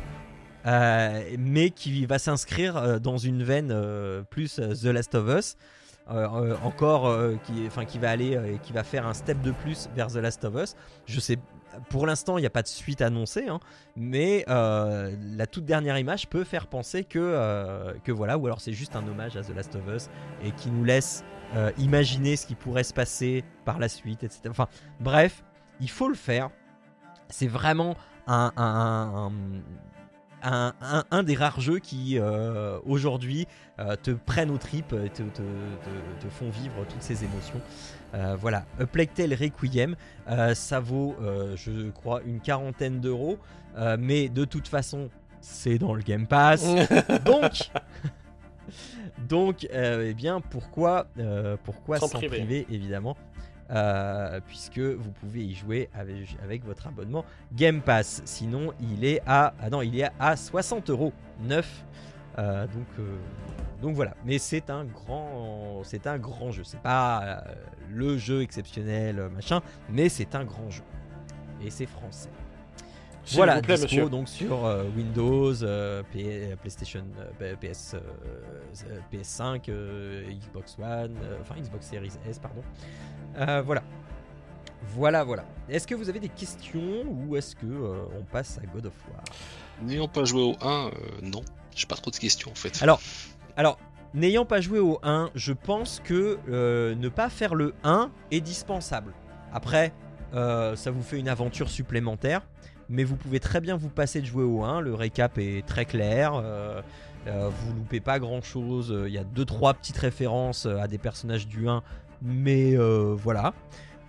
euh, mais qui va s'inscrire euh, dans une veine euh, plus euh, The Last of Us. euh, euh, encore euh, qui, enfin, qui va aller euh, et qui va faire un step de plus vers The Last of Us. Je sais, pour l'instant, il n'y a pas de suite annoncée, hein, mais euh, la toute dernière image peut faire penser que, euh, que voilà, ou alors c'est juste un hommage à The Last of Us et qui nous laisse euh, imaginer ce qui pourrait se passer par la suite, etc. Enfin, bref, il faut le faire. C'est vraiment un- un, un- un des rares jeux qui euh, aujourd'hui euh, te prennent aux tripes et te, te- te- te font vivre toutes ces émotions. Euh, voilà, A Plague Tale Requiem, ça vaut, je crois, une quarantaine d'euros, mais de toute façon, c'est dans le Game Pass. donc, donc, eh bien, pourquoi, pourquoi S'en priver, évidemment euh, puisque vous pouvez y jouer avec, votre abonnement Game Pass. Sinon, il est à, ah non, il est à 60 euros neuf. Euh, donc, euh, donc voilà. Mais c'est un grand, c'est un grand jeu. C'est pas le jeu exceptionnel, machin, mais c'est un grand jeu. Et c'est français. Voilà, vous plaît, dispo monsieur. donc sur euh, Windows, euh, P- PlayStation, euh, PS, euh, euh, PS5, euh, Xbox One, euh, enfin Xbox Series S, pardon. Euh, voilà. Voilà, voilà. Est-ce que vous avez des questions ou est-ce que euh, on passe à God of War? N'ayant pas joué au 1, euh, non. J'ai pas trop de questions en fait. Alors, Alors, n'ayant pas joué au 1, je pense que euh, ne pas faire le 1 est dispensable. Après, euh, ça vous fait une aventure supplémentaire, mais vous pouvez très bien vous passer de jouer au 1. Le récap est très clair. euh, euh, vous loupez pas grand chose. Il y a 2-3 petites références euh, à des personnages du 1, mais euh, voilà.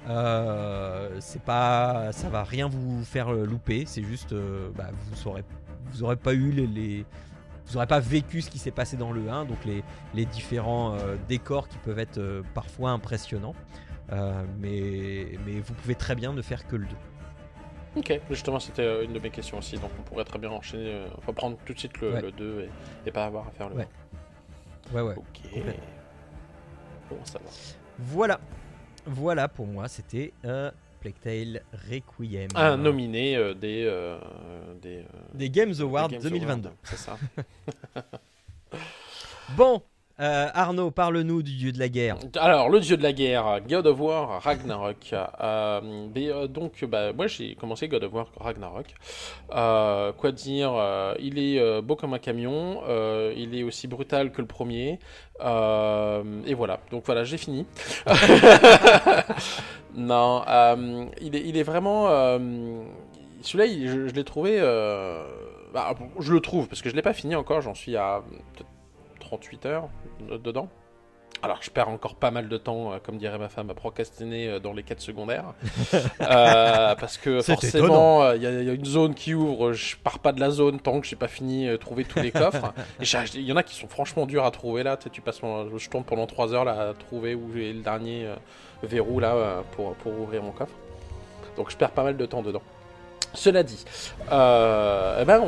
Euh, c'est pas, ça va rien vous faire louper. C'est juste, bah, vous aurez pas eu les, vous aurez pas vécu ce qui s'est passé dans le 1, donc les, les différents décors qui peuvent être parfois impressionnants. Mais, mais vous pouvez très bien ne faire que le 2. Ok, justement, c'était euh, une de mes questions aussi. Donc, on pourrait très bien enchaîner, euh, enfin, prendre tout de suite le, Ouais. le 2 et, et pas avoir à faire le Ouais. 1. Ouais, ouais. Ok. Bon, ça va. Voilà. Voilà pour moi, c'était euh, Plague Tale Requiem. Un nominé euh, des, euh, des, euh, Des Games des Awards Games 2022. Awards, C'est ça. Bon, euh, Arnaud, parle-nous du dieu de la guerre. Alors, le dieu de la guerre, God of War Ragnarok. Euh, euh, donc, bah, moi j'ai commencé God of War Ragnarok. Quoi dire Il est beau comme un camion. il est aussi brutal que le premier. et voilà. Donc voilà, j'ai fini. non, il, est, vraiment. Celui-là, il- je, l'ai trouvé. bah, je le trouve parce que je l'ai pas fini encore. J'en suis à 38 heures de- dedans. Alors, je perds encore pas mal de temps, euh, comme dirait ma femme, à procrastiner euh, dans les quêtes secondaires. Euh, parce que forcément, il y, a- il y a une zone qui ouvre, je pars pas de la zone tant que j'ai pas fini de trouver tous les coffres. Il y en a qui sont franchement durs à trouver là. Tu, sais, tu passes, je tombe pendant 3 heures là à trouver où j'ai le dernier euh, verrou là pour, pour ouvrir mon coffre. Donc je perds pas mal de temps dedans. Cela dit, euh, eh ben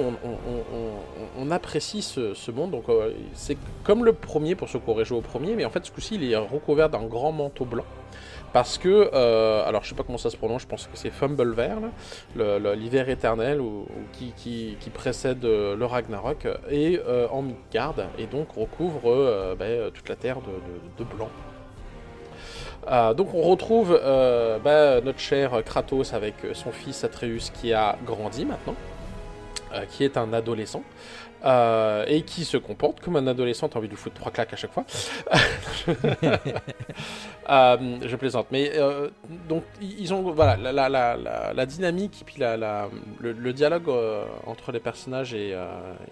on, apprécie ce, monde. Donc euh, c'est comme le premier pour ceux qui auraient joué au premier, mais en fait ce coup-ci il est recouvert d'un grand manteau blanc. Parce que, euh, alors je sais pas comment ça se prononce, je pense que c'est Fumblever, là, le- le- l'hiver éternel qui, précède le Ragnarok, et en Midgard, et donc recouvre ben, toute la terre de blanc. Euh, donc on retrouve euh, bah, notre cher Kratos avec son fils Atreus qui a grandi maintenant, euh, qui est un adolescent. euh, et qui se comporte comme un adolescent, t'as envie de lui foutre trois claques à chaque fois. Euh, je plaisante, mais euh, donc ils ont voilà la, la, la, la- la dynamique et puis le, le dialogue euh, entre les personnages est, euh,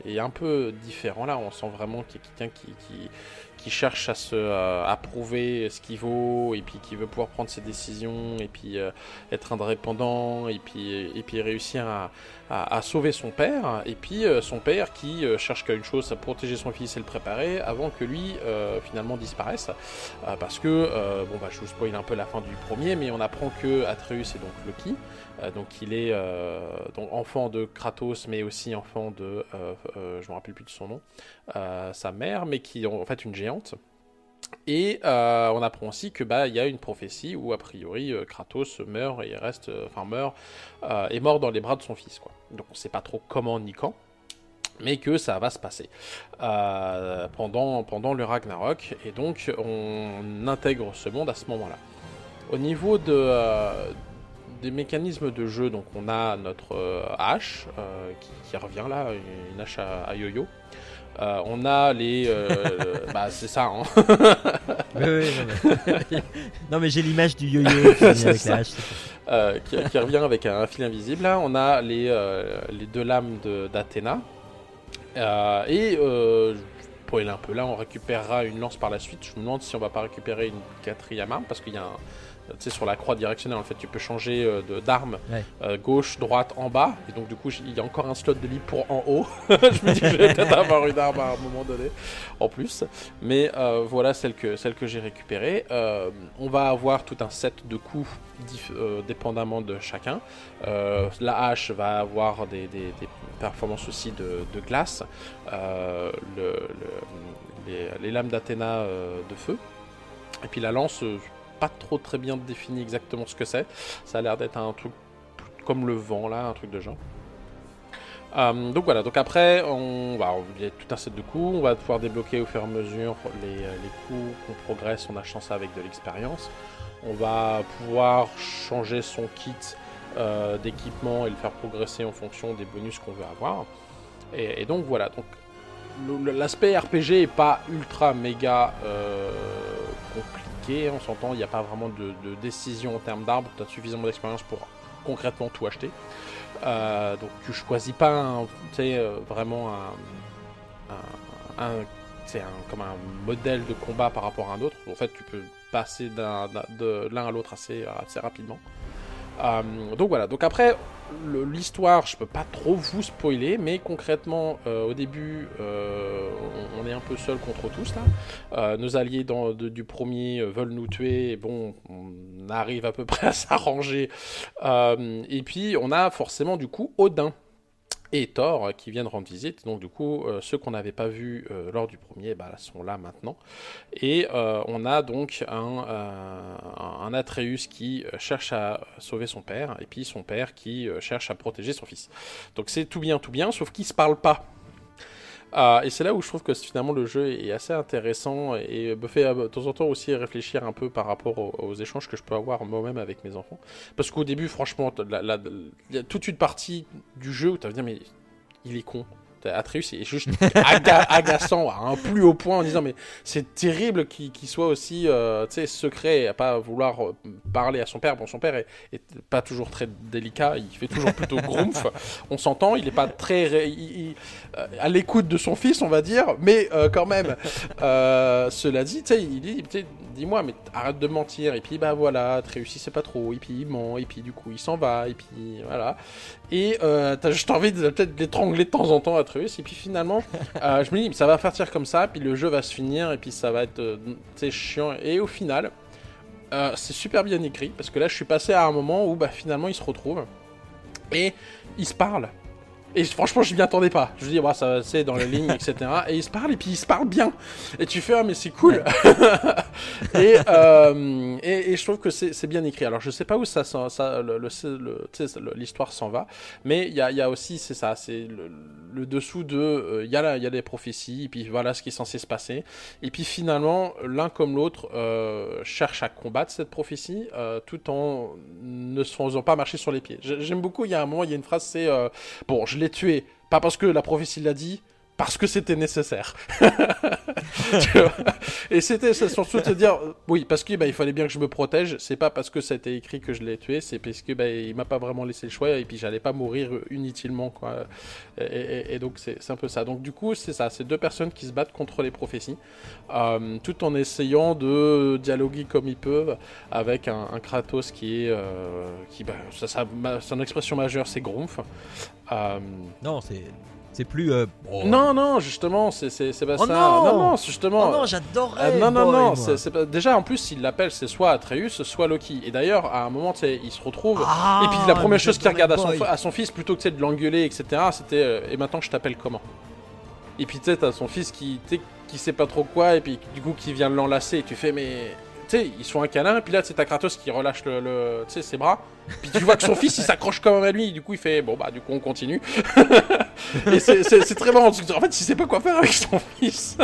est un peu différent là. On sent vraiment qu'il y a quelqu'un qui, qui, qui cherche à se euh, à prouver ce qu'il vaut et puis qui veut pouvoir prendre ses décisions et puis euh, être indépendant et puis et puis réussir à, sauver son père. Et puis euh, son père qui euh, cherche qu'à une chose, à protéger son fils et le préparer avant que lui finalement disparaisse. Parce que bon bah je vous spoil un peu la fin du premier mais on apprend que Atreus est donc Loki donc il est euh, enfant de Kratos mais aussi enfant de euh, euh, je me rappelle plus de son nom euh, sa mère mais qui est en fait une géante. Et euh, on apprend aussi que bah y a une prophétie où a priori euh, Kratos meurt et reste euh, enfin meurt euh, est mort dans les bras de son fils quoi. Donc on sait pas trop comment ni quand mais que ça va se passer euh, pendant, pendant le Ragnarok, et donc on intègre ce monde à ce moment-là. Au niveau de, euh, des mécanismes de jeu, donc on a notre euh, hache euh, qui, qui revient là, une hache à, à yo-yo. Euh, on a les... bah c'est ça, hein. Oui, oui, non, mais, non, mais j'ai l'image du yo-yo qui vient C'est avec ça. la hache. qui, qui revient avec un fil invisible. Là, on a les, les deux lames de- d'Athéna. Euh, et spoil un peu là, on récupérera une lance par la suite. Je me demande si on va pas récupérer une quatrième arme parce qu'il y a un, tu sais, sur la croix directionnelle, en fait, tu peux changer euh, de- d'arme Ouais. euh, gauche, droite, en bas. Et donc, du coup, il y a encore un slot de libre pour en haut. je me dis que je vais peut-être avoir une arme à un moment donné, en plus. Mais euh, voilà celle que, celle que j'ai récupérée. Euh, on va avoir tout un set de coups dépendamment de chacun. La hache va avoir des, des- des performances aussi de, de glace. Le- le- les, les lames d'Athéna de feu. Et puis la lance, pas trop très bien défini exactement ce que c'est. Ça a l'air d'être un truc comme le vent là, un truc de genre. Euh, donc voilà, donc après, on va, a tout un set de coups, on va pouvoir débloquer au fur et à mesure les, euh, coups qu'on progresse en achetant ça avec de l'expérience. On va pouvoir changer son kit euh, d'équipement et le faire progresser en fonction des bonus qu'on veut avoir. Et, donc voilà, donc l'aspect RPG est pas ultra méga euh, compliqué, on s'entend, il n'y a pas vraiment de, décision en termes d'arbres, tu as suffisamment d'expérience pour concrètement tout acheter. Euh, donc tu choisis pas un- euh, vraiment un, un, un- comme un modèle de combat par rapport à un autre. En fait, tu peux passer d'un- de l'un à l'autre assez, assez rapidement. Euh, donc voilà, donc après, l'histoire, je peux pas trop vous spoiler, mais concrètement, euh, au début, euh, on, est un peu seul contre tous là. Euh, nos alliés du premier veulent nous tuer, et bon, on arrive à peu près à s'arranger. Et puis, on a forcément du coup Odin et Thor euh, qui viennent rendre visite. Donc du coup, euh, ceux qu'on n'avait pas vus euh, lors du premier bah, sont là maintenant. Et on a donc un, un Atreus qui cherche à sauver son père, et puis son père qui cherche à protéger son fils. Donc c'est tout bien, tout bien, sauf qu'ils se parlent pas. Ah, et c'est là où je trouve que finalement le jeu est assez intéressant et me fait euh, de temps en temps aussi réfléchir un peu par rapport aux, aux échanges que je peux avoir moi-même avec mes enfants. Parce qu'au début, franchement, il y a toute une partie du jeu où tu vas dire, mais il est con. Atreus est juste aga- agaçant à un plus haut point en disant mais c'est terrible qu'il soit aussi euh, secret et à pas vouloir euh, parler à son père. Bon, son père est, est pas toujours très délicat, il fait toujours plutôt grumph. On s'entend, il est pas très ré- il- il- euh, à l'écoute de son fils, on va dire, mais euh, quand même. Euh, cela dit, il dit, dis-moi, mais arrête de mentir. Et puis bah voilà, Atreus il sait pas trop. Et puis il ment. Et puis du coup il s'en va. Et puis voilà. Et t'as juste envie de peut-être l'étrangler de temps en temps, Atreus. Et puis finalement, euh, je me dis, ça va partir comme ça. Puis le jeu va se finir. Et puis ça va être, euh, chiant. Et au final, euh, c'est super bien écrit. Parce que là, je suis passé à un moment où bah, finalement ils se retrouvent. Et ils se parlent. Et franchement, je m'y attendais pas. Je me dis, bah, ça c'est dans les lignes, etc. Et ils se parlent, et puis ils se parlent bien. Et tu fais, ah, mais c'est cool. et, euh, et, et je trouve que c'est bien écrit. Alors, je sais pas où ça, ça le- l'histoire s'en va, mais il y a, il y a aussi, c'est ça, c'est le, le dessous de, euh, il y a là, il y a des prophéties, et puis voilà ce qui est censé se passer. Et puis finalement, l'un comme l'autre euh, cherche à combattre cette prophétie, euh, tout en ne se faisant pas marcher sur les pieds. J'ai- J'aime beaucoup. Il y a un moment, il y a une phrase, c'est euh, bon, je tué, pas parce que la prophétie l'a dit. Parce que c'était nécessaire. Et c'était surtout de dire, oui, parce que bah, fallait bien que je me protège. C'est pas parce que c'était écrit que je l'ai tué, c'est parce que bah, m'a pas vraiment laissé le choix et puis j'allais pas mourir inutilement, quoi. Et, donc c'est un peu ça. Donc du coup, c'est ça, c'est deux personnes qui se battent contre les prophéties, euh, tout en essayant de dialoguer comme ils peuvent avec un, Kratos qui est, euh, qui, bah, ça, ça- son expression majeure, c'est Grumph. Euh, Non, c'est c'est plus. euh, oh. non, non, justement, c'est pas Oh ça. non non, non, justement. Oh non, j'adorais. Euh, non, non, Boy, non, déjà en plus, il l'appelle, c'est soit Atreus, soit Loki. Et d'ailleurs, à un moment, tu sais, il se retrouve. Ah, et puis la première chose qu'il regarde à son, Boy. à son fils, plutôt que de l'engueuler, etc., c'était euh, Et maintenant, je t'appelle comment? Et puis tu sais, t'as son fils qui, qui sait pas trop quoi, et puis du coup, qui vient l'enlacer, et tu fais, mais. Sais, ils se font un câlin, et puis là, c'est ta Kratos qui relâche le, le- tu sais, ses bras. Puis tu vois que son fils, il s'accroche quand même à lui, et du coup, il fait, bon, bah, du coup, on continue. et c'est- très marrant, en fait, il sait pas quoi faire avec son fils.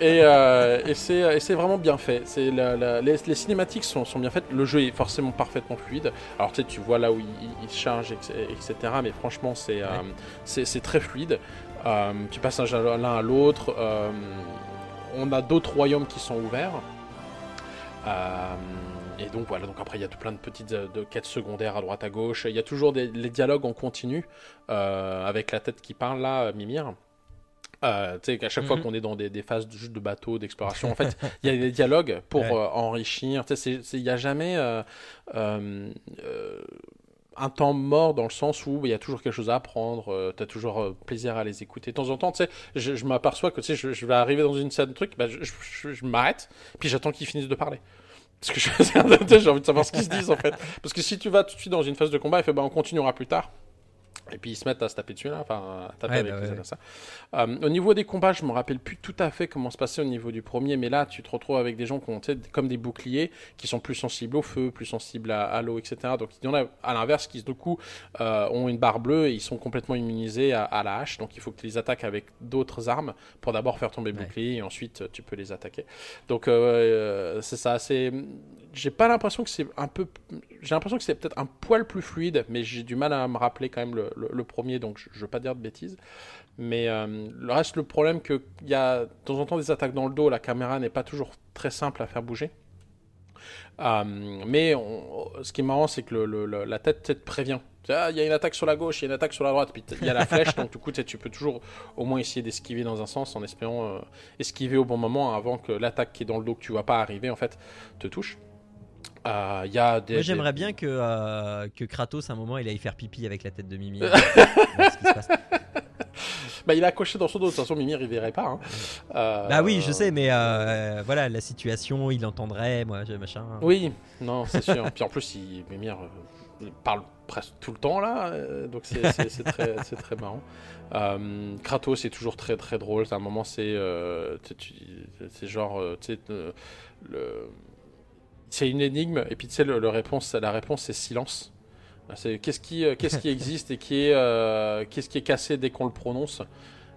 et euh, et c'est vraiment bien fait. C'est les, les cinématiques sont, sont bien faites. Le jeu est forcément parfaitement fluide. Alors tu sais, tu vois là où il, il- charge, etc. mais franchement, c'est euh, c'est très fluide. Euh, tu passes l'un à l'autre. euh, on a d'autres royaumes qui sont ouverts. Euh, et donc voilà, donc après il y a tout plein de petites euh, de quêtes secondaires à droite à gauche. Il y a toujours des, les dialogues en continu euh, avec la tête qui parle là, Mimir. Euh, tu sais, qu'à chaque fois Mhm. qu'on est dans des, des phases juste de bateau, d'exploration, en fait, il y a des dialogues pour Ouais. euh, enrichir. Tu sais, il n'y a jamais euh, un temps mort dans le sens où il y a toujours quelque chose à apprendre, tu as toujours euh, plaisir à les écouter. De temps en temps, tu sais, je, m'aperçois que tu je, vais arriver dans une scène de truc, bah, je, je- m'arrête, puis j'attends qu'ils finissent de parler. Parce que j'ai envie de savoir ce qu'ils se disent en fait. Parce que si tu vas tout de suite dans une phase de combat, il fait bah, on continuera plus tard. Et puis ils se mettent à se taper dessus là, enfin à taper Ouais, avec bah les ouais. adversaires. Euh, au niveau des combats, je me rappelle plus tout à fait comment se passait au niveau du premier, mais là tu te retrouves avec des gens qui ont comme des boucliers, qui sont plus sensibles au feu, plus sensibles à, à l'eau, etc. Donc il y en a à l'inverse qui du coup euh, ont une barre bleue et ils sont complètement immunisés à, à la hache, donc il faut que tu les attaques avec d'autres armes pour d'abord faire tomber le Ouais. bouclier et ensuite euh, tu peux les attaquer. Donc euh, c'est ça, c'est j'ai pas l'impression que c'est un peu j'ai l'impression que c'est peut-être un poil plus fluide mais j'ai du mal à me rappeler quand même le, premier donc je, je veux pas dire de bêtises. Mais euh, le reste le problème que il y a de temps en temps des attaques dans le dos la caméra n'est pas toujours très simple à faire bouger. Euh, mais ce qui est marrant c'est que la tête, tête prévient. Ah, il y a une attaque sur la gauche il y a une attaque sur la droite. Puis il y a la flèche donc du coup tu peux toujours au moins essayer d'esquiver dans un sens en espérant euh, esquiver au bon moment avant que l'attaque qui est dans le dos que tu vois pas arriver en fait te touche Euh, il y a des, Moi, des- j'aimerais bien que, euh, que Kratos, à un moment, il aille faire pipi avec la tête de Mimi. Voir ce qui se passe. Bah, il a coché dans son dos, de toute façon, Mimir, il verrait pas. hein. Euh, Bah oui, je sais, mais euh, voilà, la situation, il entendrait, moi, machin. Oui, non, c'est sûr. Puis en plus, il, Mimir il parle presque tout le temps, là, donc c'est c'est- c'est très, c'est très marrant. Euh, Kratos, c'est toujours très très drôle. À un moment, c'est c'est genre, tu sais, le... c'est une énigme, et puis tu sais, le, le réponse, la réponse, c'est silence. C'est qu'est-ce qui, euh, qu'est-ce qui existe et qui est, euh, qu'est-ce qui est cassé dès qu'on le prononce.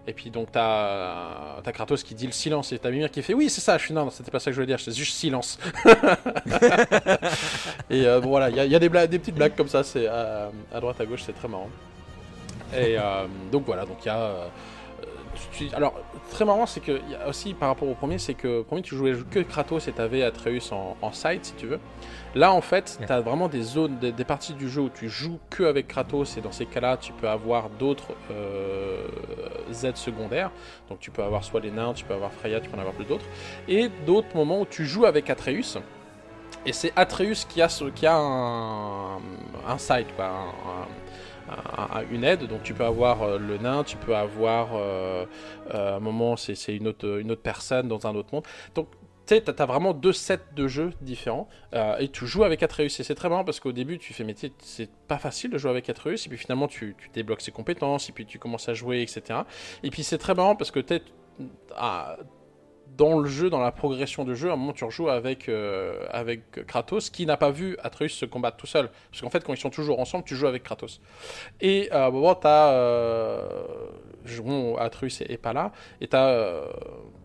Et puis donc t'as as Kratos qui dit le silence et t'as Mimir qui fait oui c'est ça. Je suis non, non, c'était pas ça que je voulais dire. C'est juste silence. et euh, bon, voilà, il y, a- il y a des, blagues, des petites blagues comme ça. C'est à droite à gauche, c'est très marrant. Et donc voilà, donc il y a. tu- tu- alors très marrant, c'est que il y a aussi par rapport au premier, c'est que premier tu jouais que Kratos et t'avais Atreus en, en side si tu veux. Là en fait, Ouais. t'as vraiment des zones, des, des parties du jeu où tu joues que avec Kratos et dans ces cas-là, tu peux avoir d'autres euh, Z secondaires. Donc tu peux avoir soit les nains, tu peux avoir Freya, tu peux en avoir plus d'autres. Et d'autres moments où tu joues avec Atreus. Et c'est Atreus qui a, ce- qui a un, un side, quoi, un- un- un- une aide. Donc tu peux avoir euh, le nain, tu peux avoir euh, euh, un moment c'est une autre, une autre personne dans un autre monde. Donc tu vraiment deux sets de jeux différents et tu joues avec Atreus et c'est très marrant parce qu'au début tu fais mais c'est pas facile de jouer avec Atreus et puis finalement tu, débloques ses compétences et puis tu commences à jouer etc. Et puis c'est très marrant parce que tu dans le jeu, dans la progression du jeu, à un moment tu rejoues avec, euh, avec Kratos qui n'a pas vu Atreus se combattre tout seul. Parce qu'en fait, quand ils sont toujours ensemble, tu joues avec Kratos. Et euh, à un moment, t'as. Euh, Atreus est, est pas là. Et t'as.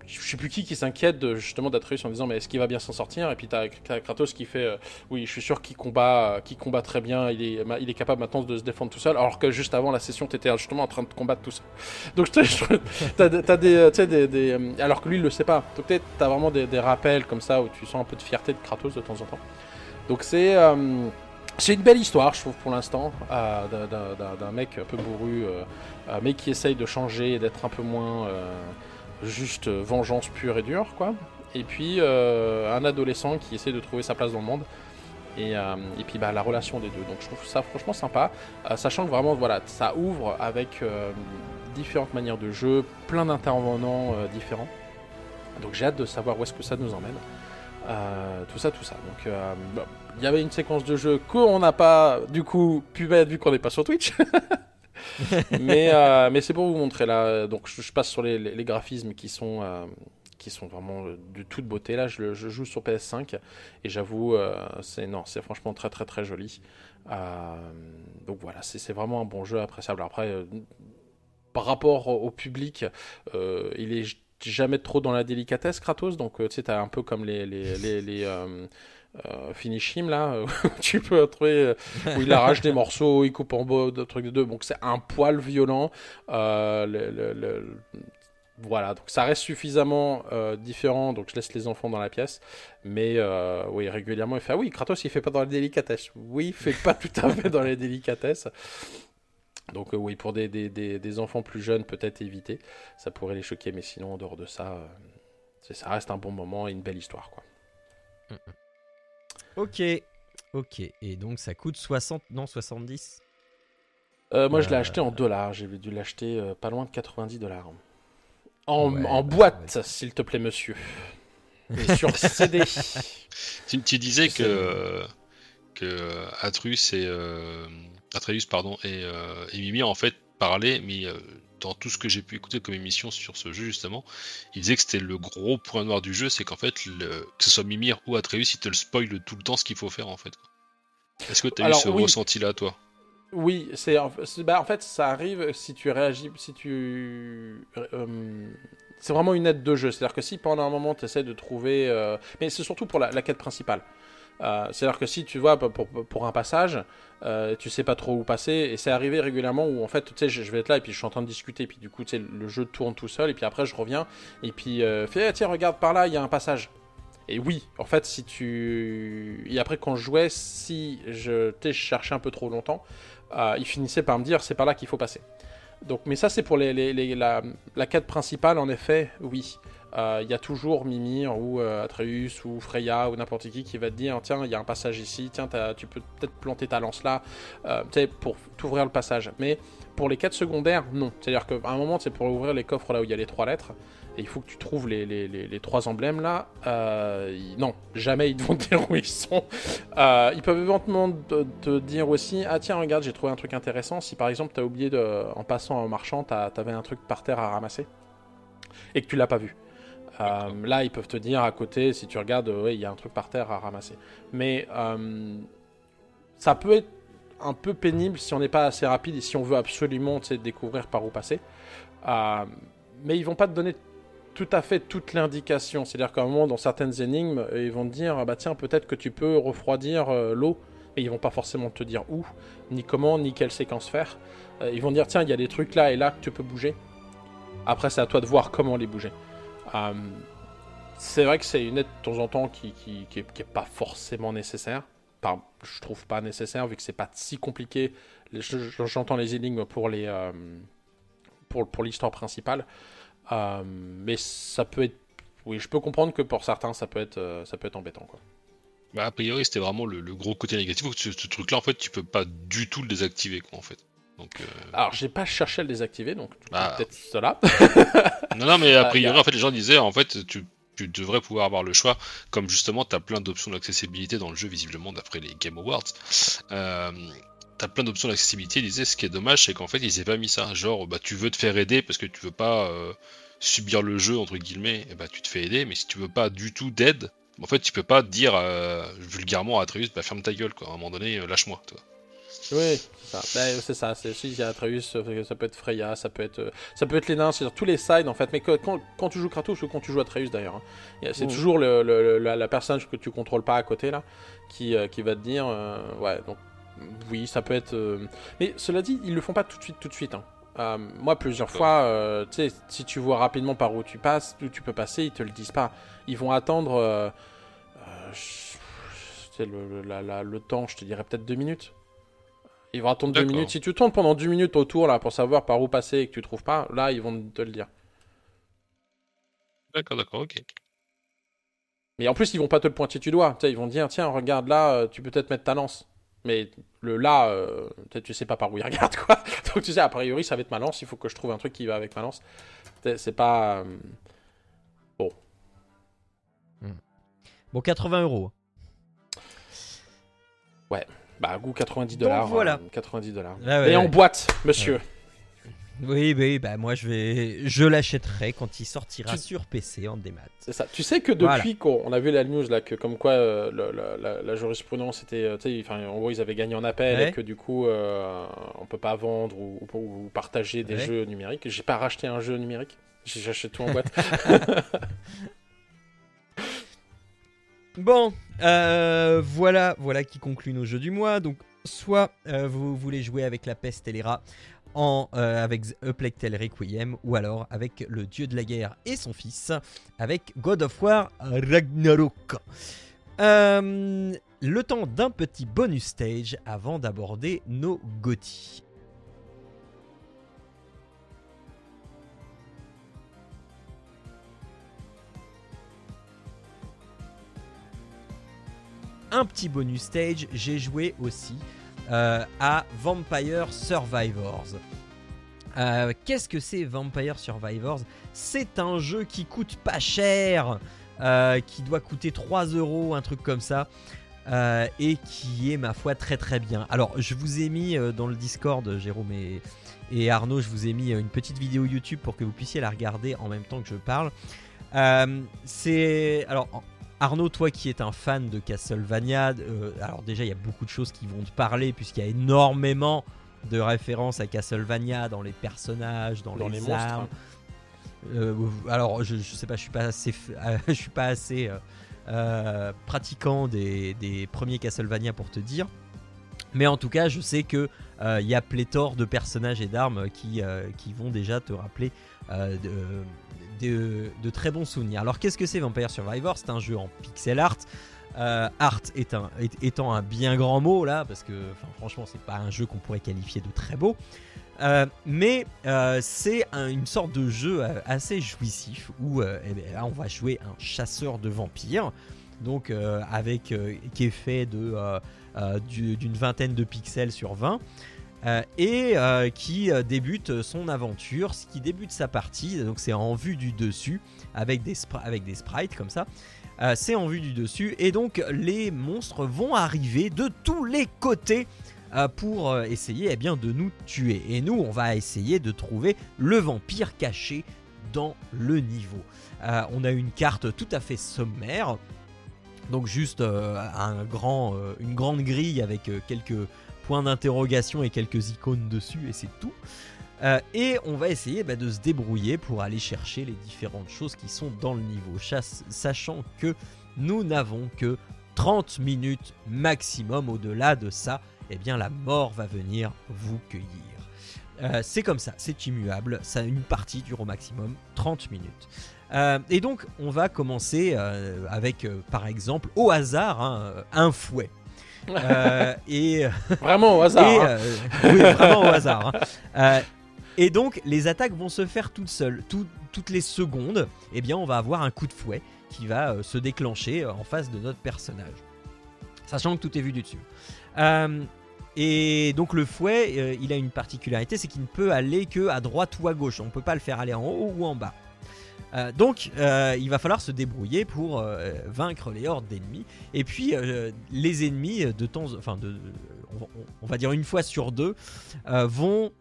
Euh, je sais plus qui qui s'inquiète justement d'Atreus en disant mais est-ce qu'il va bien s'en sortir? Et puis t'as Kratos qui fait euh, oui je suis sûr qu'il combat euh, qu'il combat très bien il est il est capable maintenant de se défendre tout seul alors que juste avant la session t'étais justement en train de combattre tout seul. Donc t'as t'as des euh, des, des, euh, alors que lui il le sait pas. Donc t'as vraiment des, rappels comme ça où tu sens un peu de fierté de Kratos de temps en temps. Donc c'est euh, c'est une belle histoire, je trouve, pour l'instant, euh, d'un- mec un peu bourru, euh, euh, mais qui essaye de changer et d'être un peu moins euh, juste euh, vengeance pure et dure, quoi. Et puis euh, un adolescent qui essaie de trouver sa place dans le monde. Et, euh, et puis bah, la relation des deux. Donc je trouve ça franchement sympa, sachant que vraiment voilà, ça ouvre avec différentes manières de jeu, plein d'intervenants différents. Donc j'ai hâte de savoir où est-ce que ça nous emmène. Tout ça, tout ça. Donc il y avait une séquence de jeu qu'on n'a pas du coup pu mettre vu qu'on n'est pas sur Twitch. mais euh, mais c'est pour vous montrer là. Donc je, passe sur les, graphismes qui sont euh, vraiment euh, de toute beauté. Là, je, je joue sur PS5 et j'avoue, euh, c'est non, c'est franchement très très très joli. Donc voilà, c'est vraiment un bon jeu appréciable. Après, par rapport au public, il est jamais trop dans la délicatesse, Kratos. Donc tu sais, t'as un peu comme les, euh, euh, Finish Him là, où tu peux trouver euh, où il arrache des morceaux, il coupe en bas, de trucs de deux. Donc c'est un poil violent. Euh, voilà, donc ça reste suffisamment euh, différent, donc je laisse les enfants dans la pièce. Mais euh, oui, régulièrement, il fait Ah oui, Kratos, il fait pas dans la délicatesse. Oui, il fait pas tout à fait dans les délicatesses. Donc euh, oui, pour des, des- des- enfants plus jeunes, peut-être éviter. Ça pourrait les choquer, mais sinon, en dehors de ça, euh, ça reste un bon moment et une belle histoire. Quoi. Ok, ok. Et donc ça coûte 60, non 70 Euh, moi, je l'ai Euh, acheté en dollars. J'ai dû l'acheter euh, pas loin de 90 dollars. En, Ouais, en bah, boîte, s'il te plaît, monsieur. Et sur CD. Tu, tu disais que, que Atrus et euh, Atreus pardon, et, euh, et Mimi en fait parlaient, mais euh, dans tout ce que j'ai pu écouter comme émission sur ce jeu justement, ils disaient que c'était le gros point noir du jeu, c'est qu'en fait, le- que ce soit Mimir ou Atreus, ils te le spoilent tout le temps ce qu'il faut faire en fait. Est-ce que tu as eu ce oui. ressenti là, toi? Oui, c'est- bah, en fait ça arrive si tu réagis, si tu euh, c'est vraiment une aide de jeu. C'est-à-dire que si pendant un moment tu essaies de trouver, euh, mais c'est surtout pour la, la quête principale. Euh, C'est-à-dire que si tu vois pour, un passage, euh, tu sais pas trop où passer, et c'est arrivé régulièrement où en fait tu sais je, vais être là et puis je suis en train de discuter, puis du coup tu sais le jeu tourne tout seul et puis après je reviens et puis euh, Ah, tiens regarde par là il y a un passage. Et oui, en fait, si tu. Et après, quand je jouais, si je, je cherchais un peu trop longtemps, il finissait par me dire c'est par là qu'il faut passer. Donc, mais ça, c'est pour les, les- les- la, la quête principale, en effet, oui. Euh, Il y a toujours Mimir ou euh, Atreus ou Freya ou n'importe qui qui va te dire tiens, il y a un passage ici, tiens, t'as- tu peux peut-être planter ta lance là, euh, tu pour t'ouvrir le passage. Mais pour les quêtes secondaires, non. C'est-à-dire qu'à un moment, c'est pour ouvrir les coffres là où il y a les trois lettres. Et il faut que tu trouves les, les- trois emblèmes là. Non, jamais ils te vont te dire où ils sont. Ils peuvent éventuellement te, dire aussi Ah, tiens, regarde, j'ai trouvé un truc intéressant. Si par exemple, tu as oublié de, en passant en marchand, tu avais un truc par terre à ramasser et que tu l'as pas vu. Euh, là, ils peuvent te dire à côté, si tu regardes, euh, il y a un truc par terre à ramasser. Mais euh, ça peut être un peu pénible si on n'est pas assez rapide et si on veut absolument découvrir par où passer. Mais ils vont pas te donner tout à fait toute l'indication. C'est-à-dire qu'à un moment, dans certaines énigmes, ils vont te dire, ah bah tiens, peut-être que tu peux refroidir l'eau, mais ils vont pas forcément te dire où, ni comment, ni quelle séquence faire. Ils vont dire, tiens, il y a des trucs là et là que tu peux bouger. Après, c'est à toi de voir comment les bouger. Euh, c'est vrai que c'est une aide de temps en temps qui, qui, pas forcément nécessaire. Enfin, je trouve pas nécessaire vu que c'est pas si compliqué. J'entends les énigmes pour euh, l'histoire principale, Euh, mais ça peut être. Oui, je peux comprendre que pour certains ça peut être embêtant. Bah, a priori, c'était vraiment le, gros côté négatif. Ce, truc-là, en fait, tu peux pas du tout le désactiver. Donc, euh, Alors j'ai pas cherché à le désactiver donc Bah. peut-être cela. Non, non, mais a Euh, priori, en fait, les gens disaient, en fait, tu, tu devrais pouvoir avoir le choix, comme justement, tu as plein d'options d'accessibilité dans le jeu, visiblement, d'après les Game Awards. Euh, T'as plein d'options d'accessibilité, ils disaient, ce qui est dommage, c'est qu'en fait, ils aient pas mis ça. Genre, bah, tu veux te faire aider parce que tu veux pas euh, subir le jeu, entre guillemets, et bah, tu te fais aider, mais si tu veux pas du tout d'aide, en fait, tu peux pas dire euh, vulgairement à Atreus, bah, ferme ta gueule, quoi. À un moment donné, lâche-moi, toi. Oui, c'est ça. Ben, c'est ça. C'est si il y a Atreus, ça peut être Freya, ça peut être, euh, ça peut être les nains, c'est tous les sides en fait. Mais que- quand, quand tu joues Kratos ou quand tu joues Atreus d'ailleurs, hein, c'est Mhm. toujours le, le- la, la personne que tu contrôles pas à côté là, qui, euh, qui va te dire, euh, ouais, donc oui, ça peut être. euh, Mais cela dit, ils le font pas tout de suite, tout de suite. hein. Euh, moi, plusieurs fois, euh, tu sais, si tu vois rapidement par où tu passes, où tu peux passer, ils te le disent pas. Ils vont attendre. euh, le, le- la- la- le temps, je te dirais peut-être deux minutes. Ils vont attendre deux minutes. Si tu tournes pendant 10 minutes autour là pour savoir par où passer et que tu trouves pas, là ils vont te le dire. D'accord, d'accord, ok. Mais en plus ils vont pas te le pointer du doigt. Ils vont dire tiens regarde là, euh, tu peux peut-être mettre ta lance. Mais le là, euh, tu sais pas par où il regarde quoi. Donc tu sais a priori ça va être ma lance. Il faut que je trouve un truc qui va avec ma lance. C'est pas. euh, Bon, 80 euros. Bah goût 90 Donc, dollars. voilà. 90 dollars. Ah ouais, Et en boîte, monsieur. Oui, oui, bah moi je vais, je l'achèterai quand il sortira Tu- sur PC en démat. C'est ça. Tu sais que depuis qu'on on a vu la news là, que comme quoi euh, le- la, la jurisprudence était, euh, enfin, en gros ils avaient gagné en appel Ouais. et que du coup euh, on peut pas vendre ou, ou- ou partager des Ouais. jeux numériques. J'ai pas racheté un jeu numérique. J'ai- J'achète tout en boîte. Bon, euh, voilà, voilà qui conclut nos jeux du mois. Donc, soit euh, vous voulez jouer avec la peste et les rats en, euh, avec A Requiem, ou alors avec le dieu de la guerre et son fils, avec God of War Ragnarok. Le temps d'un petit bonus stage avant d'aborder nos GOTY. Un petit bonus stage, j'ai joué aussi euh, à Vampire Survivors. Euh, Qu'est-ce que c'est Vampire Survivors? C'est un jeu qui coûte pas cher, euh, qui doit coûter 3 euros, un truc comme ça. et qui est ma foi très très bien. Alors je vous ai mis dans le Discord, Jérôme et, Arnaud, je vous ai mis une petite vidéo YouTube pour que vous puissiez la regarder en même temps que je parle. C'est alors Arnaud, toi qui es un fan de Castlevania, euh, alors déjà il y a beaucoup de choses qui vont te parler puisqu'il y a énormément de références à Castlevania dans les personnages, dans, Dans les, armes. hein. Euh, alors je, je sais pas, je suis pas assez, euh, je suis pas assez pratiquant des, des premiers Castlevania pour te dire. Mais en tout cas, je sais que il y a pléthore de personnages et d'armes qui, qui vont déjà te rappeler de, de- très bons souvenirs. Alors, qu'est-ce que c'est Vampire Survivor C'est un jeu en pixel art. Euh, art est un- étant un bien grand mot là, parce que franchement, c'est pas un jeu qu'on pourrait qualifier de très beau. Euh, mais euh, c'est un- une sorte de jeu assez jouissif où eh ben, là, on va jouer un chasseur de vampires, donc avec qui est fait d'une vingtaine de pixels sur 20. Euh, et euh, qui euh, débute son aventure, qui débute sa partie, donc c'est en vue du dessus, avec des, sprites comme ça, c'est en vue du dessus, et donc les monstres vont arriver de tous les côtés pour essayer eh bien, de nous tuer. Et nous, on va essayer de trouver le vampire caché dans le niveau. On a une carte tout à fait sommaire. Donc juste une grande grille avec quelques points d'interrogation et quelques icônes dessus et c'est tout. Euh, et on va essayer bah, de se débrouiller pour aller chercher les différentes choses qui sont dans le niveau, chasse- sachant que nous n'avons que 30 minutes maximum. Au-delà de ça, eh bien la mort va venir vous cueillir. Euh, c'est comme ça, c'est immuable, ça une partie dure au maximum 30 minutes. Euh, et donc on va commencer avec par exemple au hasard hein, un fouet. Euh, et Vraiment au hasard. et, hein. euh, oui, vraiment au hasard. hein. Euh, et donc, les attaques vont se faire toutes seules. Tout- toutes les secondes, eh bien, on va avoir un coup de fouet qui va euh, se déclencher euh, en face de notre personnage. Sachant que tout est vu du dessus. Euh, et donc, le fouet, euh, il a une particularité, c'est qu'il ne peut aller que à droite ou à gauche. On ne peut pas le faire aller en haut ou en bas. Euh, donc, euh, il va falloir se débrouiller pour euh, vaincre les hordes d'ennemis. Et puis, les ennemis, de temps, enfin, on, va- dire une fois sur deux, vont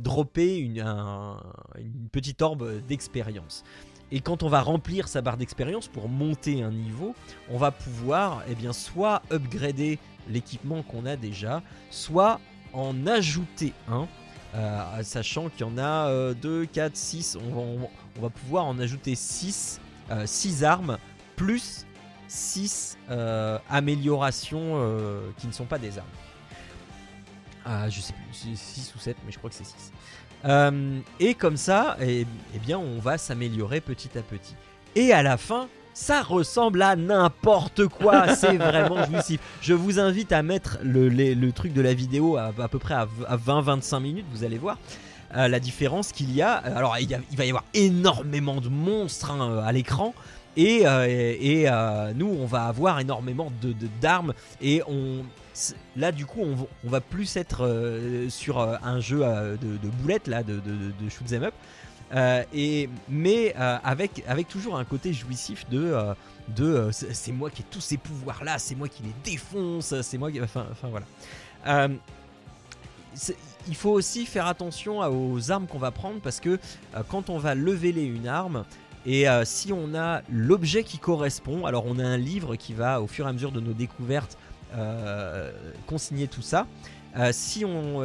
dropper une, un- une petite orbe d'expérience. Et quand on va remplir sa barre d'expérience pour monter un niveau, on va pouvoir, eh soit upgrader l'équipement qu'on a déjà, soit en ajouter un. Euh, sachant qu'il y en a 2, 4, 6, on va, pouvoir en ajouter 6, 6 armes, plus 6 améliorations euh, qui ne sont pas des armes. Ah, je sais plus, 6 ou 7, mais je crois que c'est 6. Euh, et comme ça, eh, eh bien, on va s'améliorer petit à petit. Et à la fin, ça ressemble à n'importe quoi. C'est vraiment jouissif. Je vous invite à mettre le, les- le truc de la vidéo à, à peu près à, v- à 20-25 minutes. Vous allez voir euh, la différence qu'il y a. Alors, il, y a- il va y avoir énormément de monstres hein, à l'écran. Et, euh, et, et, euh, nous, on va avoir énormément de d'armes. et on, là, du coup, on, va- on va plus être euh, sur euh, un jeu euh, de, de boulettes, là, de, de, de, shoot 'em up. Euh, mais euh, avec, toujours un côté jouissif de, euh, c'est moi qui ai tous ces pouvoirs là, c'est moi qui les défonce, c'est moi qui. Enfin, voilà. Il faut aussi faire attention aux armes qu'on va prendre parce que quand on va leveler une arme, et si on a l'objet qui correspond, alors on a un livre qui va au fur et à mesure de nos découvertes consigner tout ça. Si, on,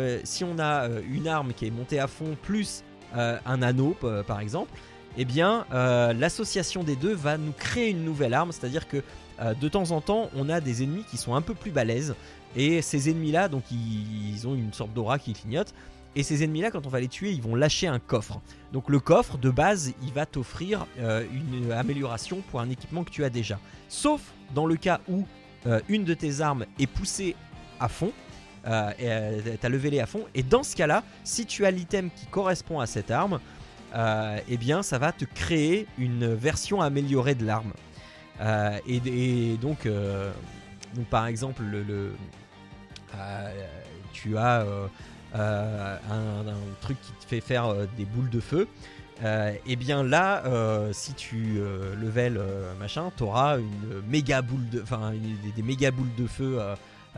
a une arme qui est montée à fond plus un anneau p- par exemple, eh bien euh, l'association des deux va nous créer une nouvelle arme, c'est-à-dire que euh, de temps en temps on a des ennemis qui sont un peu plus balèzes et ces ennemis là donc ils, ont une sorte d'aura qui clignote et ces ennemis là quand on va les tuer ils vont lâcher un coffre. Donc le coffre de base il va t'offrir euh, une amélioration pour un équipement que tu as déjà. Sauf dans le cas où euh, une de tes armes est poussée à fond, euh, et, euh, t'as levé à fond, et dans ce cas-là, si tu as l'item qui correspond à cette arme, euh, eh bien ça va te créer une version améliorée de l'arme. Euh, et, donc, par exemple, le, le- tu as un, truc qui te fait faire des boules de feu. Et bien là, si tu euh, level machin, t'auras une méga boule de, enfin des méga boules de feu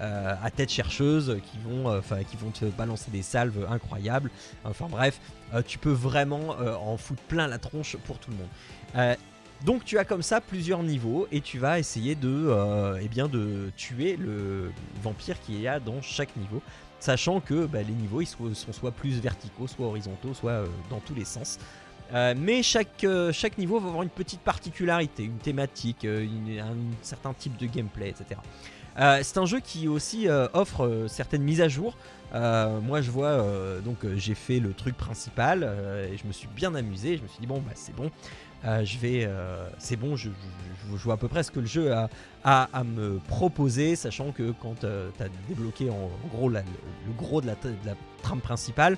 euh, à tête chercheuse qui vont, euh, qui vont te balancer des salves incroyables. Enfin bref, euh, tu peux vraiment en foutre plein la tronche pour tout le monde. Donc tu as comme ça plusieurs niveaux et tu vas essayer de, eh tuer le vampire qu'il y a dans chaque niveau, sachant que bah, les niveaux sont, soit plus verticaux, soit horizontaux, soit dans tous les sens. Mais chaque, niveau va avoir une petite particularité, une thématique, un certain type de gameplay, etc. Euh, c'est un jeu qui aussi euh, offre euh, certaines mises à jour. Moi, je vois, donc j'ai fait le truc principal et je me suis bien amusé. Je me suis dit bon, bah c'est bon, je vais, c'est bon, je, vois à peu près ce que le jeu a, à me proposer, sachant que quand tu as débloqué en, gros le, gros de la trame principale,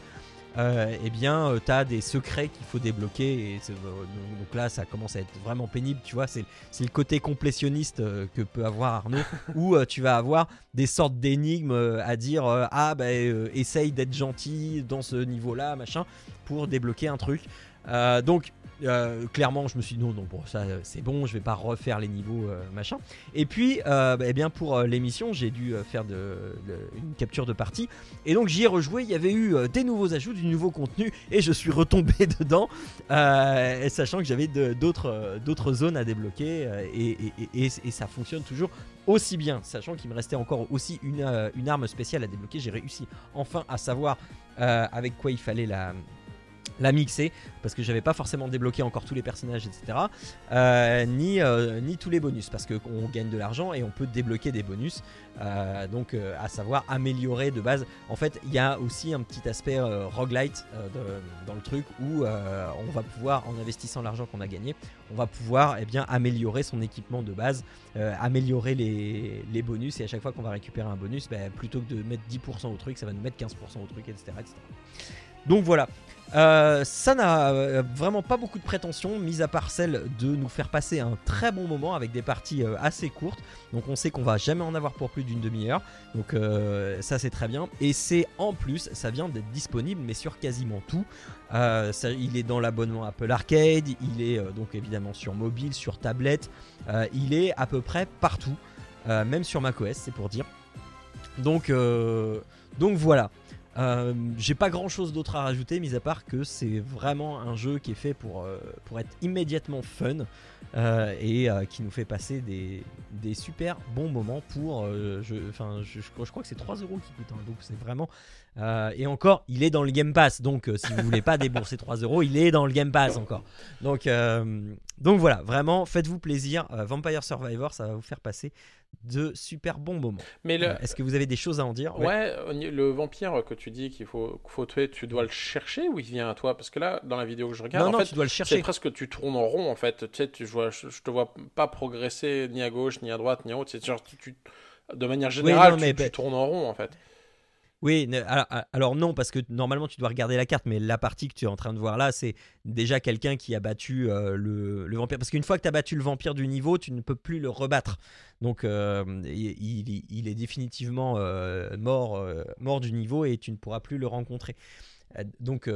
euh, eh bien, tu as des secrets qu'il faut débloquer. Et euh, donc, là, ça commence à être vraiment pénible, tu vois. C'est c'est le côté complétionniste euh, que peut avoir Arnaud, où euh, tu vas avoir des sortes d'énigmes euh, à dire euh, Ah, bah, euh, essaye d'être gentil dans ce niveau-là, machin, pour débloquer un truc. Euh, donc, euh, clairement, je me suis dit non, non, bon, ça euh, c'est bon, je vais pas refaire les niveaux, euh, machin. Et puis, bah, eh bien, pour l'émission, j'ai dû faire une capture de partie. Et donc, j'y ai rejoué. Il y avait eu des nouveaux ajouts, du nouveau contenu, et je suis retombé dedans, sachant que j'avais d'autres zones à débloquer, et, et- ça fonctionne toujours aussi bien, sachant qu'il me restait encore aussi une, une arme spéciale à débloquer. J'ai réussi enfin à savoir avec quoi il fallait la la mixer parce que j'avais pas forcément débloqué encore tous les personnages etc euh, ni, euh, ni tous les bonus parce qu'on gagne de l'argent et on peut débloquer des bonus Euh, donc à savoir améliorer de base en fait il y a aussi un petit aspect roguelite dans le truc où on va pouvoir en investissant l'argent qu'on a gagné on va pouvoir eh bien améliorer son équipement de base améliorer les, bonus et à chaque fois qu'on va récupérer un bonus bah, plutôt que de mettre 10% au truc ça va nous mettre 15% au truc etc. donc voilà euh, ça n'a euh, vraiment pas beaucoup de prétention, mis à part celle de nous faire passer un très bon moment avec des parties euh, assez courtes. Donc on sait qu'on va jamais en avoir pour plus d'une demi-heure. Donc ça c'est très bien. Et c'est en plus, ça vient d'être disponible, mais sur quasiment tout. Il est dans l'abonnement Apple Arcade, il est donc évidemment sur mobile, sur tablette, il est à peu près partout, même sur macOS, c'est pour dire. Donc, donc voilà. Euh, J'ai pas grand chose d'autre à rajouter, mis à part que c'est vraiment un jeu qui est fait pour, euh, pour être immédiatement fun euh, et qui nous fait passer des, des super bons moments pour. je, enfin, je, crois que c'est 3 euros qui coûte, hein, donc c'est vraiment. et encore, il est dans le Game Pass, donc si vous voulez pas débourser 3 euros, il est dans le Game Pass encore. Donc, donc voilà, vraiment, faites-vous plaisir. Euh, Vampire Survivor, ça va vous faire passer de super bons moments. Mais le, Euh, Est-ce que vous avez des choses à en dire? Ouais, le vampire que tu dis qu'il faut, tuer, tu dois le chercher ou il vient à toi? Parce que là, dans la vidéo que je regarde, Non, en non, fait, tu dois le c'est chercher. presque tu tournes en rond en fait. Tu sais, tu vois, je, je te vois pas progresser ni à gauche, ni à droite, ni à haut. C'est genre, tu, tu- de manière générale, non, mais tu, tu bah- tournes en rond en fait. Oui, alors, non, parce que normalement tu dois regarder la carte, mais la partie que tu es en train de voir là, c'est déjà quelqu'un qui a battu euh, le, vampire. Parce qu'une fois que tu as battu le vampire du niveau, tu ne peux plus le rebattre. Donc euh, il, est définitivement euh, mort, mort du niveau et tu ne pourras plus le rencontrer. Donc,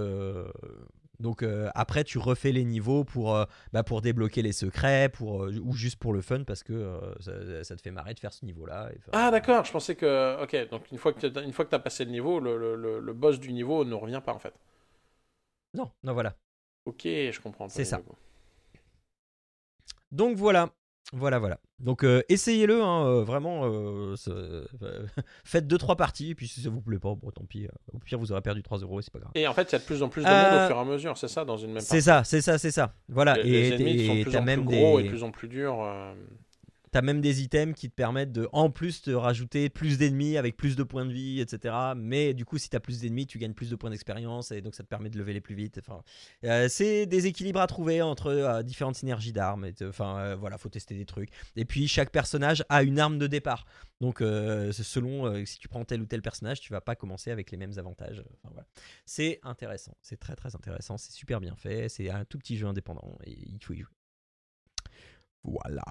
donc euh, après, tu refais les niveaux pour, euh, bah, pour débloquer les secrets pour, euh, ou juste pour le fun parce que ça, ça te fait marrer de faire ce niveau-là. et- Ah d'accord, je pensais que... Ok, donc une fois que tu as passé le niveau, le, le, le- le boss du niveau ne revient pas en fait. Non, non, voilà. Ok, je comprends. C'est ça. Donc voilà, voilà, voilà. Donc euh, essayez-le, hein, euh, vraiment. euh, faites 2-3 parties, et puis si ça vous plaît pas, bon tant pis. au pire, vous aurez perdu 3 euros, et c'est pas grave. Et en fait, il y a de plus en plus de monde au fur et à mesure, c'est ça, dans une même C'est partie ça, c'est ça, c'est ça. Voilà, Les, les et ennemis sont de et plus t'as en même plus gros des, et de plus en plus durs. Euh, t'as même des items qui te permettent de, en plus, te rajouter plus d'ennemis avec plus de points de vie, etc. Mais du coup, si t'as plus d'ennemis, tu gagnes plus de points d'expérience, et donc ça te permet de lever les plus vite. Enfin, euh, c'est des équilibres à trouver entre euh, différentes synergies d'armes. de- Enfin, euh, voilà, faut tester des trucs. Et puis chaque personnage a une arme de départ. Donc euh, selon euh, si tu prends tel ou tel personnage, tu vas pas commencer avec les mêmes avantages. Enfin, voilà. C'est intéressant, c'est très très intéressant, c'est super bien fait, c'est un tout petit jeu indépendant et il faut y jouer. Voilà.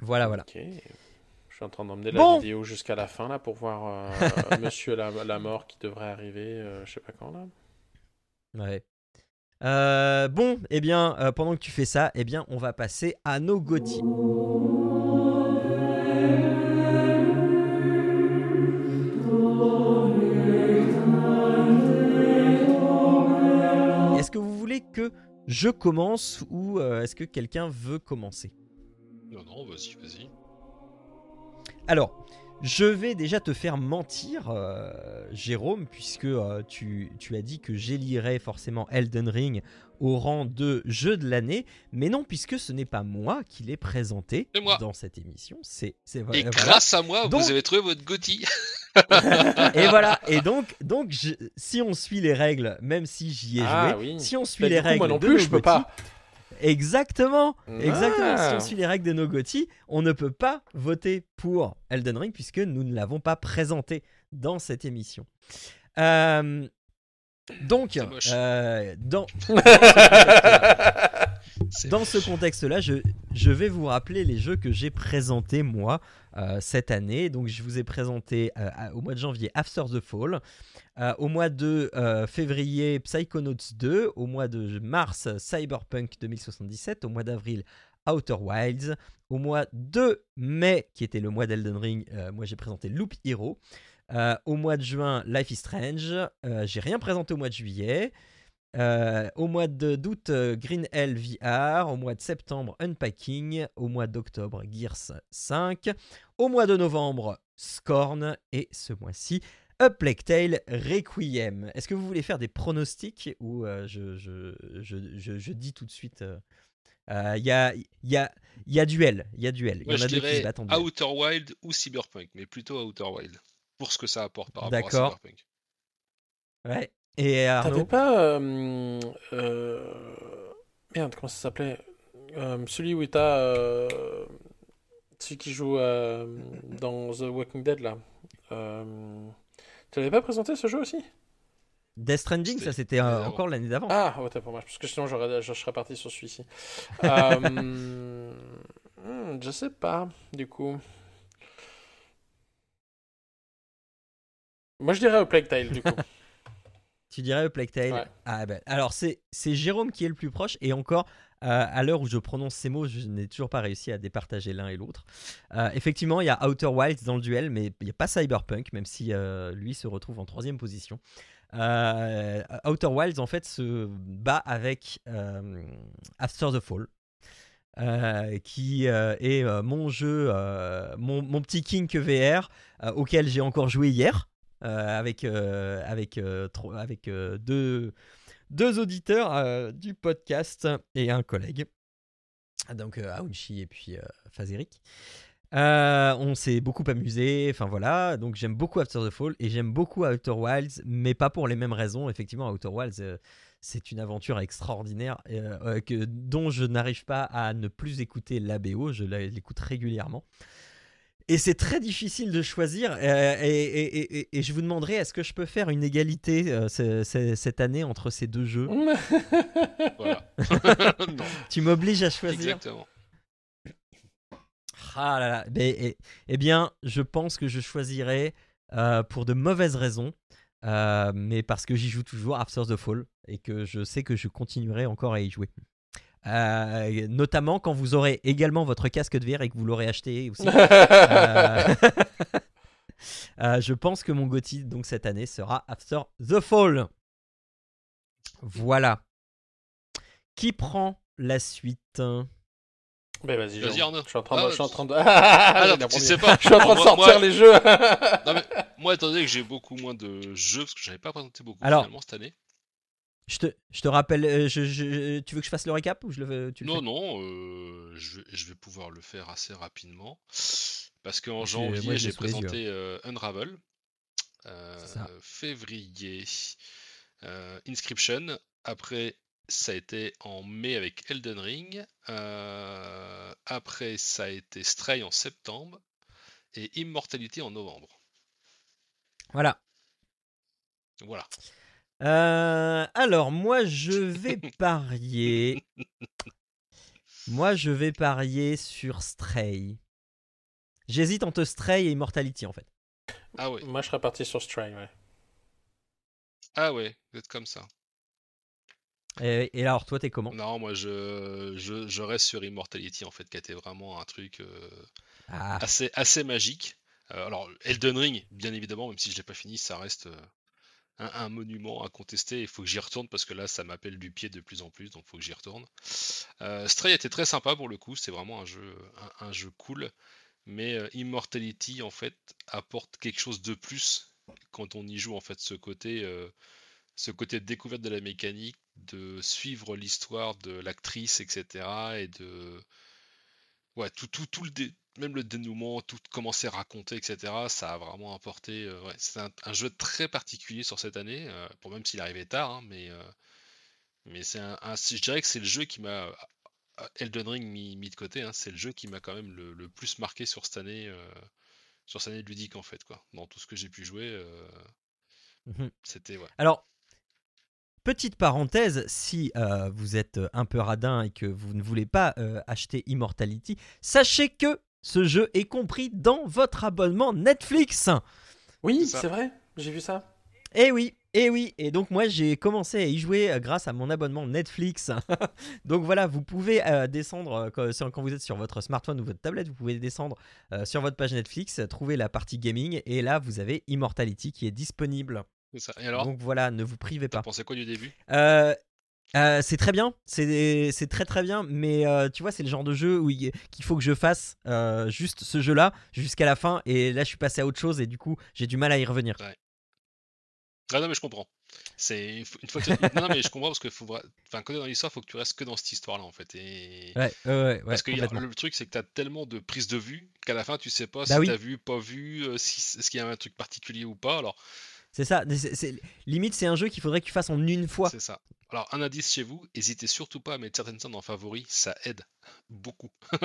Voilà, voilà. Je suis en train d'emmener Bon. la vidéo jusqu'à la fin là pour voir euh, Monsieur la, la mort qui devrait arriver, euh, je sais pas quand là. Ouais. Euh, bon, eh bien, euh, pendant que tu fais ça, eh bien, on va passer à nos GOTY. Est-ce que vous voulez que je commence ou est-ce que quelqu'un veut commencer? Non, non, vas-y, vas-y. Alors, je vais déjà te faire mentir, euh, Jérôme, puisque euh, tu, tu as dit que j'élirais forcément Elden Ring au rang de jeu de l'année, mais non, puisque ce n'est pas moi qui l'ai présenté moi. dans cette émission. C'est, c'est Et voilà. grâce à moi, Donc- vous avez trouvé votre Gotti. Et voilà. Et donc, donc je- si on suit les règles, même si j'y ai Ah, joué, oui. si on suit Bah, les coup, règles moi non de plus, nos je peux pas. Exactement, exactement. Ah. Si on suit les règles de nos GOTY, on ne peut pas voter pour Elden Ring puisque nous ne l'avons pas présenté dans cette émission. Euh, donc, euh, dans, dans ce contexte-là, je, je vais vous rappeler les jeux que j'ai présentés moi euh, cette année. Donc, je vous ai présenté euh, au mois de janvier After the Fall, euh, au mois de février Psychonauts 2, au mois de mars Cyberpunk 2077, au mois d'avril Outer Wilds, au mois de mai, qui était le mois d'Elden Ring, moi j'ai présenté Loop Hero. Au mois de juin, Life is Strange. J'ai rien présenté au mois de juillet. Euh, au mois de- d'août, euh, Green Hell VR. Au mois de septembre, Unpacking. Au mois d'octobre, Gears 5. Au mois de novembre, Scorn. Et ce mois-ci, A Plague Tale Requiem. Est-ce que vous voulez faire des pronostics ou euh, je, je, je, je- je dis tout de suite euh, Il y, a, il y, a, il y a duel. Il y a duel. Il Moi, y en je a deux qui se dirais battent en duel. Outer Wild ou Cyberpunk, mais plutôt Outer Wild. Pour ce que ça apporte par rapport à D'accord. Cyberpunk. Ouais. Et T'avais pas. euh, euh, Merde, comment ça s'appelait? Euh, Celui où t'as. euh, Celui qui joue euh, dans The Walking Dead là. Euh, Tu l'avais pas présenté ce jeu aussi? Death Stranding, ça c'était euh, encore l'année d'avant. Ah, ouais, t'as pour moi. Parce que sinon, j'aurais, je serais parti sur celui-ci. Euh, hmm, je sais pas, du coup. Moi, je dirais au Plague Tale, du coup. Tu dirais Plague Tale Ouais. Ah ben, alors c'est Jérôme qui est le plus proche et encore euh, à l'heure où je prononce ces mots, je n'ai toujours pas réussi à départager l'un et l'autre. Euh, effectivement, il y a Outer Wilds dans le duel, mais il n'y a pas Cyberpunk, même si euh, lui se retrouve en troisième position. Outer Wilds en fait se bat avec After the Fall. euh, qui euh, est euh, mon jeu, mon, mon petit kink VR auquel j'ai encore joué hier avec, euh, avec, euh, avec euh, deux, deux auditeurs du podcast et un collègue. Donc Aounchi et puis Fazeric. On s'est beaucoup amusé, enfin voilà, donc j'aime beaucoup After the Fall et j'aime beaucoup Outer Wilds, mais pas pour les mêmes raisons. Effectivement, Outer Wilds, c'est une aventure extraordinaire que, dont je n'arrive pas à ne plus écouter la BO, je l'écoute régulièrement. Et c'est très difficile de choisir. euh, et, et- et- et- et je vous demanderai, est-ce que je peux faire une égalité euh, ce- ce- cette année entre ces deux jeux Voilà. non, Tu m'obliges à choisir. exactement. Ah là là. Eh, eh bien, je pense que je choisirais euh, pour de mauvaises raisons, euh, mais parce que j'y joue toujours After the Fall et que je sais que je continuerai encore à y jouer. Euh, notamment quand vous aurez également votre casque de VR et que vous l'aurez acheté aussi. Euh, euh, je pense que mon GOTY donc cette année sera After the Fall. Voilà. Qui prend la suite? Ben vas-y, Vas-y, Jean. Arnaud. Je suis en train de. Ah, je suis en train de... Ah, J'ai non, tu bien sais promis. pas. Je suis en train de Moi- sortir moi- les jeux. Non, mais moi, étant donné que j'ai beaucoup moins de jeux, parce que j'avais pas présenté beaucoup Alors, finalement cette année. Je te, je te rappelle, euh, je, je- tu veux que je fasse le récap ou je le, tu le Non, fais? non, euh, je, vais, je vais pouvoir le faire assez rapidement. Parce qu'en janvier, j'ai présenté euh, Unravel. Euh, C'est ça. février, euh, Inscription. Après, ça a été en mai avec Elden Ring. Euh, après, ça a été Stray en septembre. Et Immortality en novembre. Voilà. Voilà. Euh, alors, moi, je vais parier. moi, je vais parier sur Stray. J'hésite entre Stray et Immortality en fait. Ah ouais. Moi, je serais parti sur Stray, ouais. Ah ouais, vous êtes comme ça. Et, et alors, toi, t'es comment? Non, moi je, je, je reste sur Immortality en fait, qui été vraiment un truc euh, Ah, assez, assez magique. Euh, alors, Elden Ring, bien évidemment, même si je l'ai pas fini, ça reste euh, un, monument à contester. Il faut que j'y retourne parce que là, ça m'appelle du pied de plus en plus, donc il faut que j'y retourne. Euh, Stray était très sympa pour le coup, c'est vraiment un jeu, un jeu cool. Mais euh, Immortality, en fait, apporte quelque chose de plus quand on y joue, en fait, ce côté, euh, ce côté de découverte de la mécanique, de suivre l'histoire de l'actrice, etc. Et de. Ouais, tout, tout, tout le dé- même le dénouement, tout comment c'est raconté, etc. Ça a vraiment apporté. euh, ouais, c'est un, un jeu très particulier sur cette année, euh, pour même s'il arrivait tard, hein, mais, euh, mais c'est un, un- je dirais que c'est le jeu qui m'a. Elden Ring mis, mis de côté, hein, c'est le jeu qui m'a quand même le, le plus marqué sur cette année, sur cette année ludique en fait, quoi. Dans tout ce que j'ai pu jouer, mhm. c'était ouais. Alors, petite parenthèse, si euh, vous êtes un peu radin et que vous ne voulez pas euh, acheter Immortality, sachez que ce jeu est compris dans votre abonnement Netflix. Oui, C'est vrai, j'ai vu ça. Eh oui, eh oui. Et donc moi j'ai commencé à y jouer euh, grâce à mon abonnement Netflix. donc voilà, vous pouvez euh, descendre euh, quand, vous êtes sur votre smartphone ou votre tablette, vous pouvez descendre euh, sur votre page Netflix, euh, trouver la partie gaming et là vous avez Immortality qui est disponible. C'est ça. Et alors, donc voilà, ne vous privez pas. pensé quoi du début? Euh, euh, c'est très bien, c'est très très bien, mais euh, tu vois, c'est le genre de jeu où il- qu'il faut que je fasse juste ce jeu-là jusqu'à la fin, et là je suis passé à autre chose, et du coup j'ai du mal à y revenir. Ah non mais je comprends. C'est une fois que non, non, mais je comprends parce que faut enfin quand t'es dans l'histoire, faut que tu restes que dans cette histoire-là en fait. Et Ouais, ouais, ouais, ouais, parce que a- le truc c'est que t'as tellement de prises de vue qu'à la fin tu sais pas Bah si oui. t'as vu, pas vu, si est-ce qu'il y a un truc particulier ou pas. Alors C'est ça, limite c'est un jeu qu'il faudrait que tu fasses en une fois. c'est ça. Alors un indice chez vous, hésitez surtout pas à mettre certaines scènes en favori, ça aide beaucoup.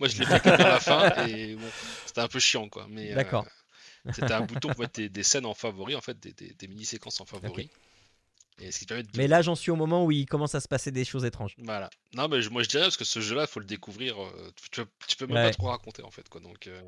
Moi je l'ai fait vers la fin et bon, c'était un peu chiant quoi. Mais euh, D'accord. c'était un bouton pour mettre des, des scènes en favori en fait, des, des- des mini-séquences en favori. Et ce qui permet de Mais là j'en suis au moment où il commence à se passer des choses étranges. Voilà. Non, mais moi je dirais parce que ce jeu-là, faut le découvrir. euh, tu, tu, tu peux même Ouais. pas trop raconter en fait, quoi. Donc, euh,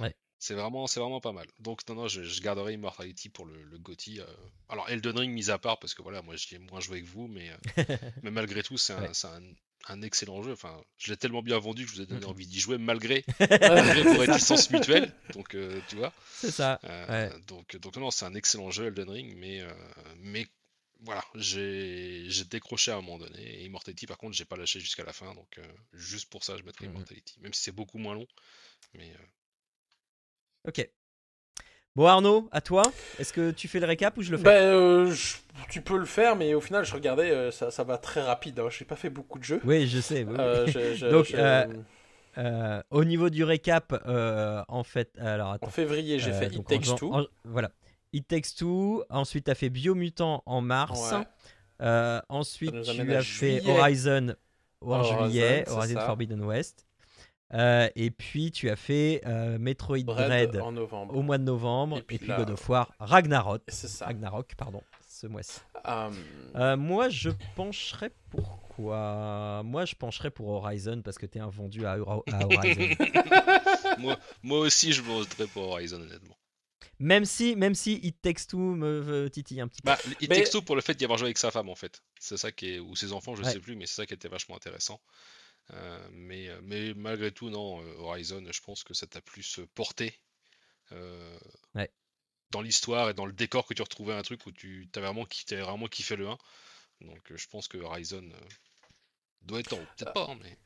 Ouais. C'est vraiment, c'est vraiment pas mal. Donc, non, non, je, je garderai Immortality pour le, le GOTY. euh. Alors, Elden Ring mis à part, parce que voilà, moi j'y ai moins joué que vous, mais, euh, mais malgré tout, c'est un, Ouais. c'est un, un excellent jeu. Enfin, je l'ai tellement bien vendu que je vous ai donné Mhm. envie d'y jouer malgré, malgré vos réticences mutuelles. Donc, euh, tu vois. C'est ça. Ouais. donc, donc, non, c'est un excellent jeu Elden Ring, mais, mais voilà, j'ai décroché à un moment donné. Et Immortality, par contre, j'ai pas lâché jusqu'à la fin, donc juste pour ça, je mettrai Mhm. Immortality. Même si c'est beaucoup moins long, mais Ok. Bon Arnaud, à toi. Est-ce que tu fais le récap ou je le fais? Bah, euh, je- tu peux le faire, mais au final, je regardais, euh, ça, ça va très rapide. Hein. J'ai pas fait beaucoup de jeux. Oui, je sais. oui. Euh, je- je- Donc, je- au niveau du récap, en fait, alors En février, j'ai fait It en Takes Two. en- voilà. It Takes Two. Ensuite, tu as fait Biomutant en mars. Ouais. Ensuite, tu as fait. Horizon en Horizon, juillet, Horizon ça. Forbidden West. Euh, et puis, tu as fait euh, Metroid Dread Dread en novembre. au mois de novembre. Et Et puis là- God of War Ragnarok. C'est ça. Ragnarok, pardon, ce mois-ci. Euh, Euh, moi, je pencherais pour quoi? Moi, je pencherais pour Horizon parce que t'es un vendu à, Euro- à Horizon. moi, moi aussi, je me voterai pour Horizon, honnêtement. même si, même si It Takes Two me veut titiller un petit peu. Bah, il Mais- texto pour le fait d'y avoir joué avec sa femme, en fait. C'est ça qui est. ou ses enfants, je Ouais. sais plus, mais c'est ça qui était vachement intéressant. Euh, mais, euh, mais malgré tout, non, euh, Horizon, je pense que ça t'a plus porté euh, Ouais. dans l'histoire et dans le décor que tu retrouvais un truc où tu avais vraiment, t'avais vraiment kiffé le 1. Donc je pense que Horizon doit être en haut. Peut-être pas, hein, mais.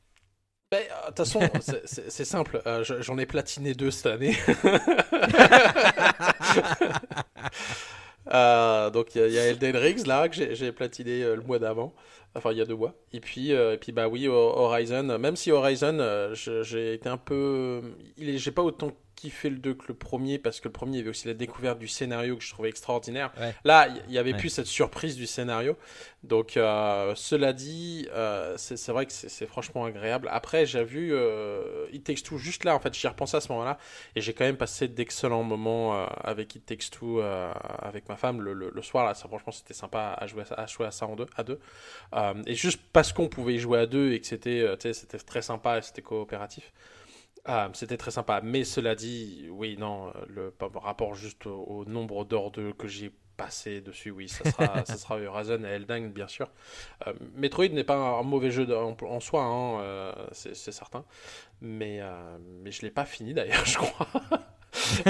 euh, De toute façon, c'est- simple. euh, je- J'en ai platiné deux cette année. Euh, donc il y, a- Elden Rings là que j'ai platiné euh, le mois d'avant, enfin il y a deux mois. Et puis euh, et puis bah oui Ho- Horizon, même si Horizon j'ai été un peu, j'ai pas autant kiffé le 2 que le premier parce que le premier il y avait aussi la découverte du scénario que je trouvais extraordinaire. Ouais. Là il y- avait Ouais. plus cette surprise du scénario. Donc euh, cela dit, euh, c'est vrai que c'est franchement agréable. Après j'ai vu euh, It Takes Two juste là en fait j'y ai repensé à ce moment-là et j'ai quand même passé d'excellents moments euh, avec It Takes Two avec ma femme le, le- le soir là. Ça franchement c'était sympa à jouer à, ça- à jouer à ça en deux à deux. Et juste parce qu'on pouvait y jouer à deux et que c'était c'était très sympa et c'était coopératif. Ah, c'était très sympa. Mais cela dit, oui, non, le rapport juste au, au nombre d'heures de, que j'ai passé dessus, oui, ça sera, ça sera Horizon et Elden, bien sûr. Euh, Metroid n'est pas un mauvais jeu de- en, en soi, hein, euh, c'est certain. Mais, euh, mais je l'ai pas fini d'ailleurs, je crois.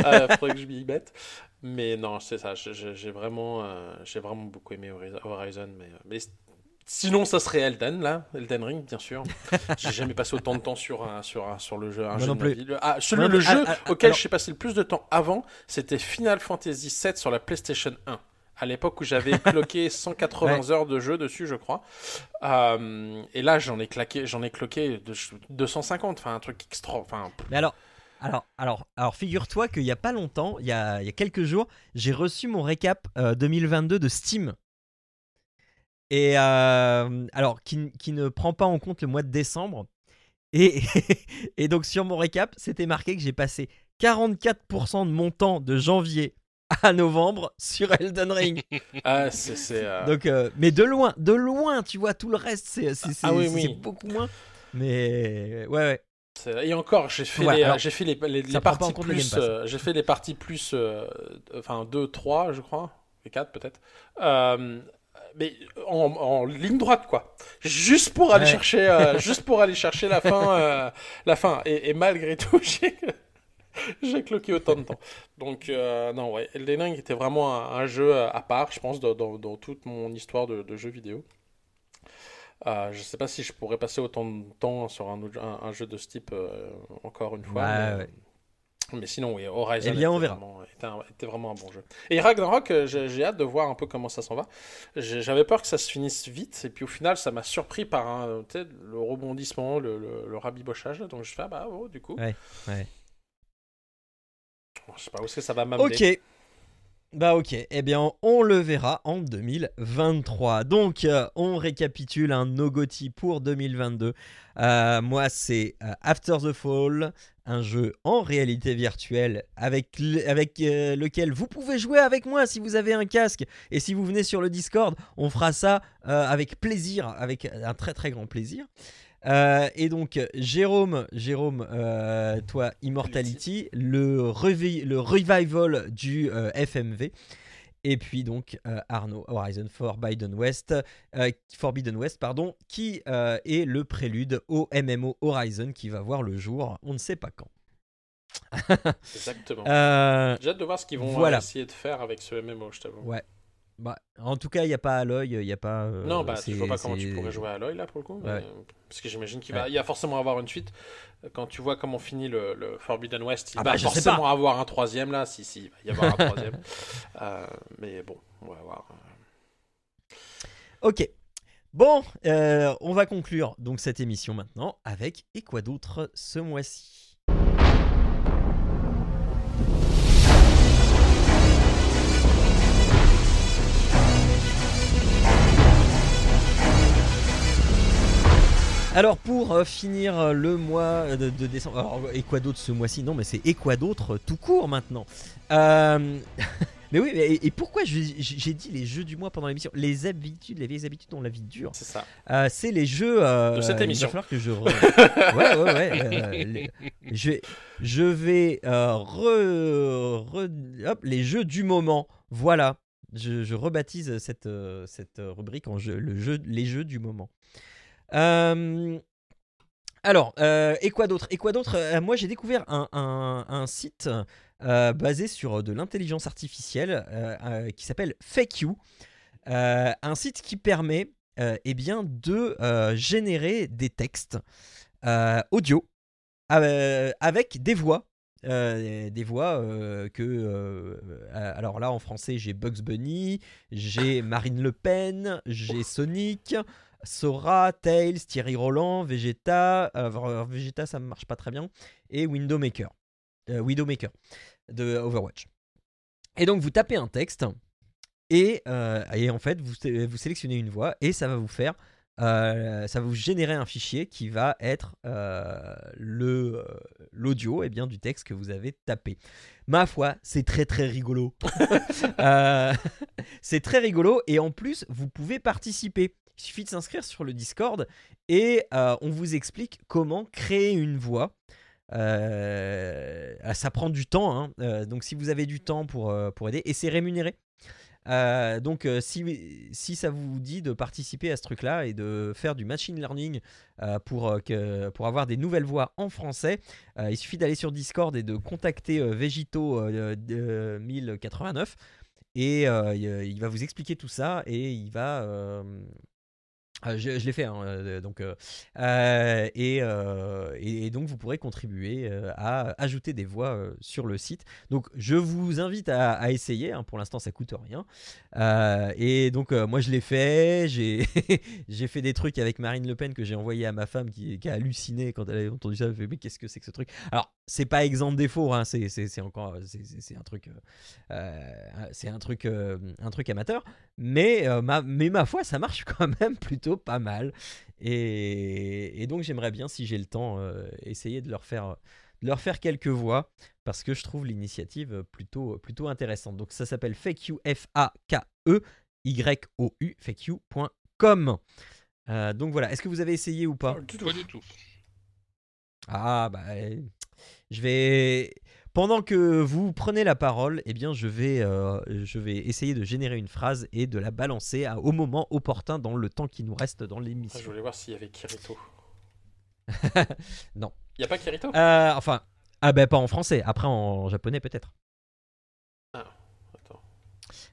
euh, faudrait que je m'y mette. Mais non, c'est ça, j'ai vraiment, j'ai vraiment beaucoup aimé Horiz- Horizon. Mais, mais sinon, ça serait Elden, là, Elden Ring, bien sûr. J'ai jamais passé autant de temps sur, un, sur, un, sur le jeu. Un jeu non plus. Le, ah, celui, non le jeu Ah, ah, auquel alors- j'ai passé le plus de temps avant, c'était Final Fantasy VII sur la PlayStation 1. À l'époque où j'avais cloqué 180 heures de jeu dessus, je crois. Euh, et là, j'en ai claqué, j'en ai cloqué de- 250, enfin un truc extra. Enfin, Mais alors, alors, alors, alors figure-toi qu'il n'y a pas longtemps, il y a, il y a quelques jours, j'ai reçu mon récap euh, 2022 de Steam. Et euh, alors, qui, qui ne prend pas en compte le mois de décembre. Et, et donc, sur mon récap, c'était marqué que j'ai passé 44% de mon temps de janvier à novembre sur Elden Ring. ah, c'est, euh, Donc, euh, mais de loin, de loin, tu vois, tout le reste, c'est Ah oui, oui. beaucoup moins. Mais ouais, ouais. Et encore, j'ai fait, Ouais, j'ai fait les, les, parties plus. Euh, j'ai fait les parties plus. euh, enfin, 2, 3, je crois. Et 4 peut-être. Euh, mais en, en ligne droite, quoi. Juste pour aller Ouais. chercher, euh, juste pour aller chercher la fin, euh, la fin. Et, et malgré tout, j'ai, j'ai cloqué autant de temps. Donc, euh, non, ouais. Elden Ring était vraiment un, un jeu à part, je pense, dans, dans, dans toute mon histoire de, de jeux vidéo. Je sais pas si je pourrais passer autant de temps sur un, autre- un, un jeu de ce type encore une fois. Ouais, mais, ouais. Mais sinon, oui, Horizon Eh bien, on était, verra. Vraiment, était, un- était vraiment un bon jeu. Et Ragnarok, euh, j'ai hâte de voir un peu comment ça s'en va. J'avais peur que ça se finisse vite, et puis au final, ça m'a surpris par un, sais, le rebondissement, le, le, le rabibochage. Donc je fais, ah bah, oh, du coup. Ouais, ouais. Bon, je sais pas où est-ce que ça va m'amener. Ok. Bah ok, eh bien on le verra en 2023. Donc euh, on récapitule un Nogoti pour 2022. Euh, moi c'est euh, After the Fall, un jeu en réalité virtuelle avec, le- avec lequel vous pouvez jouer avec moi si vous avez un casque. Et si vous venez sur le Discord, on fera ça avec plaisir, avec un très très grand plaisir. Euh, et donc Jérôme, Jérôme, euh, toi Immortality, le, revi- le revival du euh, FMV. Et puis donc Arnaud Horizon Forbidden West, euh, Forbidden West pardon, qui est le prélude au MMO Horizon qui va voir le jour, on ne sait pas quand. Exactement. J'ai hâte de voir ce qu'ils vont voilà. essayer de faire avec ce MMO, je t'avoue. Ouais. Bah, en tout cas, il n'y a pas l'œil, il n'y a pas. euh, Non, bah, je vois pas comment tu pourrais jouer à l'œil là pour le coup. mais- Ouais. Parce que j'imagine qu'il va, il y a forcément avoir une suite. Quand tu vois comment finit le, le Forbidden West, il Ah va bah, sais forcément pas. avoir un troisième là. Si, si, il va y avoir un troisième. Euh, mais bon, on va voir. Ok. Bon, euh, on va conclure donc cette émission maintenant avec et quoi d'autre ce mois-ci? Alors pour euh, finir euh, le mois de, de décembre, alors et quoi d'autre ce mois-ci? Non mais c'est et quoi d'autre tout court maintenant. Euh, mais oui, mais- et, pourquoi je- j'ai dit les jeux du mois pendant l'émission? Les habitudes, les vieilles habitudes dont la vie dure. C'est ça. Euh, c'est les jeux euh, De cette Il émission. va falloir que je. re- ouais, ouais, ouais. euh, les- je, je vais euh, re- re- hop, les jeux du moment. Voilà. Je, je rebaptise cette, euh, cette rubrique en jeu, le jeu, les jeux du moment. Euh, alors, euh, et quoi d'autre Euh, Moi, j'ai découvert un, site basé sur de l'intelligence artificielle qui s'appelle Fake You. Un site qui permet eh de générer des textes audio avec des voix. Des voix que alors là en français j'ai Bugs Bunny, j'ai Marine Le Pen, j'ai Sonic, Sora, Tails, Thierry Roland, Vegeta, euh, alors, Vegeta ça marche pas très bien et Windowmaker, euh, Widowmaker de Overwatch. Et donc vous tapez un texte et, euh, et en fait vous, vous sélectionnez une voix et ça va vous faire euh, ça va vous générer un fichier qui va être euh, le euh, l'audio et bien du texte que vous avez tapé. Ma foi, c'est très très rigolo. Euh, c'est très rigolo et en plus vous pouvez participer. Il suffit de s'inscrire sur le Discord et euh, on vous explique comment créer une voix. Euh, ça prend du temps, hein. Euh, donc si vous avez du temps pour, pour aider, et c'est rémunéré. Donc si, si ça vous dit de participer à ce truc-là et de faire du machine learning pour, pour avoir des nouvelles voix en français, il suffit d'aller sur Discord et de contacter Vegito euh, de- 1089 et il, va vous expliquer tout ça et il va... ah, je l'ai fait, hein, euh, donc, euh, euh, et, euh, donc vous pourrez contribuer euh, à ajouter des voix euh, sur le site. Donc je vous invite à, essayer, hein, pour l'instant ça coûte rien. Euh, et donc euh, moi je l'ai fait, j'ai fait des trucs avec Marine Le Pen que j'ai envoyé à ma femme qui, a halluciné quand elle a entendu ça, elle fait mais qu'est-ce que c'est que ce truc? Alors c'est pas exempt de défaut, hein, c'est encore c'est- un truc, euh, euh, c'est un truc, euh, un truc amateur, mais, euh, ma, mais ma foi, ça marche quand même plutôt pas mal. Et, et donc j'aimerais bien, si j'ai le temps, euh, essayer de leur faire, de leur faire quelques voix, parce que je trouve l'initiative plutôt, plutôt intéressante. Donc ça s'appelle Fake You, F-A-K-E, Y-O-U, fakeyou.com. Euh, donc voilà, est-ce que vous avez essayé ou pas? Du tout. Pas du tout. Ah bah euh, je vais pendant que vous prenez la parole, eh bien je vais euh, je vais essayer de générer une phrase et de la balancer à- au moment opportun dans le temps qui nous reste dans Ah, Je l'émission. voulais voir s'il y avait Kirito. Non. Il n'y a pas Kirito? Euh, enfin ah bah pas en français, après en japonais peut-être.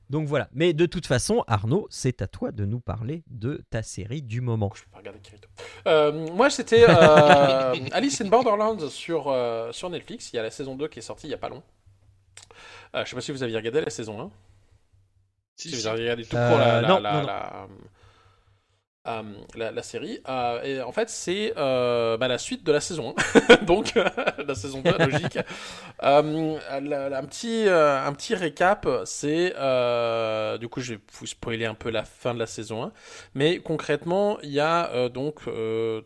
Donc voilà, mais de toute façon Arnaud, c'est à toi de nous parler de ta série du moment. Je peux pas regarder Kirito. Euh, moi, c'était euh, Alice in Borderlands sur, euh, sur Netflix. Il y a la saison 2 qui est sortie il y a pas long. Euh, je sais pas si vous aviez regardé la saison 1. Si, Si vous avez regardé tout Euh, court la, la, non, la, non, non. la- euh, la- la série. Euh, et en fait, c'est euh, bah, la suite de la saison 1. Donc, la saison 2, logique. Un, petit, un petit récap, c'est... du coup, je vais vous spoiler un peu la fin de la saison 1. Mais concrètement, il y a donc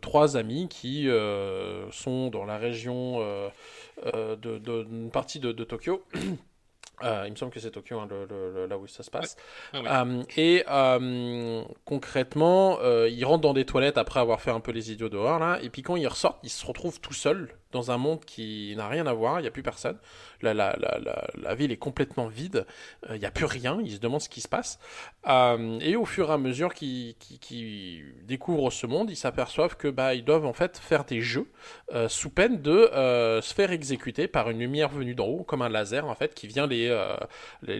trois amis qui sont dans la région euh, de, de- d'une partie de, de Tokyo. Euh, il me semble que c'est Tokyo, hein, le- le- le- là où ça se passe. Ah oui. Euh, et euh, concrètement, ils rentrent dans des toilettes après avoir fait un peu les idiots dehors là, et puis quand ils ressortent, ils se retrouvent tout seuls dans un monde qui n'a rien à voir. Il n'y a plus personne. La, ville est complètement vide. Euh, Il n'y a plus rien. Ils se demandent ce qui se passe. Euh, et au fur et à mesure qu'ils découvrent ce monde, ils s'aperçoivent que bah ils doivent en fait faire des jeux euh, sous peine de se faire exécuter par une lumière venue d'en haut, comme un laser en fait, qui vient les,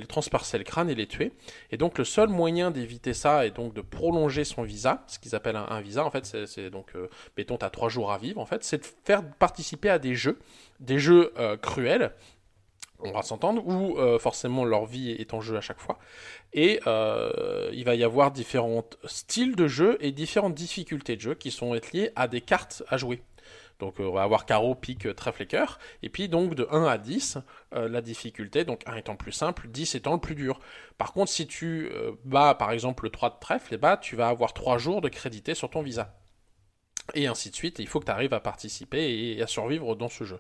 transpercer le crâne et les tuer. Et donc le seul moyen d'éviter ça est donc de prolonger son visa, ce qu'ils appellent un, un visa. En fait, c'est- donc, mettons, t'as trois jours à vivre. En fait, c'est de faire participer à des jeux, des jeux euh, cruels. On va s'entendre, où euh, forcément leur vie est en jeu à chaque fois. Et euh, il va y avoir différents styles de jeu et différentes difficultés de jeu qui sont liées à des cartes à jouer. Donc on va avoir carreau, pique, trèfle et cœur. Et puis donc de 1 à 10, euh, la difficulté, donc 1 étant le plus simple, 10 étant le plus dur. Par contre, si tu bats par exemple le 3 de trèfle, et bah, tu vas avoir 3 jours de crédité sur ton visa. Et ainsi de suite, il faut que tu arrives à participer et à survivre dans ce jeu.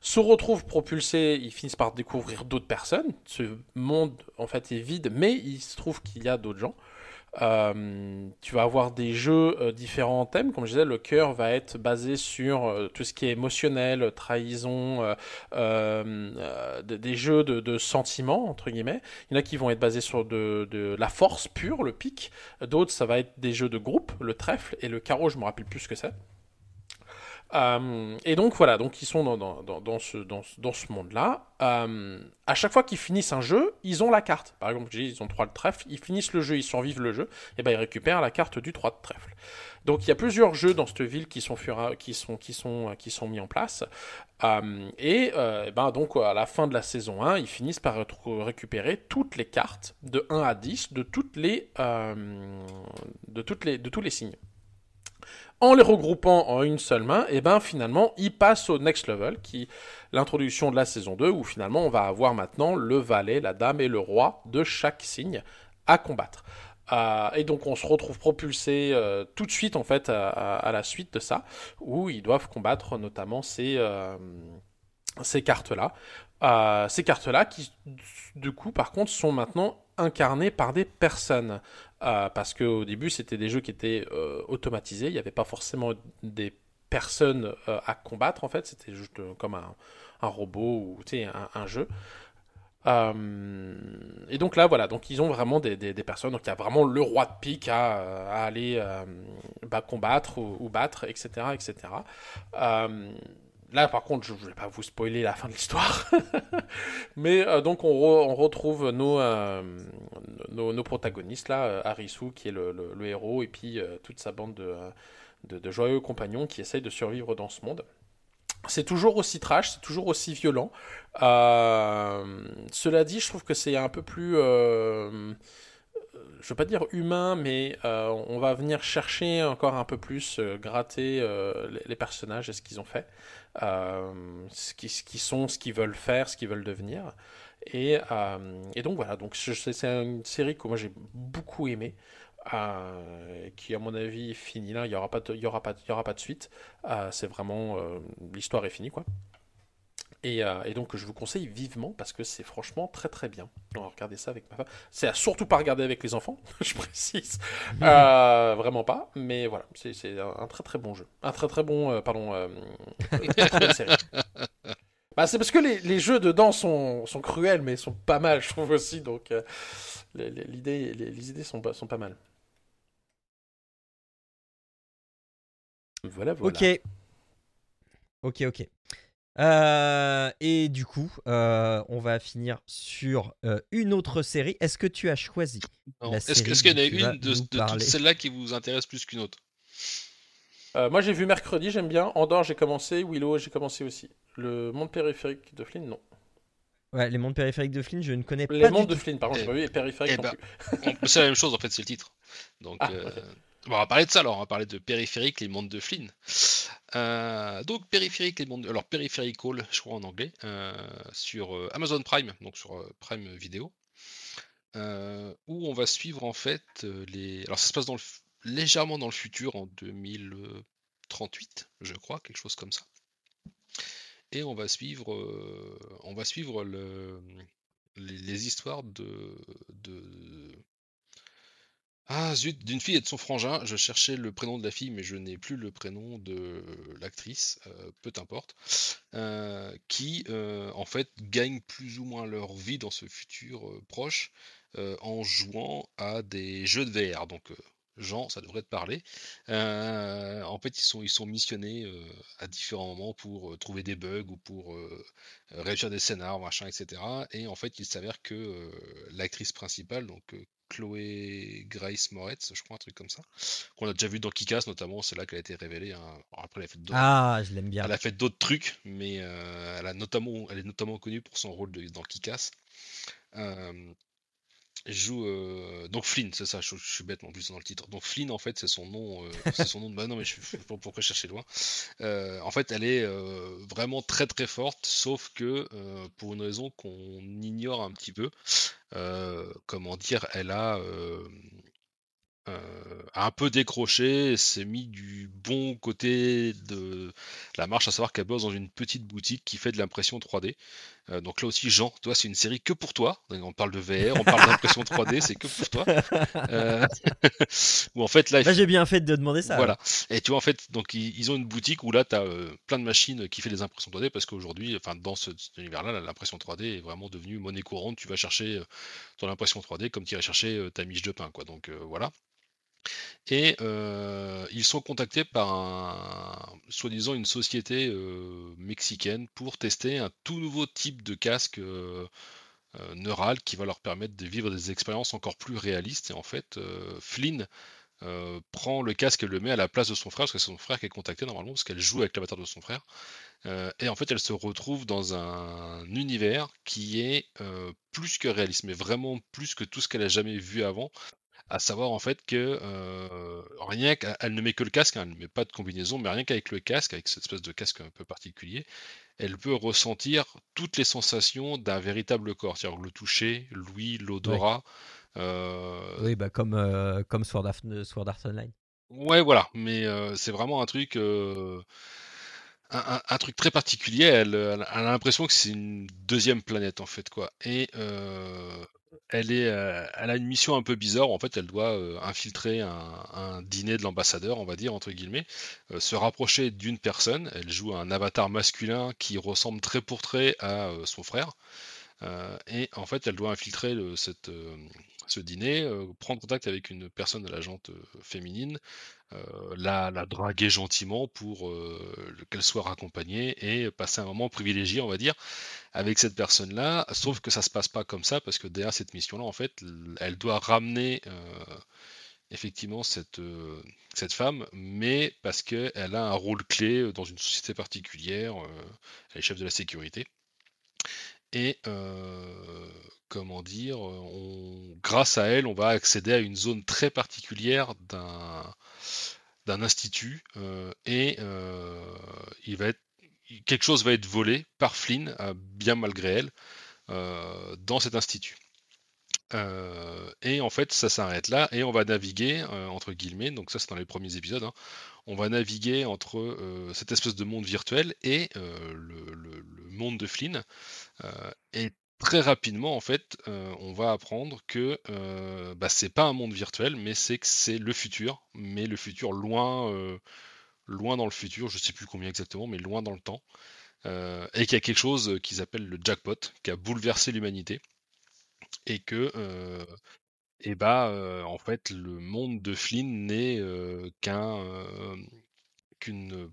Se retrouvent propulsés, ils finissent par découvrir d'autres personnes. Ce monde en fait est vide, mais il se trouve qu'il y a d'autres gens. Euh, tu vas avoir des jeux euh, différents en thème. Comme je disais, le cœur va être basé sur euh, tout ce qui est émotionnel, trahison, euh, de- des jeux de, sentiments, entre guillemets. Il y en a qui vont être basés sur de, de la force pure, le pic. D'autres, ça va être des jeux de groupe, le trèfle et le carreau, je me rappelle plus ce que c'est. Euh, et donc voilà, donc ils sont dans, dans, dans, ce, dans, dans ce monde-là. Euh, à chaque fois qu'ils finissent un jeu, ils ont la carte. Par exemple, ils ont 3 de trèfle, ils finissent le jeu, ils survivent le jeu, et ben ils récupèrent la carte du 3 de trèfle. Donc il y a plusieurs jeux dans cette ville qui sont, qui sont, qui sont, qui sont mis en place. Euh, et euh, ben donc à la fin de la saison 1, ils finissent par récupérer toutes les cartes de 1 à 10 de, toutes les, de, toutes les, de tous les signes en les regroupant en une seule main, et ben finalement, ils passent au next level, qui l'introduction de la saison 2, où finalement on va avoir maintenant le valet, la dame et le roi de chaque signe à combattre. Euh, et donc on se retrouve propulsé euh, tout de suite en fait à, la suite de ça, où ils doivent combattre notamment ces, euh, ces cartes-là. Ces cartes-là qui, du coup, par contre, sont maintenant incarnées par des personnes. Euh, parce qu'au début, c'était des jeux qui étaient euh, automatisés. Il n'y avait pas forcément des personne euh, à combattre en fait, c'était juste euh, comme un, robot ou un, un jeu. Et donc là, voilà, donc ils ont vraiment des, personnes, donc il y a vraiment le roi de pique à, aller bah, combattre ou, ou battre, etc. etc. Là, par contre, je ne vais pas vous spoiler la fin de l'histoire, mais euh, donc on, re- on retrouve nos, euh, nos, nos protagonistes, là, euh, Harisu qui est le, héros, et puis toute sa bande de, de, joyeux compagnons qui essayent de survivre dans ce monde. C'est toujours aussi trash, c'est toujours aussi violent. Cela dit, je trouve que c'est un peu plus, je veux pas dire humain, mais on va venir chercher encore un peu plus, gratter les, personnages et ce qu'ils ont fait, ce qui- ce qu'ils sont, ce qu'ils veulent faire, ce qu'ils veulent devenir. Et, euh, et donc voilà, donc c'est une série que moi j'ai beaucoup aimé. euh, qui à mon avis est finie là, il y aura pas de, aura aura pas de suite. Euh, c'est vraiment euh, l'histoire est finie quoi. Et, euh, et donc je vous conseille vivement parce que c'est franchement très très bien. On va regarder ça avec ma femme. C'est à surtout pas regarder avec les enfants, je précise. Euh, vraiment pas. Mais voilà, c'est un très très bon jeu. Un très très bon, euh, pardon, euh, très très bonne série. Bah, c'est parce que les, les jeux dedans sont, sont cruels, mais sont pas mal, je trouve aussi. Donc euh, les, les- l'idée- les, les idées sont pas, sont pas mal. Voilà, voilà. Ok. Ok, ok. Euh, et du coup, euh, on va finir sur euh, une autre série. Est-ce que tu as choisi Est-ce qu'il y en a une de, toutes celles-là qui vous intéresse plus qu'une autre? Euh, moi j'ai vu mercredi, j'aime bien. Andorre j'ai commencé, Willow j'ai commencé aussi. Le monde périphérique de Flynn, non. Ouais, les mondes périphériques de Flynn, je ne connais Les pas mondes du de tout. Flynn, par contre, Eh- j'ai pas vu, et périphérique eh non plus. On- C'est la même chose en fait, c'est le titre. Donc, Ah, euh. On va parler de ça alors, on va parler de périphérique, les mondes de Flynn. Euh, donc périphérique, les mondes, alors périphérical, je crois en anglais, euh, sur euh, Amazon Prime, donc sur Prime Vidéo, euh, où on va suivre en fait les. Alors ça se passe dans légèrement dans le futur, en 2038, je crois, quelque chose comme ça. Et on va suivre, on va suivre le, les, histoires de, ah zut, d'une fille et de son frangin. Je cherchais le prénom de la fille, mais je n'ai plus le prénom de l'actrice, euh, peu importe, euh, qui euh, en fait gagnent plus ou moins leur vie dans ce futur proche en jouant à des jeux de VR. Donc Jean, ça devrait te parler. En fait, ils sont, ils sont missionnés à différents moments pour trouver des bugs ou pour réussir des scénars, machin, etc. Et en fait, il s'avère que l'actrice principale, donc Chloé Grace Moretz, je crois, un truc comme ça, qu'on a déjà vu dans Kikas notamment, c'est là qu'elle a été révélée. hein. Après, elle a fait d'autres Ah, je l'aime bien. elle a fait d'autres trucs, mais euh, elle, a notamment, elle est notamment connue pour son rôle de- dans Kikas. Euh, joue euh, donc Flynn, c'est ça. Je, je suis bête en plus dans le titre. Donc Flynn, en fait, c'est son nom. euh, c'est son nom de. Bah non, mais je pas pourquoi chercher loin. Euh, en fait, elle est vraiment très très forte, sauf que pour une raison qu'on ignore un petit peu. comment dire, elle a a un peu décroché, s'est mis du bon côté de la marche, à savoir qu'elle bosse dans une petite boutique qui fait de l'impression 3D. Euh, donc là aussi, Jean, toi, c'est une série que pour toi. On parle de VR, on parle d'impression 3D, c'est que pour toi. Euh, où en fait, là, Bah, j'ai bien fait de demander ça. voilà. Et tu vois, en fait, donc ils, ils ont une boutique où là, tu as plein de machines qui fait des impressions 3D parce qu'aujourd'hui, enfin, dans ce, cet univers-là, l'impression 3D est vraiment devenue monnaie courante. Tu vas chercher euh, ton impression 3D comme tu irais chercher euh, ta miche de pain, quoi. Donc euh, voilà. Et euh, ils sont contactés par un, soi-disant une société euh, mexicaine pour tester un tout nouveau type de casque euh, neural qui va leur permettre de vivre des expériences encore plus réalistes. Et en fait, Flynn prend le casque et le met à la place de son frère, parce que c'est son frère qui est contacté normalement, parce qu'elle joue avec l'avatar de son frère. Et en fait, elle se retrouve dans un univers qui est plus que réaliste, mais vraiment plus que tout ce qu'elle a jamais vu avant. À savoir en fait que euh, rien qu'elle ne met que le casque, hein, elle ne met pas de combinaison, mais rien qu'avec le casque, avec cette espèce de casque un peu particulier, elle peut ressentir toutes les sensations d'un véritable corps, c'est-à-dire le toucher, l'ouïe, l'odorat. euh, Oui, bah comme, euh, comme Sword, Art, Sword Art Online. Ouais, voilà, mais euh, c'est vraiment un truc, un, un- un truc très particulier. Elle, elle a l'impression que c'est une deuxième planète en fait, quoi. Et euh, elle, est, euh, elle a une mission un peu bizarre. En fait, elle doit euh, infiltrer un, dîner de l'ambassadeur, on va dire, entre guillemets, euh, se rapprocher d'une personne. Elle joue un avatar masculin qui ressemble très pour trait à son frère. et en fait, elle doit infiltrer cette, ce dîner, prendre contact avec une personne de la jante féminine, la, draguer gentiment pour qu'elle soit raccompagnée et passer un moment privilégié, on va dire, avec cette personne-là. Sauf que ça se passe pas comme ça parce que derrière cette mission-là, en fait, elle doit ramener effectivement cette femme, mais parce qu'elle a un rôle clé dans une société particulière, elle est chef de la sécurité. Et comment dire, on, grâce à elle, on va accéder à une zone très particulière d'un d'un institut et il va être quelque chose va être volé par Flynn, bien malgré elle, dans cet institut. et en fait, ça s'arrête là et on va naviguer entre guillemets. Donc ça, c'est dans les premiers épisodes. Hein, on va naviguer entre cette espèce de monde virtuel et le, le, monde de Flynn. et très rapidement, en fait, euh, on va apprendre que euh, bah, c'est pas un monde virtuel, mais c'est que c'est le futur, mais le futur loin, euh, dans le futur, je sais plus combien exactement, mais loin dans le temps, et qu'il y a quelque chose qu'ils appellent le jackpot, qui a bouleversé l'humanité, et que, et bah, en fait, le monde de Flynn n'est qu'un qu'une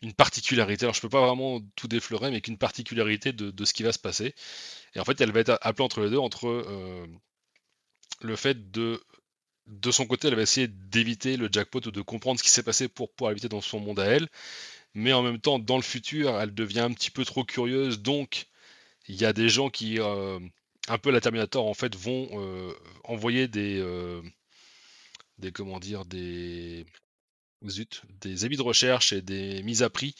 une particularité. Alors je peux pas vraiment tout déflorer, mais qu'une particularité de, ce qui va se passer. Et en fait, elle va être appelée entre les deux, entre le fait de de son côté, elle va essayer d'éviter le jackpot ou de comprendre ce qui s'est passé pour pouvoir éviter dans son monde à elle. Mais en même temps, dans le futur, elle devient un petit peu trop curieuse. Donc, il y a des gens qui, un peu la Terminator, en fait, vont euh, envoyer des, des, comment dire, des, de recherche et des mises à prix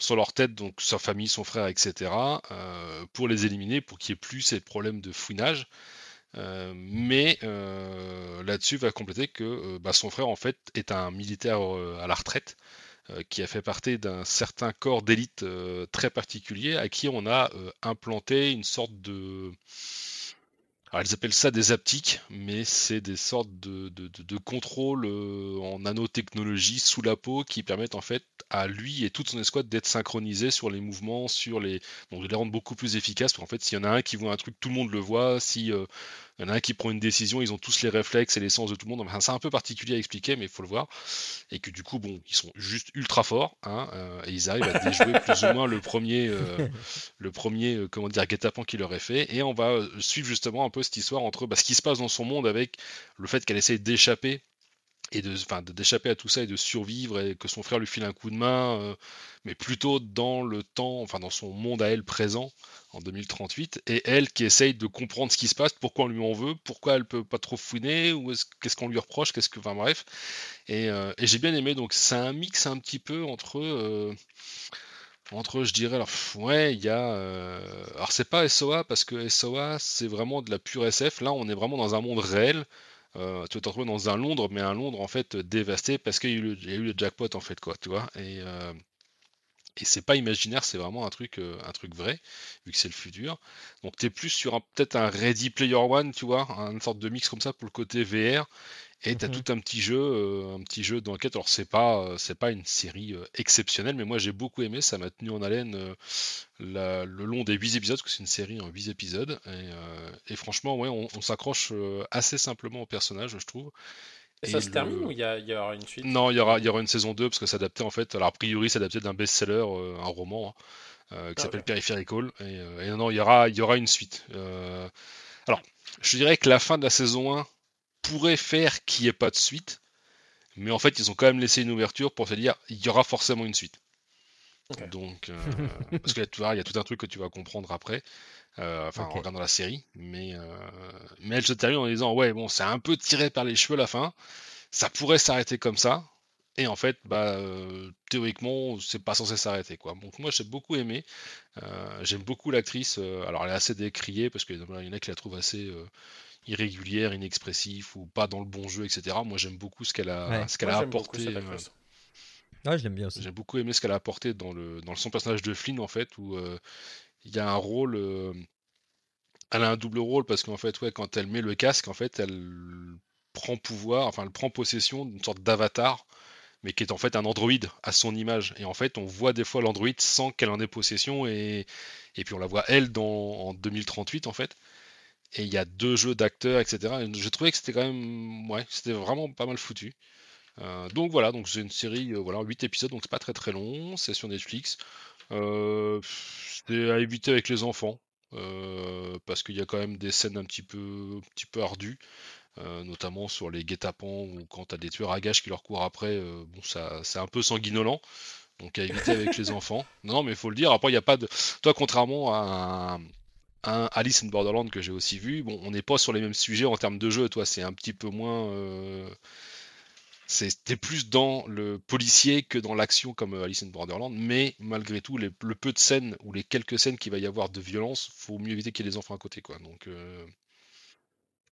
sur leur tête, donc sa famille, son frère, etc., euh, pour les éliminer, pour qu'il n'y ait plus ces problèmes de fouinage. Euh, mais euh, là-dessus va compléter que bah, son frère en fait est un militaire à la retraite qui a fait partie d'un certain corps d'élite très particulier à qui on a implanté une sorte de alors, ils appellent ça des aptiques, mais c'est des sortes de, de, de, contrôle euh, en nanotechnologie sous la peau qui permettent en fait à lui et toute son escouade d'être synchronisés sur les mouvements, sur les. Donc de les rendre beaucoup plus efficaces. En fait, s'il y en a un qui voit un truc, tout le monde le voit. Si euh, il y en a un qui prend une décision, ils ont tous les réflexes et les sens de tout le monde. Enfin, c'est un peu particulier à expliquer, mais il faut le voir. Et que du coup, bon, ils sont juste ultra forts, hein, euh, et ils arrivent à déjouer plus ou moins le premier, euh, le premier, euh, comment dire, guet-apens qui leur est fait. Et on va suivre justement un peu cette histoire entre bah, ce qui se passe dans son monde avec le fait qu'elle essaye d'échapper et d'échapper à tout ça et de survivre et que son frère lui file un coup de main, euh, mais plutôt dans le temps, enfin dans son monde à elle présent en 2038, et elle qui essaye de comprendre ce qui se passe, pourquoi on lui en veut, pourquoi elle peut pas trop fouiner, ou qu'est-ce qu'on lui reproche, qu'est-ce que, enfin bref, et, euh, et j'ai bien aimé. Donc c'est un mix un petit peu entre euh, entre je dirais alors ouais il y a alors c'est pas SOA parce que SOA c'est vraiment de la pure SF là on est vraiment dans un monde réel euh, tu vas te retrouver dans un Londres, mais un Londres en fait dévasté parce qu'il y, a eu le jackpot en fait quoi, tu vois. Et, euh, et c'est pas imaginaire, c'est vraiment un truc, euh, un truc vrai, vu que c'est le futur. Donc tu es plus sur peut-être un Ready Player One, tu vois, une sorte de mix comme ça pour le côté VR. Et tu as mhm. tout un petit jeu, euh, un petit jeu d'enquête. Alors c'est pas, euh, c'est pas une série euh, exceptionnelle, mais moi j'ai beaucoup aimé. Ça m'a tenu en haleine le long des 8 épisodes, parce que c'est une série en 8 épisodes. Et, franchement, ouais, on, s'accroche assez simplement au personnage, je trouve. Et, ça se termine ou il y, aura une suite? Non, il y aura, y aura une saison 2 parce que c'est adapté en fait. Alors a priori, c'est adapté d'un best-seller, un roman hein, qui ah, s'appelle Peripheral. Et, et, non, il y aura, il y aura une suite. alors, je dirais que la fin de la saison 1 pourrait faire qu'il n'y ait pas de suite, mais en fait, ils ont quand même laissé une ouverture pour se dire il y aura forcément une suite. Donc, euh, parce que tu vois, il y a tout un truc que tu vas comprendre après, euh, enfin en regardant la série, mais, euh, mais elle se termine en disant ouais, bon, c'est un peu tiré par les cheveux la fin, ça pourrait s'arrêter comme ça, et en fait, bah, théoriquement, c'est pas censé s'arrêter. quoi. Donc moi, j'ai beaucoup aimé. J'aime beaucoup l'actrice. alors, elle est assez décriée parce qu'il y en a qui la trouvent assez irrégulière, inexpressif ou pas dans le bon jeu, etc. Moi, j'aime beaucoup ce qu'elle a, ce qu'elle a apporté. Euh, ouais, je l'aime bien aussi. J'ai beaucoup aimé ce qu'elle a apporté dans le dans son personnage de Flynn en fait, où euh, il y a un rôle. Euh, Elle a un double rôle parce qu'en fait, ouais, quand elle met le casque, en fait, elle prend pouvoir, enfin, elle prend possession d'une sorte d'avatar, mais qui est en fait un androïde à son image. Et en fait, on voit des fois l'androïde sans qu'elle en ait possession, et, et puis on la voit elle dans, en 2038 en fait. Et il y a deux jeux d'acteurs, etc. Et je trouvais que c'était quand même, ouais, c'était vraiment pas mal foutu. Euh, donc voilà, donc c'est une série, euh, voilà, 8 épisodes, donc c'est pas très très long, c'est sur Netflix. Euh, c'est à éviter avec les enfants, euh, parce qu'il y a quand même des scènes un petit peu, un petit peu ardues, notamment sur les guet-apens ou quand t'as des tueurs à gages qui leur courent après, bon, ça, c'est un peu sanguinolent. Donc à éviter avec les enfants. Non, non, mais il faut le dire. Après, il n'y a pas de. Toi, contrairement à un, un Alice in Borderland que j'ai aussi vu, bon, on n'est pas sur les mêmes sujets en termes de jeu. Toi, c'est un petit peu moins. euh, T'es plus dans le policier que dans l'action comme euh, Alice in Borderland, mais malgré tout, les- le peu de scènes ou les quelques scènes qu'il va y avoir de violence, faut mieux éviter qu'il y ait des enfants à côté, quoi. Donc, euh,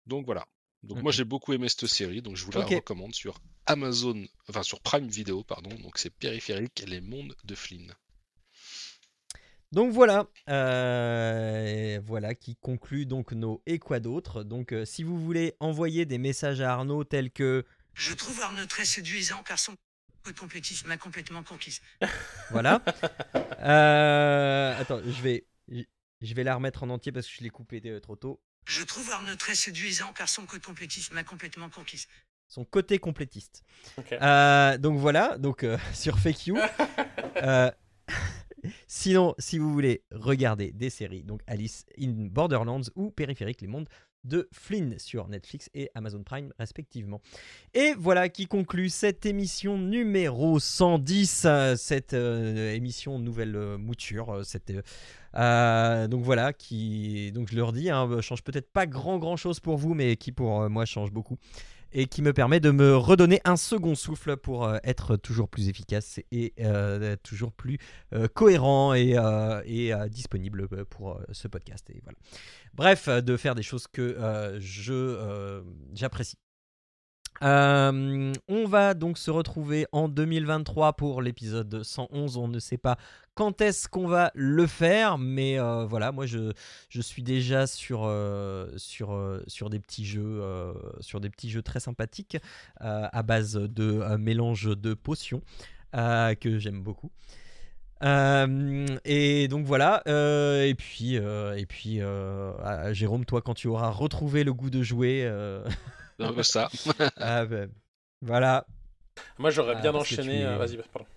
donc voilà. Donc moi j'ai beaucoup aimé cette série, donc je vous la recommande sur Amazon, enfin sur Prime Video, pardon. Donc c'est Périphérique, les mondes de Flynn. Donc voilà, euh, voilà qui conclut donc nos et quoi d'autre? Donc euh, si vous voulez envoyer des messages à Arnaud tels que Je trouve Arnaud très séduisant car son complétisme m'a complètement conquise. voilà. Euh, attends, je vais je vais la remettre en entier parce que je l'ai coupé euh, trop tôt. Je trouve Arnaud très séduisant car son complétisme m'a complètement conquise. Son côté complétiste. Euh, donc voilà, donc euh, sur Fake You. Euh, sinon, si vous voulez regarder des séries, donc Alice in Borderlands ou Périphérique, les mondes de Flynn sur Netflix et Amazon Prime respectivement. Et voilà qui conclut cette émission numéro 110, euh, cette euh, émission nouvelle mouture, euh, cette, donc voilà qui, donc je leur dis, hein, change peut-être pas grand grand chose pour vous, mais qui pour moi change beaucoup et qui me permet de me redonner un second souffle pour euh, être toujours plus efficace et euh, toujours plus euh, cohérent et, et, disponible pour ce podcast. Et voilà. Bref, de faire des choses que je j'apprécie. Euh, on va donc se retrouver en 2023 pour l'épisode 111. On ne sait pas quand est-ce qu'on va le faire, mais euh, voilà, moi je, je suis déjà sur, euh, sur, sur des petits jeux, sur des petits jeux très sympathiques à base de mélange de potions que j'aime beaucoup. Et donc voilà, et puis, et puis ah, Jérôme, toi, quand tu auras retrouvé le goût de jouer, euh, Un peu ça. ah, ben, voilà. Moi, j'aurais Ah, bien enchaîné. tu es- euh, Vas-y, pardon.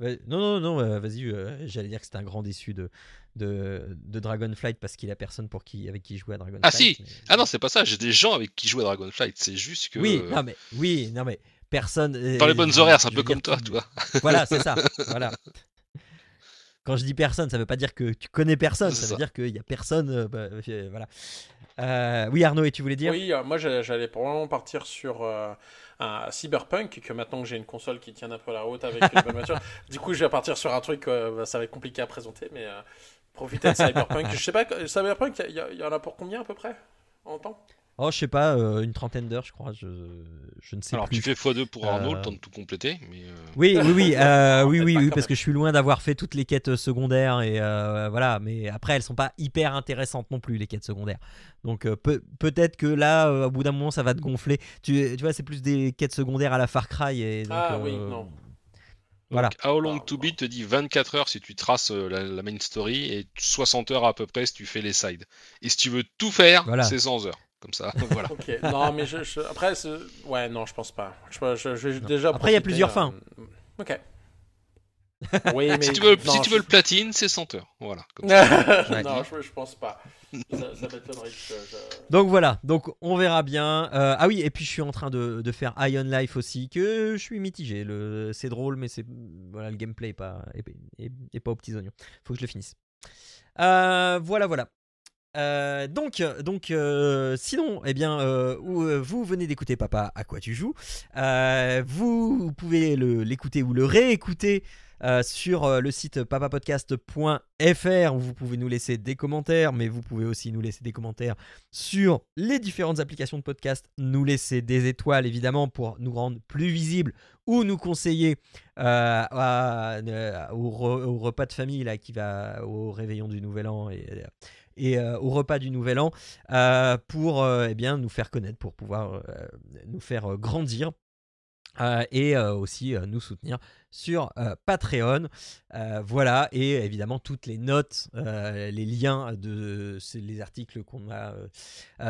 Ouais, non, non, non, euh, vas-y, euh, j'allais dire que c'était un grand déçu de, de, de Dragonflight parce qu'il a personne pour qui, avec qui jouer à Dragonflight. Ah, si mais- Ah non, c'est pas ça. J'ai des gens avec qui jouer à Dragonflight. C'est juste que Oui, euh, non, mais, oui, non, mais personne. euh, dans les bonnes horaires, c'est un peu veux dire, comme toi, tu- vois. Voilà, c'est ça. voilà. Quand je dis personne, ça veut pas dire que tu connais personne, C'est ça, ça. veut dire qu'il y a personne. euh, bah, euh, voilà. Euh, oui, Arnaud, et tu voulais dire Oui, euh, moi j'allais probablement partir sur euh, un Cyberpunk, que maintenant que j'ai une console qui tient un peu la route avec une bonne voiture, du coup je vais partir sur un truc, bah, ça va être compliqué à présenter, mais profiter de Cyberpunk. je sais pas, Cyberpunk, il y, y en a pour combien à peu près en temps? Oh, je sais pas, euh, une trentaine d'heures, je crois. Je, je ne sais Alors plus. tu fais x2 pour Arnaud, Euh, le temps de tout compléter. Mais euh, Oui, oui, oui, euh, oui, oui, parce que je suis loin d'avoir fait toutes les quêtes secondaires et euh, voilà. Mais après, elles sont pas hyper intéressantes non plus les quêtes secondaires. Donc euh, peut- peut-être que là, euh, au bout d'un moment, ça va te gonfler. Tu, tu vois, c'est plus des quêtes secondaires à la Far Cry et donc, Ah euh, oui, non. Voilà. donc, How Long Ah, to. Beat te dit 24 heures si tu traces euh, la, la main story et 60 heures à peu près si tu fais les sides. Et si tu veux tout faire, Voilà. c'est 100 heures. Comme ça, voilà. Ok, non, mais je, je- après, c'est- ouais, non, je pense pas. Je, je- déjà. Après, il y a plusieurs euh, fins. Ok. Oui, mais si tu veux, non, si tu je- veux le platine, c'est 100 heures. Voilà. Comme ça. Non, je, je pense pas. Ça, ça m'étonnerait que je- je- Donc voilà, donc on verra bien. Euh, ah oui, et puis je suis en train de, de faire Ion Life aussi, que je suis mitigé. Le, c'est drôle, mais c'est voilà, le gameplay est pas, est, est- est pas aux petits oignons. Faut que je le finisse. Euh, voilà, voilà. Euh, donc, donc euh, sinon, eh bien, euh, vous venez d'écouter Papa à quoi tu joues. Vous pouvez l'écouter ou le réécouter sur le site papapodcast.fr où vous pouvez nous laisser des commentaires, mais vous pouvez aussi nous laisser des commentaires sur les différentes applications de podcast, nous laisser des étoiles évidemment pour nous rendre plus visibles ou nous conseiller au, au repas de famille là qui va au réveillon du Nouvel An et, et euh, au repas du Nouvel An euh, pour euh, eh bien, nous faire connaître, pour pouvoir nous faire grandir. Euh, et euh, aussi euh, nous soutenir sur Patreon. Voilà, et évidemment toutes les notes, les liens de les articles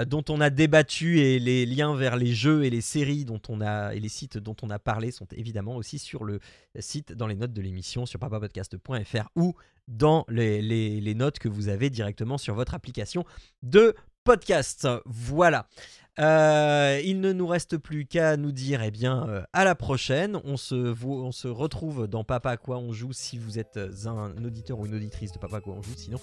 dont on a débattu et les liens vers les jeux et les séries dont on a et les sites dont on a parlé sont évidemment aussi sur le site dans les notes de l'émission sur papapodcast.fr ou dans les notes que vous avez directement sur votre application de podcast. Voilà. Euh, il ne nous reste plus qu'à nous dire eh bien euh, à la prochaine. On se, vo- on se retrouve dans Papa à quoi on joue si vous êtes un auditeur ou une auditrice de Papa à quoi on joue. Sinon,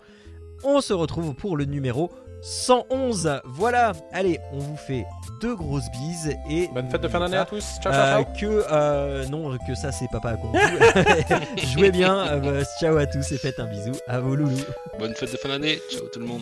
on se retrouve pour le numéro 111. Voilà. Allez, on vous fait deux grosses bises et Bonne fête de fin d'année à tous. Ciao, euh, ciao, ciao. que euh, non que ça c'est Papa à quoi on joue. Jouez bien. Euh, bah, ciao à tous et faites un bisou à vos loulous. Bonne fête de fin d'année. Ciao tout le monde.